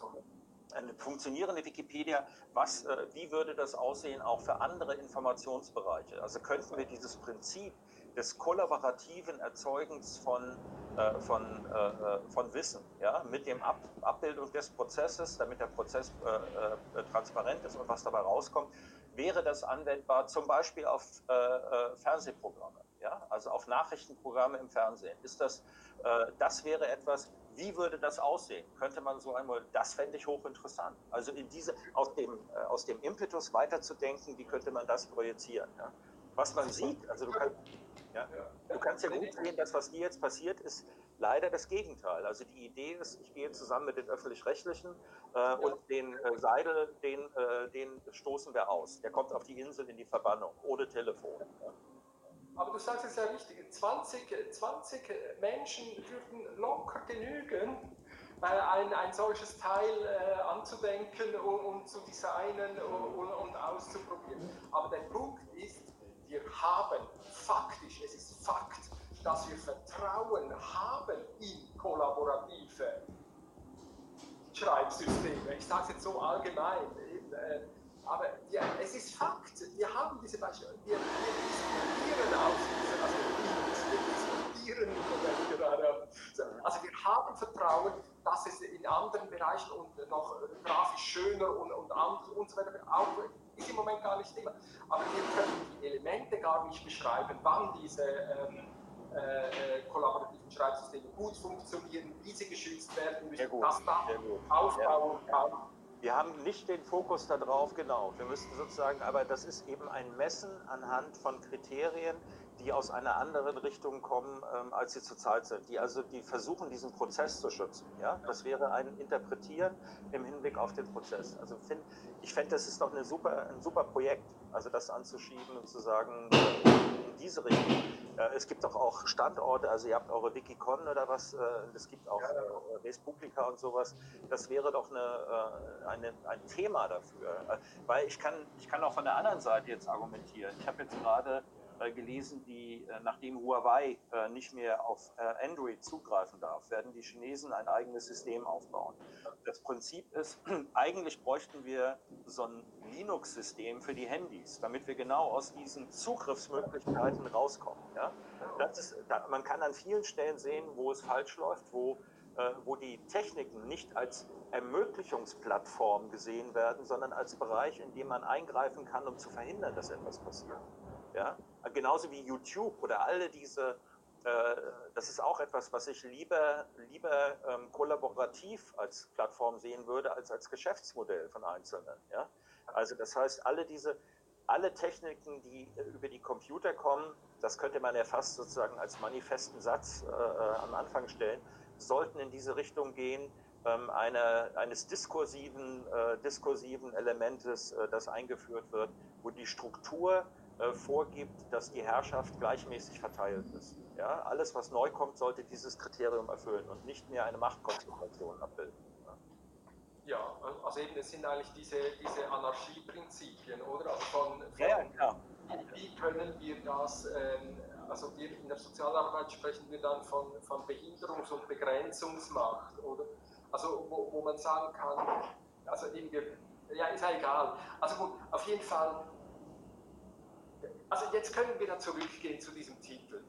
Speaker 3: eine funktionierende Wikipedia, was, äh, wie würde das aussehen auch für andere Informationsbereiche? Also könnten wir dieses Prinzip des kollaborativen Erzeugens von, von, äh, äh, von Wissen, ja, mit dem Ab Abbildung des Prozesses, damit der Prozess äh, äh, transparent ist und was dabei rauskommt, wäre das anwendbar zum Beispiel auf äh, Fernsehprogramme, ja, also auf Nachrichtenprogramme im Fernsehen. Ist das, das wäre etwas, wie würde das aussehen? Könnte man so einmal, das fände ich hochinteressant. Also in diese, aus dem, aus dem Impetus weiterzudenken, wie könnte man das projizieren? Ja? Was man sieht, also du kannst, ja? Du kannst ja gut sehen, dass was dir jetzt passiert, ist leider das Gegenteil. Also die Idee ist, ich gehe zusammen mit den Öffentlich-Rechtlichen äh, und den äh, Seidel, den, äh, den stoßen wir aus. Der kommt auf die Insel in die Verbannung, ohne Telefon. Ja?
Speaker 2: Aber du sagst es ja richtig, 20, 20 Menschen würden locker genügen, ein, ein solches Teil äh, anzudenken und, und, zu designen und, und auszuprobieren. Aber der Punkt ist, wir haben faktisch, es ist Fakt, dass wir Vertrauen haben in kollaborative Schreibsysteme. Ich sage es jetzt so allgemein, äh, aber ja, es ist Fakt. Wir haben diese Beispiele, wir, wir diskutieren aus diesen, also wir diskutieren gerade. Also wir haben Vertrauen, dass es in anderen Bereichen und noch grafisch schöner und, und, und so weiter auch ist im Moment gar nicht Thema. Aber wir können die Elemente gar nicht beschreiben, wann diese ähm, äh, kollaborativen Schreibsysteme gut funktionieren, wie sie geschützt werden müssen,
Speaker 3: gut, das da
Speaker 2: aufbauen kann.
Speaker 3: Wir haben nicht den Fokus darauf, genau. Wir müssten sozusagen, aber das ist eben ein Messen anhand von Kriterien, die aus einer anderen Richtung kommen, ähm, als sie zurzeit sind, die also die versuchen, diesen Prozess zu schützen. Ja? Das wäre ein Interpretieren im Hinblick auf den Prozess. Also find, ich fände, das ist doch eine super, ein super Projekt, also das anzuschieben und zu sagen, in diese Richtung. Es gibt doch auch Standorte, also ihr habt eure Wikicon oder was, äh, es gibt auch äh, Respublika und sowas. Das wäre doch eine, äh, eine, ein Thema dafür. Weil ich kann, ich kann auch von der anderen Seite jetzt argumentieren. Ich habe jetzt gerade äh, gelesen, die, äh, nachdem Huawei äh, nicht mehr auf Android zugreifen darf, werden die Chinesen ein eigenes System aufbauen. Das Prinzip ist, eigentlich bräuchten wir so ein Linux-System für die Handys, damit wir genau aus diesen Zugriffsmöglichkeiten rauskommen. Ja? Das ist, man kann an vielen Stellen sehen, wo es falsch läuft, wo, wo die Techniken nicht als Ermöglichungsplattform gesehen werden, sondern als Bereich, in dem man eingreifen kann, um zu verhindern, dass etwas passiert. Ja? Genauso wie YouTube oder alle diese, äh, das ist auch etwas, was ich lieber, lieber ähm, kollaborativ als Plattform sehen würde, als als Geschäftsmodell von Einzelnen. Ja? Also das heißt, alle diese, alle Techniken, die äh, über die Computer kommen, das könnte man ja fast sozusagen als manifesten Satz äh, äh am Anfang stellen, sollten in diese Richtung gehen, ähm, eine, eines diskursiven, äh, diskursiven Elementes, äh, das eingeführt wird, wo die Struktur äh, vorgibt, dass die Herrschaft gleichmäßig verteilt ist. Ja, alles, was neu kommt, sollte dieses Kriterium erfüllen und nicht mehr eine Machtkonzentration abbilden.
Speaker 2: Ja, also eben, es sind eigentlich diese, diese Anarchieprinzipien, oder? Also von, von
Speaker 3: ja, ja, klar.
Speaker 2: Wie können wir das, ähm, also wir in der Sozialarbeit sprechen wir dann von, von Behinderungs- und Begrenzungsmacht, oder? Also wo, wo man sagen kann, also eben, ja, ist ja egal. Also gut, auf jeden Fall also jetzt können wir dann zurückgehen zu diesem Titel.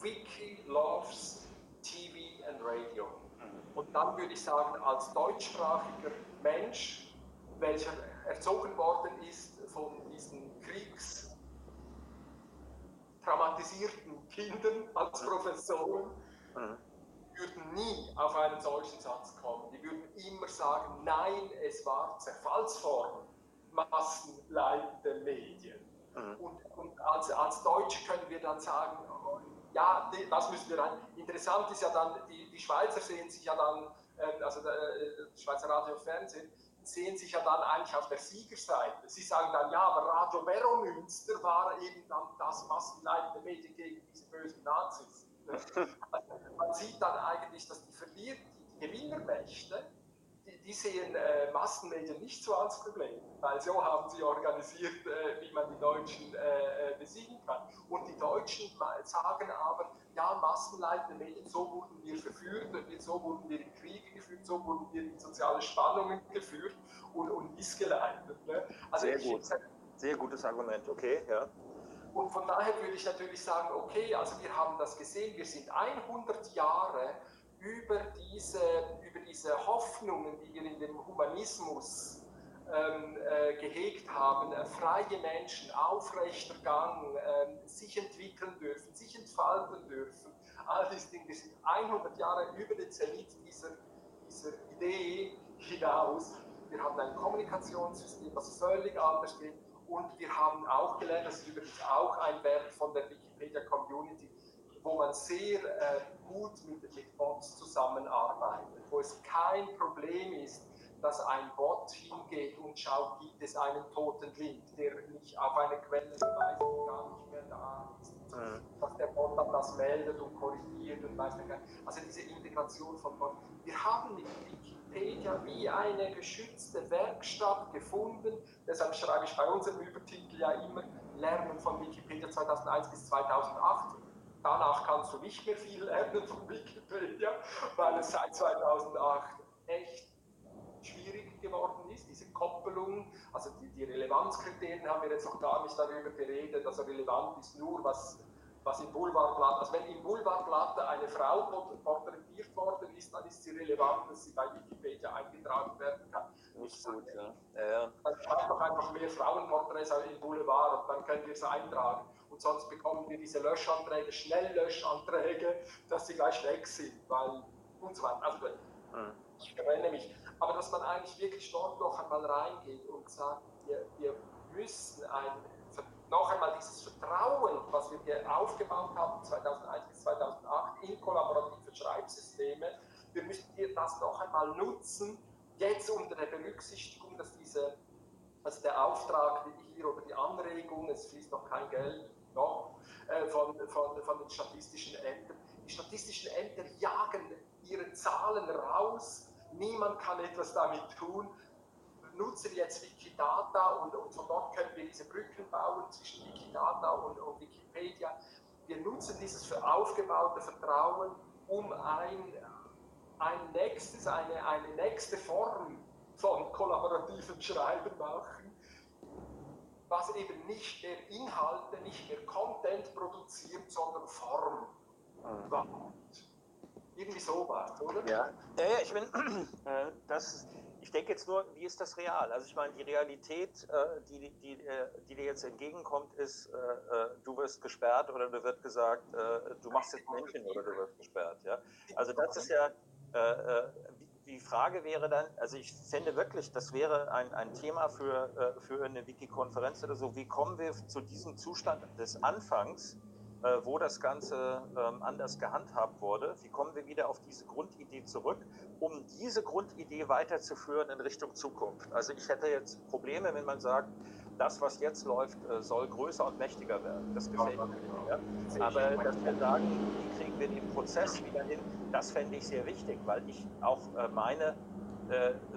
Speaker 2: Wiki loves TV and Radio. Mhm. Und dann würde ich sagen, als deutschsprachiger Mensch, welcher erzogen worden ist von diesen kriegstraumatisierten Kindern als mhm. Professoren, mhm. würden nie auf einen solchen Satz kommen. Die würden immer sagen, nein, es war Zerfallsform massenleitende Medien. Mhm. Und, und als, als Deutsche können wir dann sagen, ja, das müssen wir rein. Interessant ist ja dann, die, die Schweizer sehen sich ja dann, ähm, also der, äh, Schweizer Radio und Fernsehen, sehen sich ja dann eigentlich auf der Siegerseite. Sie sagen dann, ja, aber Radio Vero Münster war eben dann das massenleitende Medien gegen diese bösen Nazis. Also man sieht dann eigentlich, dass die Verlier, die Gewinnermächte, die sehen äh, Massenmedien nicht so als Problem, weil so haben sie organisiert, äh, wie man die Deutschen äh, äh besiegen kann. Und die Deutschen sagen aber, ja, massenleitende Medien, so wurden wir verführt, so wurden wir in Kriege geführt, so wurden wir in soziale Spannungen geführt und, und missgeleitet. Ne?
Speaker 3: Also Sehr gut. Sehr gutes Argument, okay, ja.
Speaker 2: Und von daher würde ich natürlich sagen, okay, also wir haben das gesehen, wir sind 100 Jahre über diese, über diese Hoffnungen, die wir in dem Humanismus ähm, äh, gehegt haben, äh, freie Menschen, aufrechter Gang, äh, sich entwickeln dürfen, sich entfalten dürfen, all diese Dinge, sind 100 Jahre über den Zenit dieser, dieser Idee hinaus. Wir haben ein Kommunikationssystem, das völlig anders geht. Und wir haben auch gelernt, das ist übrigens auch ein Werk von der Wikipedia Community, wo man sehr äh, gut mit, mit Bots zusammenarbeitet, wo es kein Problem ist, dass ein Bot hingeht und schaut, gibt es einen toten Link, der nicht auf eine Quelle verweist, die gar nicht mehr da ist. Mhm. Dass der Bot dann das meldet und korrigiert und weiß nicht. Also diese Integration von Bot. Wir haben mit Wikipedia wie eine geschützte Werkstatt gefunden. Deshalb schreibe ich bei unserem Übertitel ja immer Lernen von Wikipedia 2001 bis 2008 Danach kannst du nicht mehr viel lernen von Wikipedia, weil es seit 2008 echt schwierig geworden ist, diese Koppelung, also die, die Relevanzkriterien haben wir jetzt noch gar nicht darüber geredet, also relevant ist nur, was, was im Boulevardblatt, also wenn im Boulevardblatt eine Frau porträtiert worden ist, dann ist sie relevant, dass sie bei Wikipedia eingetragen werden kann.
Speaker 3: Nicht gut, ja. ja, ja.
Speaker 2: Dann schreibt doch einfach mehr Frauenporträts im Boulevard und dann können wir es eintragen und sonst bekommen wir diese Löschanträge, Schnelllöschanträge, dass sie gleich weg sind, weil und so weiter. Also mhm. ich verwende mich. Aber dass man eigentlich wirklich dort noch einmal reingeht und sagt, wir, wir müssen ein noch einmal dieses Vertrauen, was wir aufgebaut haben 2001 bis 2008 in kollaborative Schreibsysteme, wir müssen das noch einmal nutzen, jetzt unter der Berücksichtigung, dass diese, also der Auftrag hier oder die Anregung, es fließt noch kein Geld, noch, äh, von, von, von den statistischen Ämtern. Die statistischen Ämter jagen ihre Zahlen raus, niemand kann etwas damit tun. Nutzen jetzt Wikidata und, und von dort können wir diese Brücken bauen zwischen Wikidata und, und Wikipedia. Wir nutzen dieses aufgebaute Vertrauen, um ein, ein nächstes, eine, eine nächste Form von kollaborativem Schreiben machen, was eben nicht mehr Inhalte, nicht mehr Content produziert, sondern Form. Mhm. Irgendwie sowas, oder?
Speaker 3: Ja, ja, ja ich bin, äh, das, ich denke jetzt nur, wie ist das real? Also ich meine, die Realität, äh, die, die, äh, die dir jetzt entgegenkommt, ist, äh, äh, du wirst gesperrt oder du wird gesagt, äh, du machst jetzt Männchen oder du wirst gesperrt. Ja? Also das ist ja, die Frage wäre dann, also ich fände wirklich, das wäre ein, ein Thema für, für eine Wiki-Konferenz oder so, wie kommen wir zu diesem Zustand des Anfangs, äh, wo das Ganze ähm, anders gehandhabt wurde. Wie kommen wir wieder auf diese Grundidee zurück, um diese Grundidee weiterzuführen in Richtung Zukunft? Also ich hätte jetzt Probleme, wenn man sagt, das, was jetzt läuft, äh, soll größer und mächtiger werden. Das gefällt mir nicht. Aber dass wir sagen, wie kriegen wir den Prozess wieder hin, das fände ich sehr wichtig, weil ich auch äh, meine,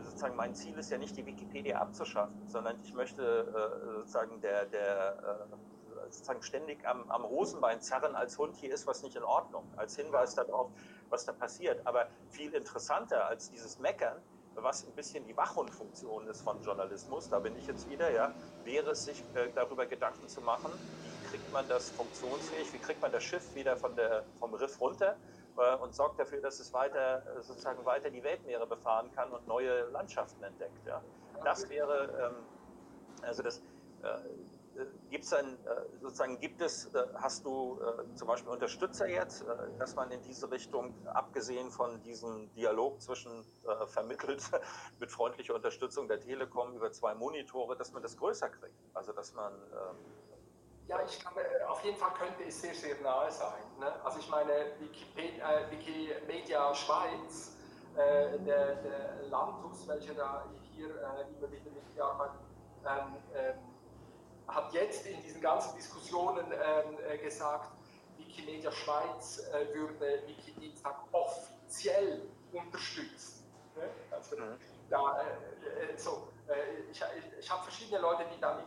Speaker 3: sozusagen mein Ziel ist ja nicht, die Wikipedia abzuschaffen, sondern ich möchte sozusagen der, der sozusagen ständig am, am Rosenbein zerren als Hund, hier ist was nicht in Ordnung, als Hinweis darauf, was da passiert. Aber viel interessanter als dieses Meckern, was ein bisschen die Wachhundfunktion ist von Journalismus, da bin ich jetzt wieder, ja, wäre es sich äh, darüber Gedanken zu machen, wie kriegt man das funktionsfähig, wie kriegt man das Schiff wieder von der, vom Riff runter äh, und sorgt dafür, dass es weiter, sozusagen weiter die Weltmeere befahren kann und neue Landschaften entdeckt. Ja. Das wäre, ähm, also das, äh, gibt es ein, äh, sozusagen, gibt es, äh, hast du zum Beispiel Unterstützer jetzt, dass man in diese Richtung, abgesehen von diesem Dialog zwischen vermittelt mit freundlicher Unterstützung der Telekom über zwei Monitore, dass man das größer kriegt? Also, dass man. Ähm,
Speaker 2: ja, ich glaube, auf jeden Fall könnte es sehr, sehr nahe sein. Ne? Also, ich meine, Wikipedia, Wikimedia Schweiz, der, der Landus, welcher da hier äh, immer wieder mitgearbeitet ähm, ähm, hat jetzt in diesen ganzen Diskussionen ähm, äh, gesagt, Wikimedia Schweiz äh, würde Wikidienstag offiziell unterstützen. Ne? Also, mhm. da, äh, äh so, äh, ich, ich habe verschiedene Leute, die damit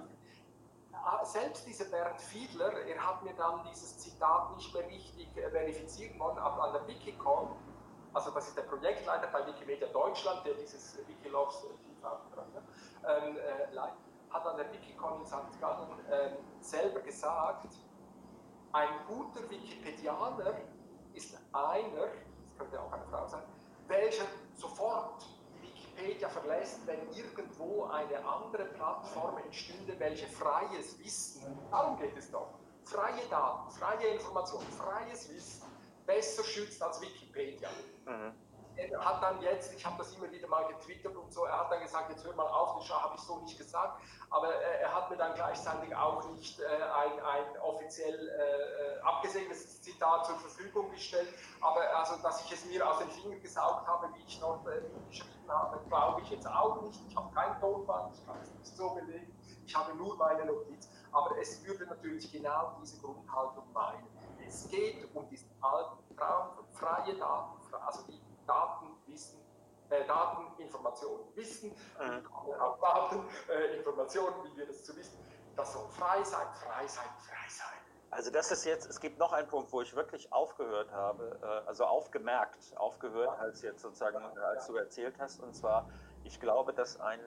Speaker 2: ah, selbst dieser Bernd Fiedler, er hat mir dann dieses Zitat nicht mehr richtig äh, verifizieren wollen, aber an der Wikicon, also das ist der Projektleiter bei Wikimedia Deutschland, der dieses Wikiloves TV ne, ähm, äh, leitet, hat an der Wikicon in St. Gallen äh, selber gesagt, ein guter Wikipedianer ist einer, das könnte auch eine Frau sein, welcher sofort Wikipedia verlässt, wenn irgendwo eine andere Plattform entstünde, welche freies Wissen, darum geht es doch, freie Daten, freie Information, freies Wissen besser schützt als Wikipedia. Mhm er hat dann jetzt, ich habe das immer wieder mal getwittert und so, er hat dann gesagt, jetzt hör mal auf, das habe ich so nicht gesagt, aber äh, er hat mir dann gleichzeitig auch nicht äh, ein, ein offiziell äh, abgesehenes Zitat zur Verfügung gestellt, aber also, dass ich es mir aus den Fingern gesaugt habe, wie ich dort äh, geschrieben habe, glaube ich jetzt auch nicht. Ich habe kein Tonband, ich kann es nicht so belegen, ich habe nur meine Notiz, aber es würde natürlich genau diese Grundhaltung meinen. Es geht um diesen alten Traum freie Daten, also die Daten, Wissen, äh, Daten, Informationen, Wissen, mhm. auch Daten, äh, Informationen, wie wir das zu wissen. Das soll frei sein, frei sein, frei sein.
Speaker 3: Also das ist jetzt, es gibt noch einen Punkt, wo ich wirklich aufgehört habe, äh, also aufgemerkt, aufgehört, als jetzt sozusagen, als du erzählt hast, und zwar, ich glaube, dass ein,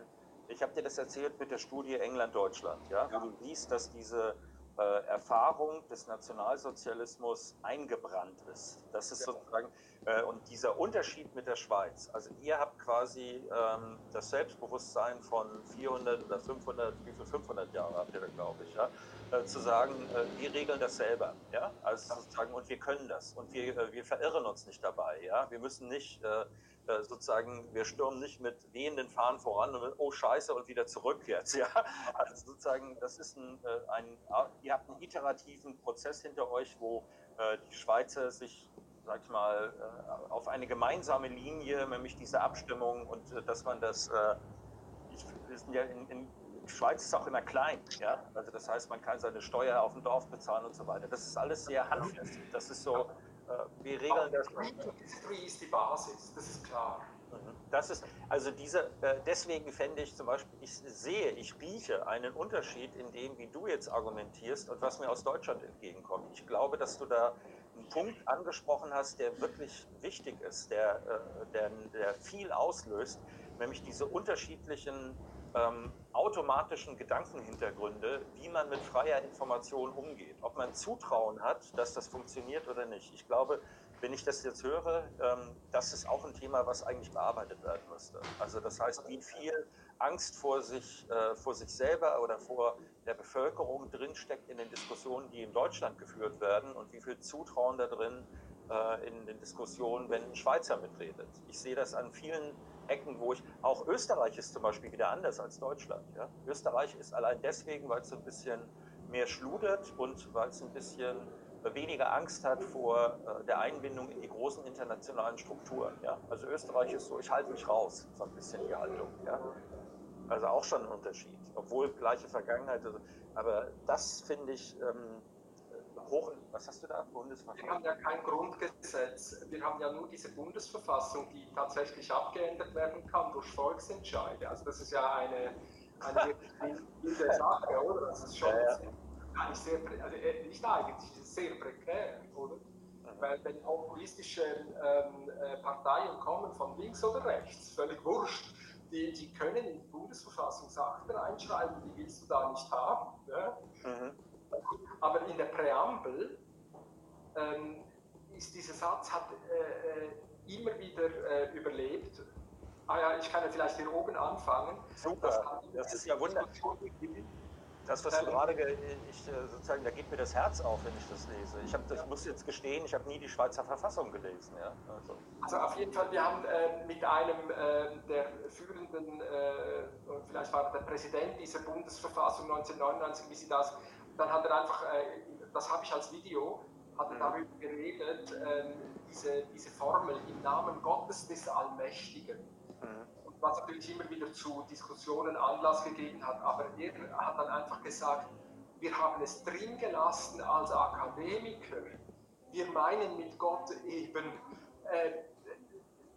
Speaker 3: ich habe dir das erzählt mit der Studie England-Deutschland, ja, wo du siehst, dass diese äh, Erfahrung des Nationalsozialismus eingebrannt ist. Das ist sozusagen, äh, und dieser Unterschied mit der Schweiz, also ihr habt quasi ähm, das Selbstbewusstsein von 400 oder 500, wie viel 500 Jahre habt ihr da, glaube ich, ja, äh, zu sagen, äh, wir regeln das selber, ja, also sozusagen, und wir können das. Und wir, äh, wir verirren uns nicht dabei, ja, wir müssen nicht äh, sozusagen, wir stürmen nicht mit wehenden Fahnen voran und oh Scheiße und wieder zurück jetzt. Ja? Also sozusagen, das ist ein, äh, ein, ihr habt einen iterativen Prozess hinter euch, wo äh, die Schweizer sich sag ich mal, auf eine gemeinsame Linie, nämlich diese Abstimmung und dass man das, wir sind ja in, in Schweiz ist auch immer klein, ja. Also das heißt, man kann seine Steuer auf dem Dorf bezahlen und so weiter. Das ist alles sehr handfest. Das ist so, wir regeln das.
Speaker 2: Industrie ist die Basis, das ist klar.
Speaker 3: Mhm. Das ist, also diese, äh, deswegen fände ich zum Beispiel, ich sehe, ich rieche einen Unterschied in dem, wie du jetzt argumentierst und was mir aus Deutschland entgegenkommt. Ich glaube, dass du da einen Punkt angesprochen hast, der wirklich wichtig ist, der, äh, der, der viel auslöst, nämlich diese unterschiedlichen ähm, automatischen Gedankenhintergründe, wie man mit freier Information umgeht. Ob man Zutrauen hat, dass das funktioniert oder nicht. Ich glaube, wenn ich das jetzt höre, ähm, das ist auch ein Thema, was eigentlich bearbeitet werden müsste. Also das heißt, wie viel Angst vor sich, äh, vor sich selber oder vor der Bevölkerung drinsteckt in den Diskussionen, die in Deutschland geführt werden und wie viel Zutrauen da drin äh, in den Diskussionen, wenn ein Schweizer mitredet. Ich sehe das an vielen Ecken, wo ich, auch Österreich ist zum Beispiel wieder anders als Deutschland. Ja? Österreich ist allein deswegen, weil es ein bisschen mehr schludert und weil es ein bisschen weniger Angst hat vor äh, der Einbindung in die großen internationalen Strukturen. Ja? Also Österreich ist so, ich halte mich raus, so ein bisschen die Haltung. Ja? Also auch schon ein Unterschied, obwohl gleiche Vergangenheit. Also, aber das finde ich, ähm, hoch, was hast du da?
Speaker 2: Bundesverfassung? Wir haben ja kein Grundgesetz. Wir haben ja nur diese Bundesverfassung, die tatsächlich abgeändert werden kann durch Volksentscheide. Also das ist ja eine, eine wilde Sache, oder? Das ist schon ja, ja. Eigentlich sehr, also äh, nicht eigentlich, sehr prekär, oder? Mhm. Weil wenn populistische ähm, äh, Parteien kommen, von links oder rechts, völlig wurscht, die, die können in die Bundesverfassung Sachen reinschreiben, die willst du da nicht haben. Ja? Mhm. Aber in der Präambel ähm, ist dieser Satz hat äh, äh, immer wieder äh, überlebt. Ah ja, ich kann ja vielleicht hier oben anfangen.
Speaker 3: Super, das, das ist ja wunderbar. Das, was du ähm, gerade, ich, äh, sozusagen, da geht mir das Herz auf, wenn ich das lese. Ich, hab, ich muss jetzt gestehen, ich habe nie die Schweizer Verfassung gelesen. Ja?
Speaker 2: Also. also auf jeden Fall, wir haben äh, mit einem äh, der führenden, äh, vielleicht war der Präsident dieser Bundesverfassung 1999, wie sie das dann hat er einfach, äh, das habe ich als Video, hat er mhm. darüber geredet, ähm, diese, diese Formel im Namen Gottes des Allmächtigen. Mhm. Und was natürlich immer wieder zu Diskussionen Anlass gegeben hat. Aber er hat dann einfach gesagt, wir haben es drin gelassen als Akademiker. Wir meinen mit Gott eben, äh,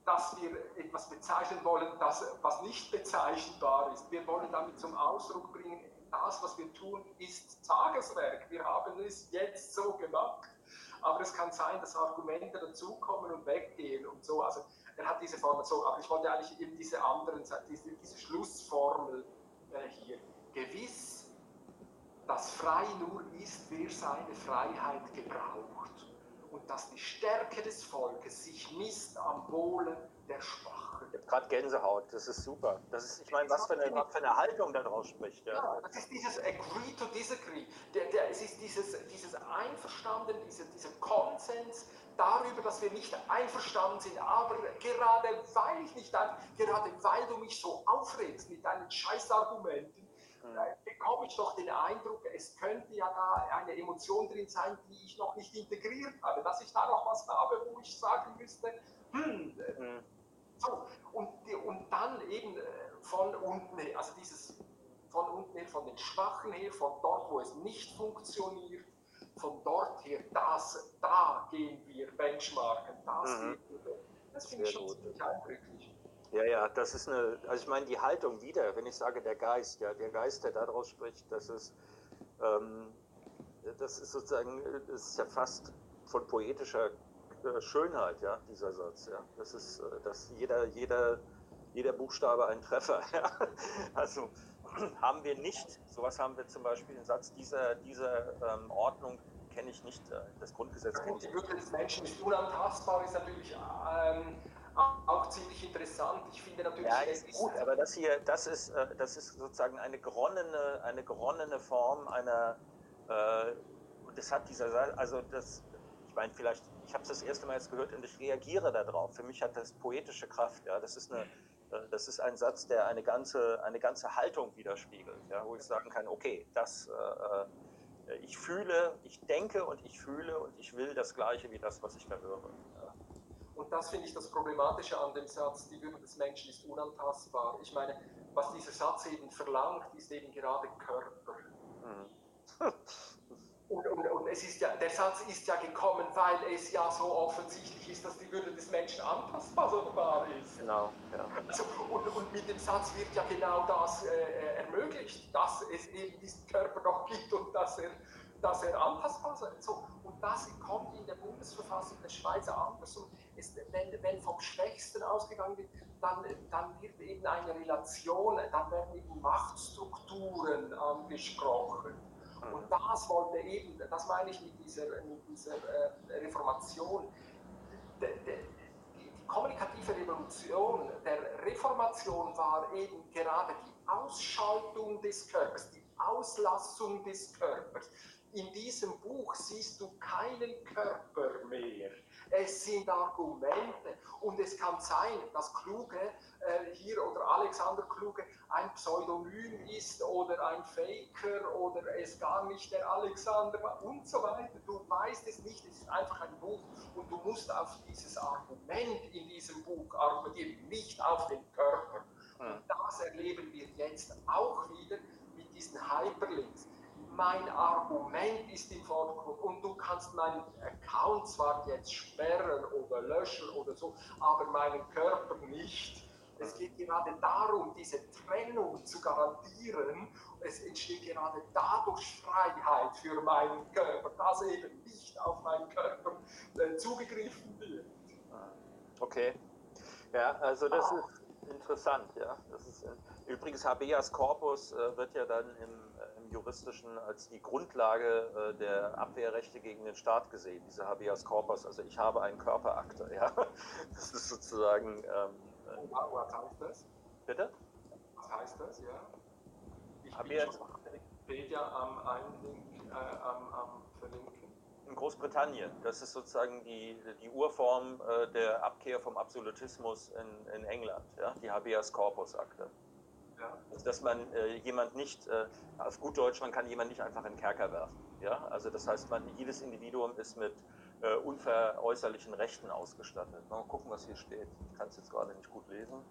Speaker 2: dass wir etwas bezeichnen wollen, das, was nicht bezeichnbar ist. Wir wollen damit zum Ausdruck bringen, das, was wir tun, ist Tageswerk. Wir haben es jetzt so gemacht. Aber es kann sein, dass Argumente dazukommen und weggehen und so. Also er hat diese Formel so, aber ich wollte eigentlich eben diese anderen, diese, diese Schlussformel äh, hier. Gewiss, dass frei nur ist, wer seine Freiheit gebraucht. Und dass die Stärke des Volkes sich misst am Wohle der Schwachen.
Speaker 3: Ich habe gerade Gänsehaut, das ist super. Das ist, ich meine, was für eine, für eine Haltung da draus spricht. Ja.
Speaker 2: ja, das ist dieses Agree to Disagree. Der, der, es ist dieses, dieses Einverstanden, dieser, dieser Konsens darüber, dass wir nicht einverstanden sind. Aber gerade weil ich nicht, gerade weil du mich so aufregst mit deinen Scheißargumenten, hm. bekomme ich doch den Eindruck, es könnte ja da eine Emotion drin sein, die ich noch nicht integriert habe, dass ich da noch was habe, wo ich sagen müsste, hm, hm. So, und, und dann eben äh, von unten her, also dieses von unten her, von den Schwachen her, von dort, wo es nicht funktioniert, von dort her, das, da gehen wir benchmarken, das, mhm. das finde ich schon gut. ziemlich eindrücklich.
Speaker 3: Ja, ja, das ist eine, also ich meine, die Haltung wieder, wenn ich sage der Geist, ja, der Geist, der daraus spricht, das ist, ähm, das ist sozusagen, das ist ja fast von poetischer äh, Schönheit, ja, dieser Satz. Ja. Das ist, äh, dass jeder, jeder, jeder Buchstabe ein Treffer. Ja. Also haben wir nicht, sowas haben wir zum Beispiel, den Satz dieser, dieser ähm, Ordnung kenne ich nicht, äh, das Grundgesetz kenne ich
Speaker 2: nicht. Die Würde des Menschen ist unantastbar, ist natürlich ähm, auch ziemlich interessant. Ich finde natürlich,
Speaker 3: ja, ist gut, aber das hier, das ist, das ist sozusagen eine geronnene, eine geronnene Form einer, äh, und das hat dieser, also das, ich meine, vielleicht ich habe es das erste Mal jetzt gehört und ich reagiere darauf. Für mich hat das poetische Kraft. Ja, das ist eine, äh, das ist ein Satz, der eine ganze, eine ganze Haltung widerspiegelt, ja, wo ich sagen kann, okay, das, äh, ich fühle, ich denke und ich fühle und ich will das Gleiche wie das, was ich da höre. Ja.
Speaker 2: Und das finde ich das Problematische an dem Satz, die Würde des Menschen ist unantastbar. Ich meine, was dieser Satz eben verlangt, ist eben gerade Körper. Mhm. Und, und, und, es ist ja, der Satz ist ja gekommen, weil es ja so offensichtlich ist, dass die Würde des Menschen anpassbar ist.
Speaker 3: Genau, ja.
Speaker 2: Also, und, und, mit dem Satz wird ja genau das äh, ermöglicht, dass es eben diesen Körper noch gibt und dass er, dass er anpassbar ist. So, und das kommt in der Bundesverfassung der Schweiz anders. Und ist, wenn, wenn vom Schwächsten ausgegangen wird, dann, dann wird eben eine Relation, dann werden eben Machtstrukturen angesprochen und das wollte eben, das meine ich mit dieser, mit dieser äh, Reformation. Die, die, die kommunikative Revolution der Reformation war eben gerade die Ausschaltung des Körpers, die Auslassung des Körpers. In diesem Buch siehst du keinen Körper mehr es sind Argumente und es kann sein, dass Kluge äh, hier oder Alexander Kluge ein Pseudonym ist oder ein Faker oder es gar nicht der Alexander war und so weiter. Du weißt es nicht, es ist einfach ein Buch und du musst auf dieses Argument in diesem Buch argumentieren, nicht auf den Körper. Und das erleben wir jetzt auch wieder mit diesen Hyperlinks mein Argument ist im Vordergrund und du kannst meinen Account zwar jetzt sperren oder löschen oder so, aber meinen Körper nicht. Es geht gerade darum, diese Trennung zu garantieren. Es entsteht gerade dadurch Freiheit für meinen Körper, dass eben nicht auf meinen Körper äh, zugegriffen wird.
Speaker 3: Okay. Ja, also das ah. ist interessant. Ja. Das ist, übrigens, Habeas Corpus äh, wird ja dann im juristischen als die Grundlage äh, der Abwehrrechte gegen den Staat gesehen, diese habeas corpus. Also ich habe einen Körperakte. Ja? Das ist sozusagen. Ähm,
Speaker 2: äh, was heißt das?
Speaker 3: Bitte?
Speaker 2: Was heißt das, ja?
Speaker 3: Ich habeas, bin
Speaker 2: Wikipedia am Einlink, äh, am, am Verlinken.
Speaker 3: In Großbritannien. Das ist sozusagen die, die Urform äh, der Abkehr vom Absolutismus in, in England, ja? die habeas corpus Akte. Also, dass man äh, jemand nicht, äh, auf gut Deutsch, man kann jemand nicht einfach in den Kerker werfen. Ja? Also das heißt, man, jedes Individuum ist mit äh, unveräußerlichen Rechten ausgestattet. Mal gucken, was hier steht. Ich kann es jetzt gerade nicht gut lesen.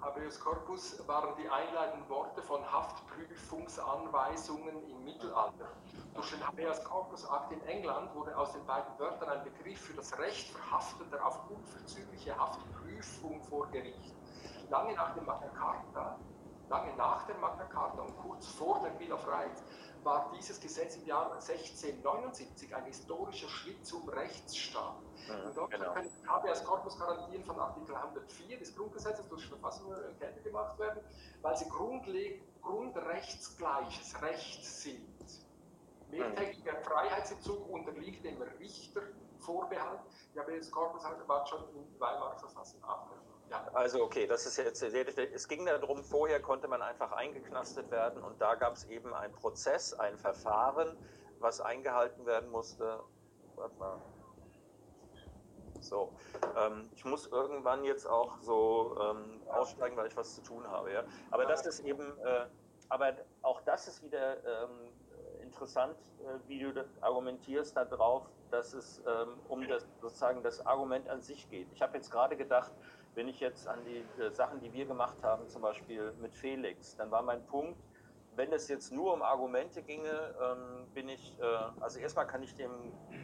Speaker 2: Habeas Corpus waren die einleitenden Worte von Haftprüfungsanweisungen im Mittelalter. Durch den Habeas Corpus Akt in England wurde aus den beiden Wörtern ein Begriff für das Recht Verhafteter auf unverzügliche Haftprüfung vor Gericht lange nach dem Magna Carta, lange nach der Magna Carta und kurz vor der Bill of Rights, war dieses Gesetz im Jahr 1679 ein historischer Schritt zum Rechtsstaat. Mhm, in Deutschland genau. können HBS Corpus Garantien von Artikel 104 des Grundgesetzes durch Verfassung geltend gemacht werden, weil sie grundrechtsgleiches Recht sind. Mehrtägiger mhm. Freiheitsentzug unterliegt dem Richter Vorbehalt. Die HBS Corpus war schon in Weimarer Verfassung abgelehnt.
Speaker 3: Also okay, das ist jetzt, es ging darum, vorher konnte man einfach eingeknastet werden und da gab es eben einen Prozess, ein Verfahren, was eingehalten werden musste. Warte mal. So, ähm, ich muss irgendwann jetzt auch so ähm, aussteigen, weil ich was zu tun habe. Ja? Aber das ist eben, äh, aber auch das ist wieder ähm, interessant, äh, wie du argumentierst darauf, dass es ähm, um das sozusagen das Argument an sich geht. Ich habe jetzt gerade gedacht, wenn ich jetzt an die äh, Sachen, die wir gemacht haben, zum Beispiel mit Felix, dann war mein Punkt, wenn es jetzt nur um Argumente ginge, ähm, bin ich, äh, also erstmal kann ich dem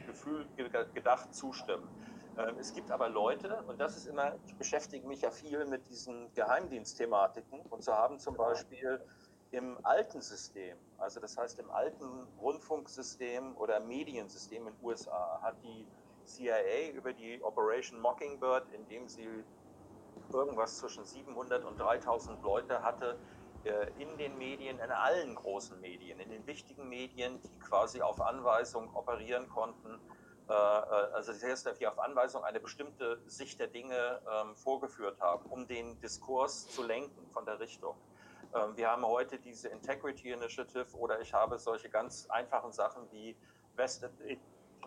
Speaker 3: Gefühl gedacht zustimmen. Ähm, es gibt aber Leute, und das ist immer, ich beschäftige mich ja viel mit diesen Geheimdienstthematiken, und so haben zum Beispiel im alten System, also das heißt im alten Rundfunksystem oder Mediensystem in den USA, hat die CIA über die Operation Mockingbird, indem sie irgendwas zwischen 700 und 3000 Leute hatte äh, in den Medien, in allen großen Medien, in den wichtigen Medien, die quasi auf Anweisung operieren konnten, äh, äh, also die auf Anweisung eine bestimmte Sicht der Dinge ähm, vorgeführt haben, um den Diskurs zu lenken von der Richtung. Ähm, wir haben heute diese Integrity Initiative oder ich habe solche ganz einfachen Sachen wie Vested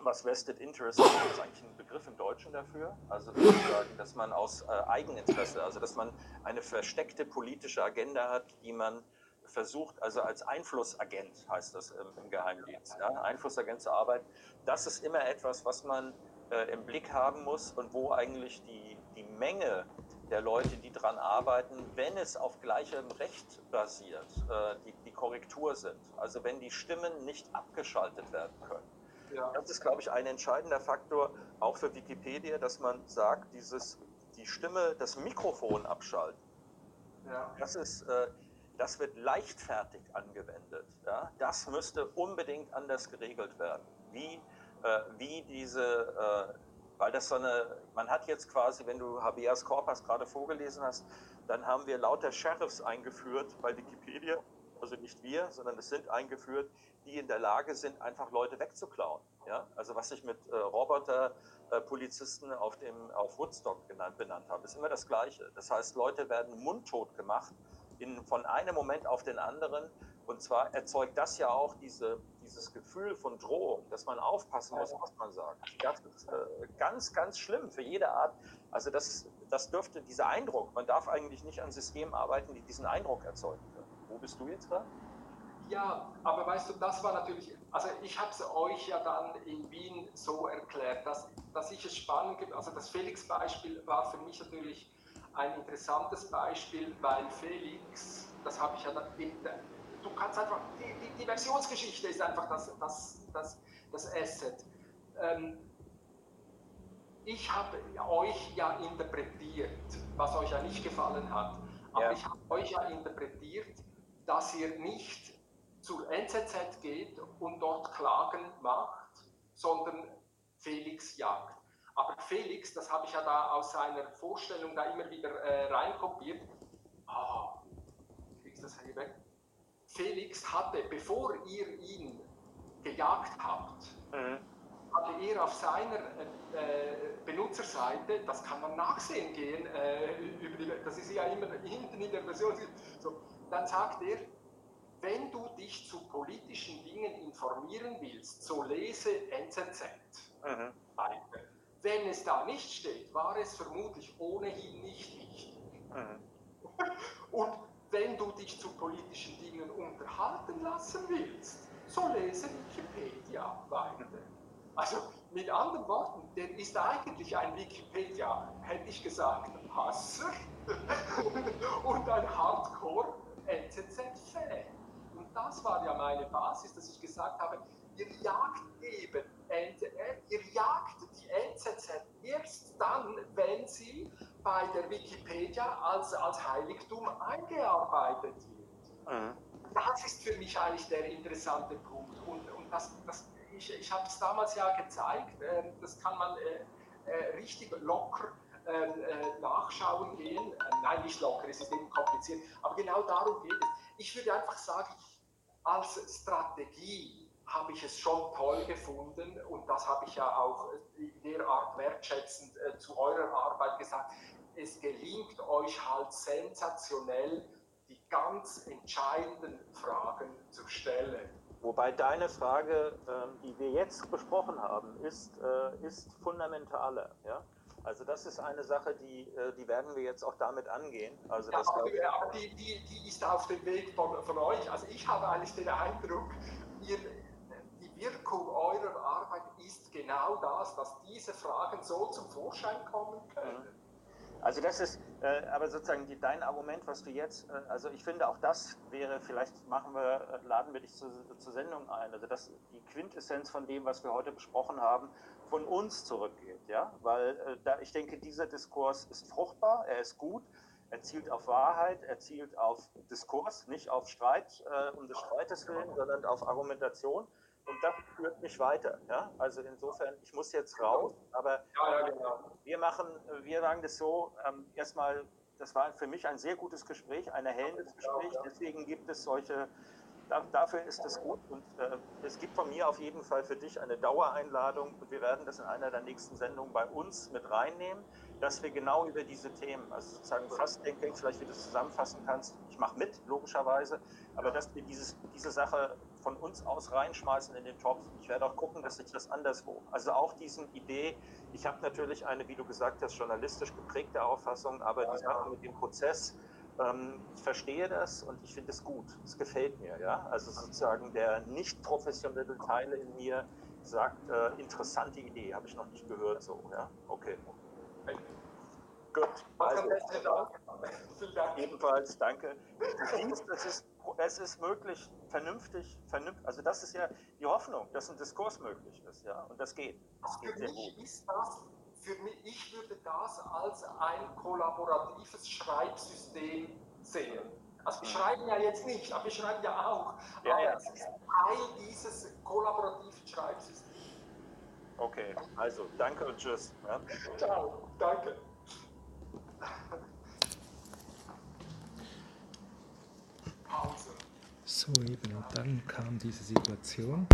Speaker 3: was Vested Interest ist, ist eigentlich ein Begriff im Deutschen dafür. Also sozusagen, dass man aus äh, Eigeninteresse, also dass man eine versteckte politische Agenda hat, die man versucht, also als Einflussagent heißt das im, im Geheimdienst, ja, Einflussagent zu arbeiten. Das ist immer etwas, was man äh, im Blick haben muss und wo eigentlich die, die Menge der Leute, die daran arbeiten, wenn es auf gleichem Recht basiert, äh, die, die Korrektur sind. Also wenn die Stimmen nicht abgeschaltet werden können. Ja. Das ist, glaube ich, ein entscheidender Faktor auch für Wikipedia, dass man sagt, dieses, die Stimme, das Mikrofon abschalten. Ja. Das ist, äh, das wird leichtfertig angewendet. Ja? Das müsste unbedingt anders geregelt werden. Wie, äh, wie diese, äh, weil das so eine, man hat jetzt quasi, wenn du Habeas Corpus gerade vorgelesen hast, dann haben wir lauter Sheriffs eingeführt bei Wikipedia, also nicht wir, sondern es sind eingeführt, die in der Lage sind, einfach Leute wegzuklauen. Ja? Also was ich mit äh, Roboter-Polizisten äh, auf, auf Woodstock genannt, benannt habe, ist immer das Gleiche. Das heißt, Leute werden mundtot gemacht in, von einem Moment auf den anderen. Und zwar erzeugt das ja auch diese, dieses Gefühl von Drohung, dass man aufpassen muss, was man sagt. Das ist ganz, ganz schlimm für jede Art. Also das, das dürfte dieser Eindruck, man darf eigentlich nicht an Systemen arbeiten, die diesen Eindruck erzeugen. Wo bist du jetzt da?
Speaker 2: Ja, aber weißt du, das war natürlich, also ich habe es euch ja dann in Wien so erklärt, dass, dass ich es spannend gibt. Also das Felix-Beispiel war für mich natürlich ein interessantes Beispiel, weil Felix, das habe ich ja dann, du kannst einfach, die, die, die Versionsgeschichte ist einfach das, das, das, das Asset. Ähm, ich habe euch ja interpretiert, was euch ja nicht gefallen hat, aber ja. ich habe euch ja interpretiert, dass ihr nicht zur NZZ geht und dort Klagen macht, sondern Felix jagt. Aber Felix, das habe ich ja da aus seiner Vorstellung da immer wieder äh, reinkopiert. Ah, kriegst das hier weg? Felix hatte, bevor ihr ihn gejagt habt, mhm. hatte er auf seiner äh, Benutzerseite, das kann man nachsehen gehen, äh, die, das ist ja immer hinten in der Version, so, dann sagt er, wenn du dich zu politischen Dingen informieren willst, so lese NZZ. Mhm. Wenn es da nicht steht, war es vermutlich ohnehin nicht wichtig. Mhm. Und wenn du dich zu politischen Dingen unterhalten lassen willst, so lese Wikipedia weiter. Also mit anderen Worten, der ist eigentlich ein Wikipedia, hätte ich gesagt, Hasser und ein Hardcore-NZZ-Fan das war ja meine Basis, dass ich gesagt habe, ihr jagt eben, ihr jagt die NZZ erst dann, wenn sie bei der Wikipedia als, als Heiligtum eingearbeitet wird. Mhm. Das ist für mich eigentlich der interessante Punkt. Und, und das, das, ich, ich habe es damals ja gezeigt, äh, das kann man äh, äh, richtig locker äh, nachschauen gehen. Äh, nein, nicht locker, es ist eben kompliziert, aber genau darum geht es. Ich würde einfach sagen, als Strategie habe ich es schon toll gefunden und das habe ich ja auch in der Art wertschätzend äh, zu eurer Arbeit gesagt. Es gelingt euch halt sensationell, die ganz entscheidenden Fragen zu stellen.
Speaker 3: Wobei deine Frage, äh, die wir jetzt besprochen haben, ist, äh, ist fundamentaler. Ja? Also das ist eine Sache, die, äh, die werden wir jetzt auch damit angehen. Also
Speaker 2: ja, aber, aber die, die, die ist auf dem Weg von, von euch. Also ich habe eigentlich den Eindruck, ihr, die Wirkung eurer Arbeit ist genau das, dass diese Fragen so zum Vorschein kommen können. Mhm.
Speaker 3: Also das ist, äh, aber sozusagen die, dein Argument, was du jetzt, äh, also ich finde auch das wäre, vielleicht machen wir, äh, laden wir dich zu, zur Sendung ein, also das die Quintessenz von dem, was wir heute besprochen haben, von uns zurückgeht, ja, weil äh, da, ich denke, dieser Diskurs ist fruchtbar, er ist gut, er zielt auf Wahrheit, er zielt auf Diskurs, nicht auf Streit äh, um des Streites willen, sondern auf Argumentation. Und das führt mich weiter, ja, also insofern, ich muss jetzt raus, aber ja, ja, genau. wir machen, wir sagen das so, ähm, erstmal, das war für mich ein sehr gutes Gespräch, ein erhellendes Gespräch, deswegen gibt es solche dafür ist es gut und äh, es gibt von mir auf jeden Fall für dich eine Dauereinladung und wir werden das in einer der nächsten Sendungen bei uns mit reinnehmen, dass wir genau über diese Themen, also sozusagen fast denke ich, vielleicht wie du es zusammenfassen kannst, ich mache mit, logischerweise, aber dass wir dieses, diese Sache von uns aus reinschmeißen in den Topf. Ich werde auch gucken, dass ich das anderswo, also auch diesen Idee, ich habe natürlich eine, wie du gesagt hast, journalistisch geprägte Auffassung, aber die Sache mit dem Prozess, ähm, ich verstehe das und ich finde es gut. Es gefällt mir. Ja? Also sozusagen der nicht professionelle Teil in mir sagt, äh, interessante Idee, habe ich noch nicht gehört. So, ja? Okay. Gut. Also. Ebenfalls, danke. Du siehst, es ist, es ist möglich, vernünftig, vernünftig, also das ist ja die Hoffnung, dass ein Diskurs möglich ist, ja, und das geht. Das geht
Speaker 2: ist das für mich, ich würde das als ein kollaboratives Schreibsystem sehen. Also wir schreiben ja jetzt nicht, aber wir schreiben ja auch.
Speaker 3: Ja, aber ja.
Speaker 2: es ist Teil dieses kollaborativen Schreibsystems.
Speaker 3: Okay, also danke und tschüss. Ja.
Speaker 2: Ciao, danke. Pause.
Speaker 1: So eben, und dann kam diese Situation.